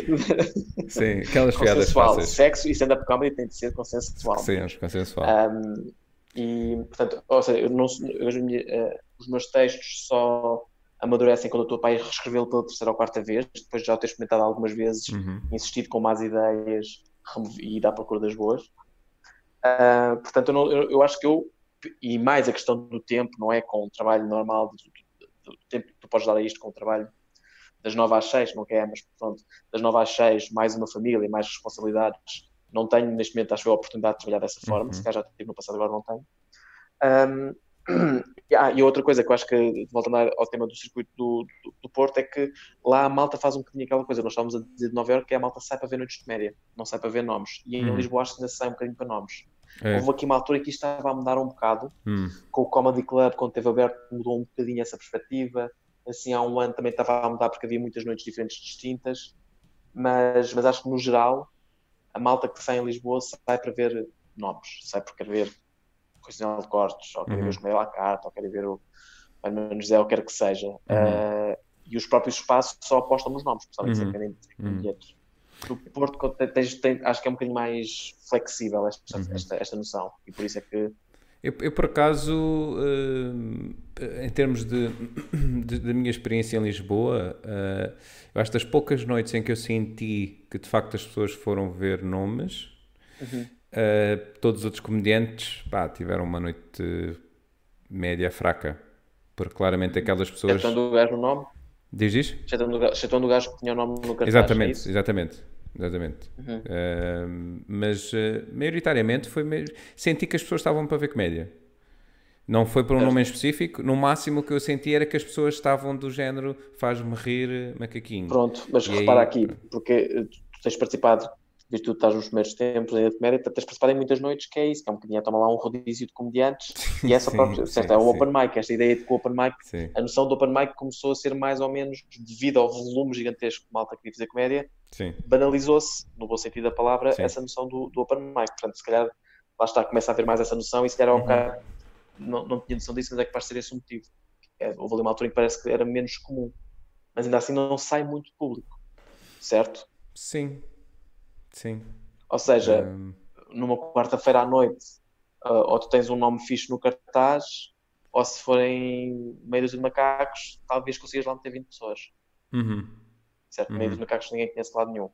Sim, aquelas piadas fáceis. Sexo e stand-up comedy tem de ser consensual. Sim, acho consensual. Um, e, portanto, ou seja, não, eu, eh, os meus textos só amadurecem quando eu estou para ir reescrevê-lo pela terceira ou quarta vez, depois de já o ter experimentado algumas vezes, Uhum. insistido com más ideias e ir à procura das boas. Ah, portanto, eu, não- eu- eu acho que eu, e mais a questão do tempo, não é com o trabalho normal, do, do- do tempo que tu podes dar a isto com o trabalho das 9 às 6, não quer, mas pronto, das 9 às 6, mais uma família, mais responsabilidades, não tenho neste momento, acho eu, a oportunidade de trabalhar dessa forma, Uhum. se calhar já tive no passado, agora não tenho. E, ah, e outra coisa que eu acho que, voltando ao tema do circuito do, do, do Porto, é que lá a malta faz um bocadinho aquela coisa, nós estávamos a dizer de Nova Iorque, que a malta sai para ver noites de média, não sai para ver nomes. E em Uhum. Lisboa acho que ainda sai um bocadinho para nomes. É. Houve aqui uma altura que isto estava a mudar um bocado, Hum. com o Comedy Club, quando teve aberto, mudou um bocadinho essa perspectiva. Assim, há um ano também estava a mudar porque havia muitas noites diferentes distintas. Mas, mas acho que, no geral, a malta que sai em Lisboa sai para ver nomes, sai por querer ver Coisinha de Cortes, ou quer Uhum. ver os Comédia à Carta, ou quer ver o, Iron Man José, ou quer que seja. Uhum. Uh, e os próprios espaços só apostam nos nomes, principalmente uhum. se uhum. bilhetes. No Porto tens, tens, acho que é um bocadinho mais flexível esta, uhum. esta, esta noção, e por isso é que eu, eu, por acaso, uh, em termos de, de, da minha experiência em Lisboa, uh, eu acho que das poucas noites em que eu senti que de facto as pessoas foram ver nomes, uhum. uh, todos os outros comediantes pá, tiveram uma noite média fraca. Porque claramente aquelas pessoas. Excetuando o gajo no nome? Diz isso? Excetuando o gajo que tinha o nome no cartaz. Exatamente, é exatamente. Exatamente. Uhum. Uh, mas uh, maioritariamente foi mesmo. Senti que as pessoas estavam para ver comédia. Não foi por um nome em específico. No máximo o que eu senti era que as pessoas estavam do género faz-me rir macaquinho. Pronto, mas e repara aí... aqui, porque tu tens participado visto que tu estás nos primeiros tempos ainda de comédia, tens participado em muitas noites que é isso, que é um bocadinho, toma lá um rodízio de comediantes e essa sim, própria, sim, certo, é o open mic, esta ideia de que o open mic, sim. a noção do open mic começou a ser mais ou menos, devido ao volume gigantesco de malta que queria fazer comédia, banalizou-se, no bom sentido da palavra, essa noção do, do, open mic, portanto, se calhar, lá está, começa a haver mais essa noção e se calhar um uhum. bocado, não, não tinha noção disso, mas é que parece ser esse o motivo. É, houve ali uma altura em que parece que era menos comum, mas ainda assim não sai muito público, certo? Sim, sim. Ou seja, um... numa quarta-feira à noite, uh, ou tu tens um nome fixe no cartaz, ou se forem meio de macacos, talvez consigas lá meter 20 pessoas. Uhum. Certo? Uhum. Meio dos macacos ninguém conhece de lado nenhum.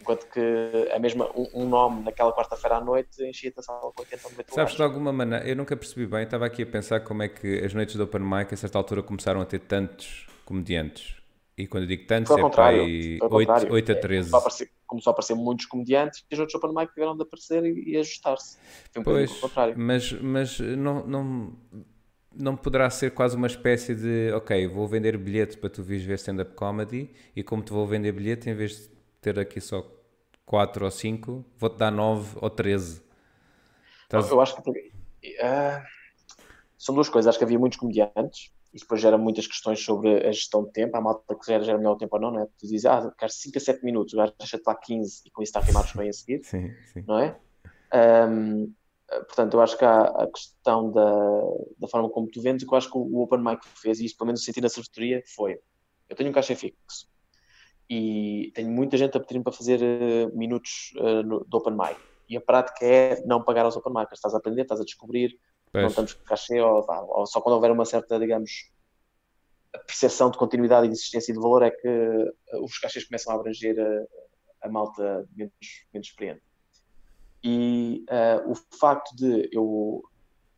Enquanto que a mesma, um, um nome naquela quarta-feira à noite enchia-te a sala com 80 ou 90 Sabes, de alguma maneira, eu nunca percebi bem, estava aqui a pensar como é que as noites do Open Mic a certa altura começaram a ter tantos comediantes. E quando eu digo tantos, é para aí 8, 8 a 13. É, começou a aparecer muitos comediantes e os outros Open Mic tiveram de aparecer e, e ajustar-se. Um pois, contrário. Mas, mas não, não, não poderá ser quase uma espécie de ok, vou vender bilhete para tu vires ver stand-up comedy e como te vou vender bilhete, em vez de ter aqui só 4 ou 5, vou-te dar 9 ou 13. Estás... Eu acho que uh, são duas coisas. Acho que havia muitos comediantes isso depois gera muitas questões sobre a gestão de tempo. A malta que gera, gera melhor o tempo ou não, não é? Tu dizes, ah, quero 5 a 7 minutos, o gajo deixa-te lá 15 e com isso está a queimar bem a seguir, sim, sim. não é? Um, portanto, eu acho que há a questão da, da forma como tu vendes, que eu acho que o Open Mic fez, e isto pelo menos no sentido da cervejaria, foi: eu tenho um caixa fixo e tenho muita gente a pedir-me para fazer uh, minutos uh, no, do Open Mic. E a prática é não pagar aos Open Mic, estás a aprender, estás a descobrir, Pois. Não estamos com cachê, ou, ou, só quando houver uma certa, digamos, percepção de continuidade e de existência de valor é que uh, os cachês começam a abranger a, a malta menos, menos experiente. E uh, o facto de eu,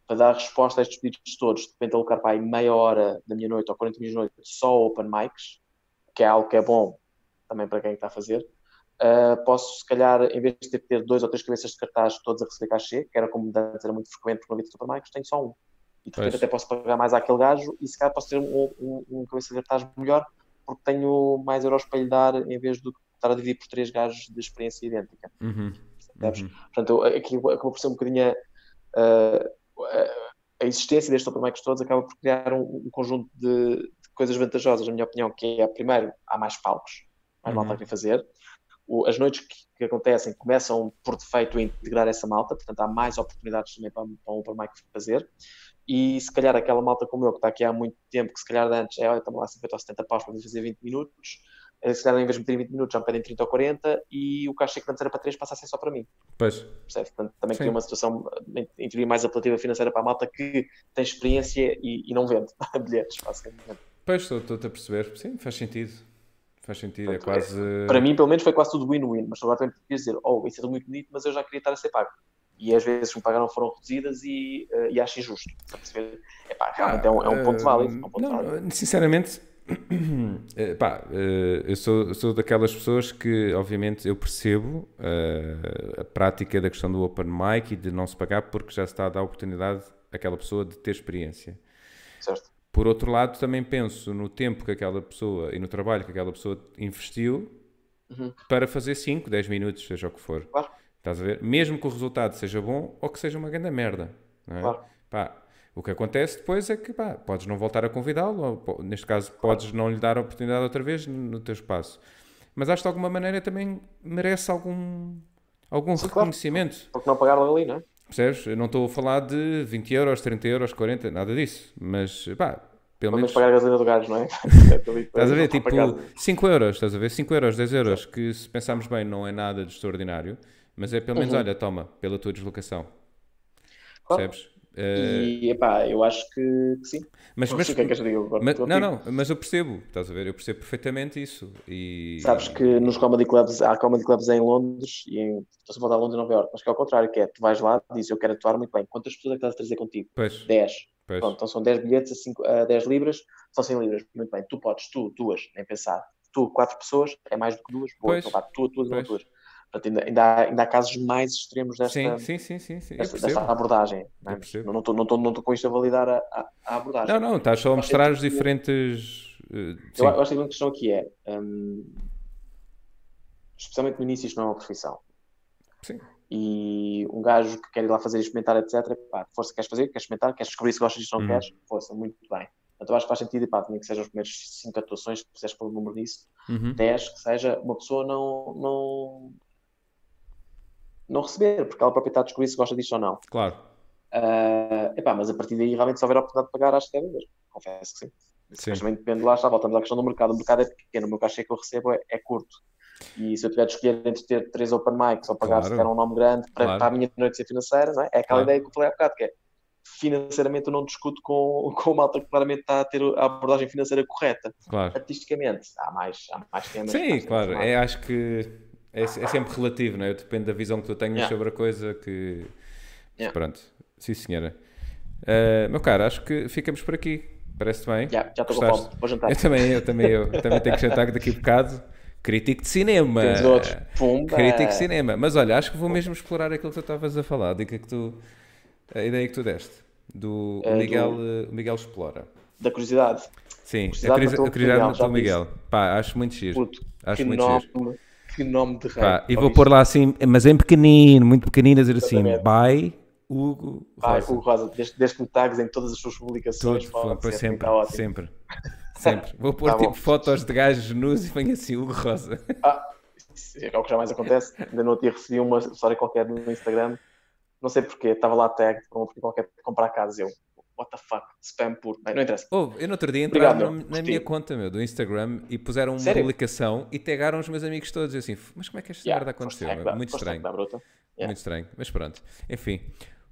para dar resposta a estes pedidos todos, de repente alocar para aí meia hora da minha noite ou 40 minutos da noite só open mics, que é algo que é bom também para quem está a fazer, Uh, posso, se calhar, em vez de ter que ter dois ou três cabeças de cartaz todos a receber cachê, que era como antes era muito frequente uma vida de supermarkets, tenho só um. E de repente até posso pagar mais àquele gajo e se calhar posso ter um, um, um cabeça de cartaz melhor porque tenho mais euros para lhe dar em vez de estar a dividir por três gajos de experiência idêntica. Uhum. Uhum. Portanto, aqui acabou por ser um bocadinho a, a existência destes supermercados todos acaba por criar um, um conjunto de, de, coisas vantajosas, na minha opinião, que é, primeiro, há mais palcos, mais uhum. malta a fazer, o, as noites que, que, acontecem começam por defeito a integrar essa malta, portanto há mais oportunidades também para, para o Open Mic fazer. E se calhar aquela malta como eu, que está aqui há muito tempo, que se calhar antes é, olha, estamos lá 50 ou 70 paus para fazer 20 minutos, eh, se calhar em vez de meter 20 minutos já me pedem 30 ou 40 e o caixa que antes era para 3 passa a ser só para mim. Pois. Percebe? Portanto, também cria uma situação, em teoria, mais apelativa financeira para a malta que tem experiência e, e não vende bilhetes, basicamente. Pois, estou-te a perceber. Sim, faz sentido. Faz sentido, é quase. Para mim, pelo menos, foi quase tudo win-win. Mas agora também podias dizer, oh, isso é muito bonito, mas eu já queria estar a ser pago. E às vezes me pagaram foram reduzidas e, uh, e acho injusto. Epá, realmente ah, é, um, é um ponto válido. É um ponto não, válido. Sinceramente, eh, pá, eh, eu sou, sou daquelas pessoas que, obviamente, eu percebo uh, a prática da questão do open mic e de não se pagar porque já se está a dar a oportunidade àquela pessoa de ter experiência. Certo. Por outro lado, também penso no tempo que aquela pessoa e no trabalho que aquela pessoa investiu uhum. para fazer 5, 10 minutos, seja o que for. Claro. Estás a ver? Mesmo que o resultado seja bom ou que seja uma grande merda. É? claro. Pá, o que acontece depois é que pá, podes não voltar a convidá-lo, ou neste caso podes não lhe dar a oportunidade outra vez no teu espaço. Mas acho que de alguma maneira também merece algum, algum Sim, reconhecimento. Claro. Porque não pagaram ali, não é? Percebes? Eu não estou a falar de 20 euros, 30 euros, 40, nada disso. Mas, pá, Pelo menos. pagar a gasolina do gajo, não é? Estás a ver? Tipo 5 euros, estás a ver? 5 euros, 10 euros, que se pensarmos bem não é nada de extraordinário, mas é pelo menos, olha, toma, pela tua deslocação. Claro. Percebes? Eh, E, epá, eu acho que, que sim. mas, Não mas, o que é que digo agora. mas- não, não, mas eu percebo, estás a ver? Eu percebo perfeitamente isso. E... Sabes que nos comedy clubs, há comedy clubs em Londres e em, estou a voltar a Londres e Nova York, mas que é ao contrário, que é, tu vais lá e dizes, eu quero atuar muito bem. Quantas pessoas é que estás a trazer contigo? Pois, 10. pois. Pronto, então são 10 bilhetes a, cinco- a 10 libras, são 100 libras. Muito bem, tu podes, tu, duas, nem pensar. Tu, quatro pessoas, é mais do que duas, boa, Pois. então vá, tu, tu, duas. Portanto, ainda, ainda, há, ainda há casos mais extremos desta, Sim, sim, sim, sim, desta, abordagem. não é? Estou não estou- não com isto a validar a, a, abordagem. Não, não, estás só a mostrar os tipo- diferentes. eh, Eu, acho que a grande questão aqui é, hum, especialmente no início, isto não é uma profissão. sim. E um gajo que quer ir lá fazer experimentar, etc. Pá, força, queres fazer, queres experimentar, queres descobrir se gostas disto ou não Uhum. queres, força, muito bem. Eu acho que faz sentido, e pá, também que sejam os primeiros 5 atuações, se quiseres pôr o número nisso, Uhum. 10, que seja uma pessoa não, não, não receber, porque ela própria está a descobrir se gosta disto ou não. Claro. Ah, epá, mas a partir daí, realmente, se houver a oportunidade de pagar, acho que deve haver. Confesso que sim. Sim. Mas também depende, lá está, voltamos à questão do mercado. O mercado é pequeno, o meu cachê que eu recebo é, é curto. E se eu tiver de escolher entre ter três open mics ou pagar Claro. se tiver um nome grande para, Claro. para a minha noite ser financeira, não é? É aquela Claro. ideia que eu falei há bocado, que é financeiramente eu não discuto com, com o malta que claramente está a ter a abordagem financeira correta. Claro. Artisticamente, há mais, há mais temas. Sim, mais temas, claro. não É, acho que é, é sempre relativo, não é? Depende da visão que tu tenhas Yeah. sobre a coisa que. Yeah. Pronto. Sim, senhora. Eh, meu caro, acho que ficamos por aqui. Parece-te bem? Já, já estou com fome, vou jantar. Eu também, eu também, eu também tenho que jantar daqui a bocado. Crítico de cinema. Temos outros. Pumba. Crítico de cinema. Mas olha, acho que vou mesmo explorar aquilo que tu estavas a falar. A dica que tu. A ideia que tu deste. Do É, Miguel, do- eh, Miguel Explora. Da curiosidade. Sim, a Curiosidade curiosidade, a curiosidade Miguel, matou já o Miguel. Pá, acho muito giro. Puto, Acho muito nome, giro. Que nome de rei. Pá, e vou pôr lá assim, mas em pequenino, muito pequenino, a dizer assim, Exatamente. by Hugo Pai, Rosa. o Rosa, desde, desde que me tags em todas as suas publicações, Tudo, foi sempre, sempre, sempre, sempre. Vou pôr Tá bom. tipo fotos de gajos nus e venho assim, Hugo Rosa. Ah, é o que jamais acontece. Ainda não tinha recebido uma história qualquer no Instagram. Não sei porquê, estava lá tag para qualquer comprar casa. Eu, what the fuck, spam puro. Bem, não interessa. Oh, eu no outro dia entraram na, na minha conta meu, do Instagram e puseram uma Sério? publicação e tagaram os meus amigos todos. Eu assim, mas como é que esta Yeah, merda aconteceu? Muito estranho. Muito estranho, mas pronto. Enfim,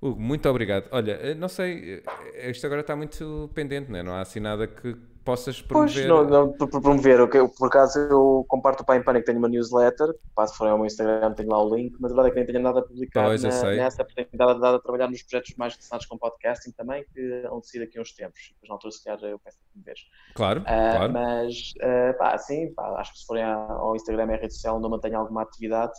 Hugo, muito obrigado. Olha, eh, não sei, eh, isto agora está muito pendente, não é? Não há assim nada que possas Pois, promover. não, não, por, por promover, eu, por acaso eu comparto o Pai em Pânico, tenho uma newsletter, se forem ao meu Instagram tenho lá o link, mas a verdade é que nem tenho nada publicado Pois, na- nessa, dado, dado a trabalhar nos projetos mais relacionados com podcasting também, que vão decidir daqui a uns tempos, depois na altura se calhar eu peço que me vejo. Claro, Ah, claro. Mas, ah, pá, sim, pá, acho que se forem ao Instagram é a rede social onde eu mantenho alguma atividade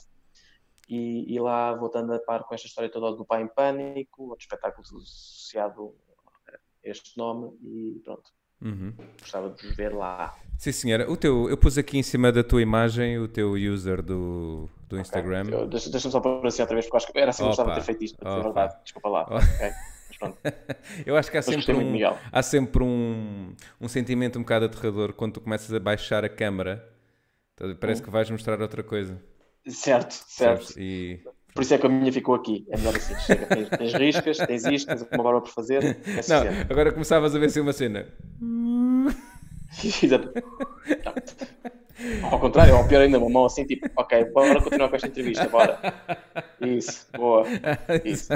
e, e lá vou estando a par com esta história toda do Pai em Pânico, outro espetáculo associado a este nome e pronto, Uhum. gostava de vos ver lá. Sim, senhora. O teu, eu pus aqui em cima da tua imagem o teu user do, do Instagram. Eu- Deixa- Deixa-me só pôr assim outra vez, porque acho que era assim que gostava de ter feito isto, para verdade. Desculpa lá. Oh. ok? Mas pronto. Eu acho que há sempre, um, há sempre um, um sentimento um bocado aterrador quando tu começas a baixar a câmara. Ver? Parece que vais mostrar outra coisa. Certo, certo. E Por isso é que a minha ficou aqui. É melhor assim. Chega, tens, tens riscas, tens isto, tens uma barba por fazer. É Não, suficiente. agora começavas a ver assim uma cena. Ao contrário, ou pior ainda, uma mão assim, tipo, ok, bora continuar com esta entrevista, bora. Isso, boa. Isso.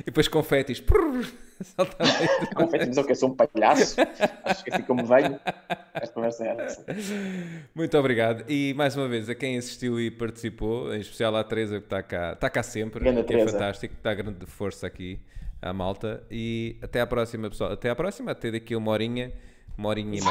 E depois. Confesso, mas ok, sou um palhaço. Acho que assim como venho, esta conversa era essa. Muito obrigado. E mais uma vez, a quem assistiu e participou, em especial à Teresa, que está cá, está cá sempre, Grande que é Teresa. fantástico, está grande força aqui à malta. E até à próxima, pessoal. Até à próxima, até daqui a uma horinha, uma horinha e meia.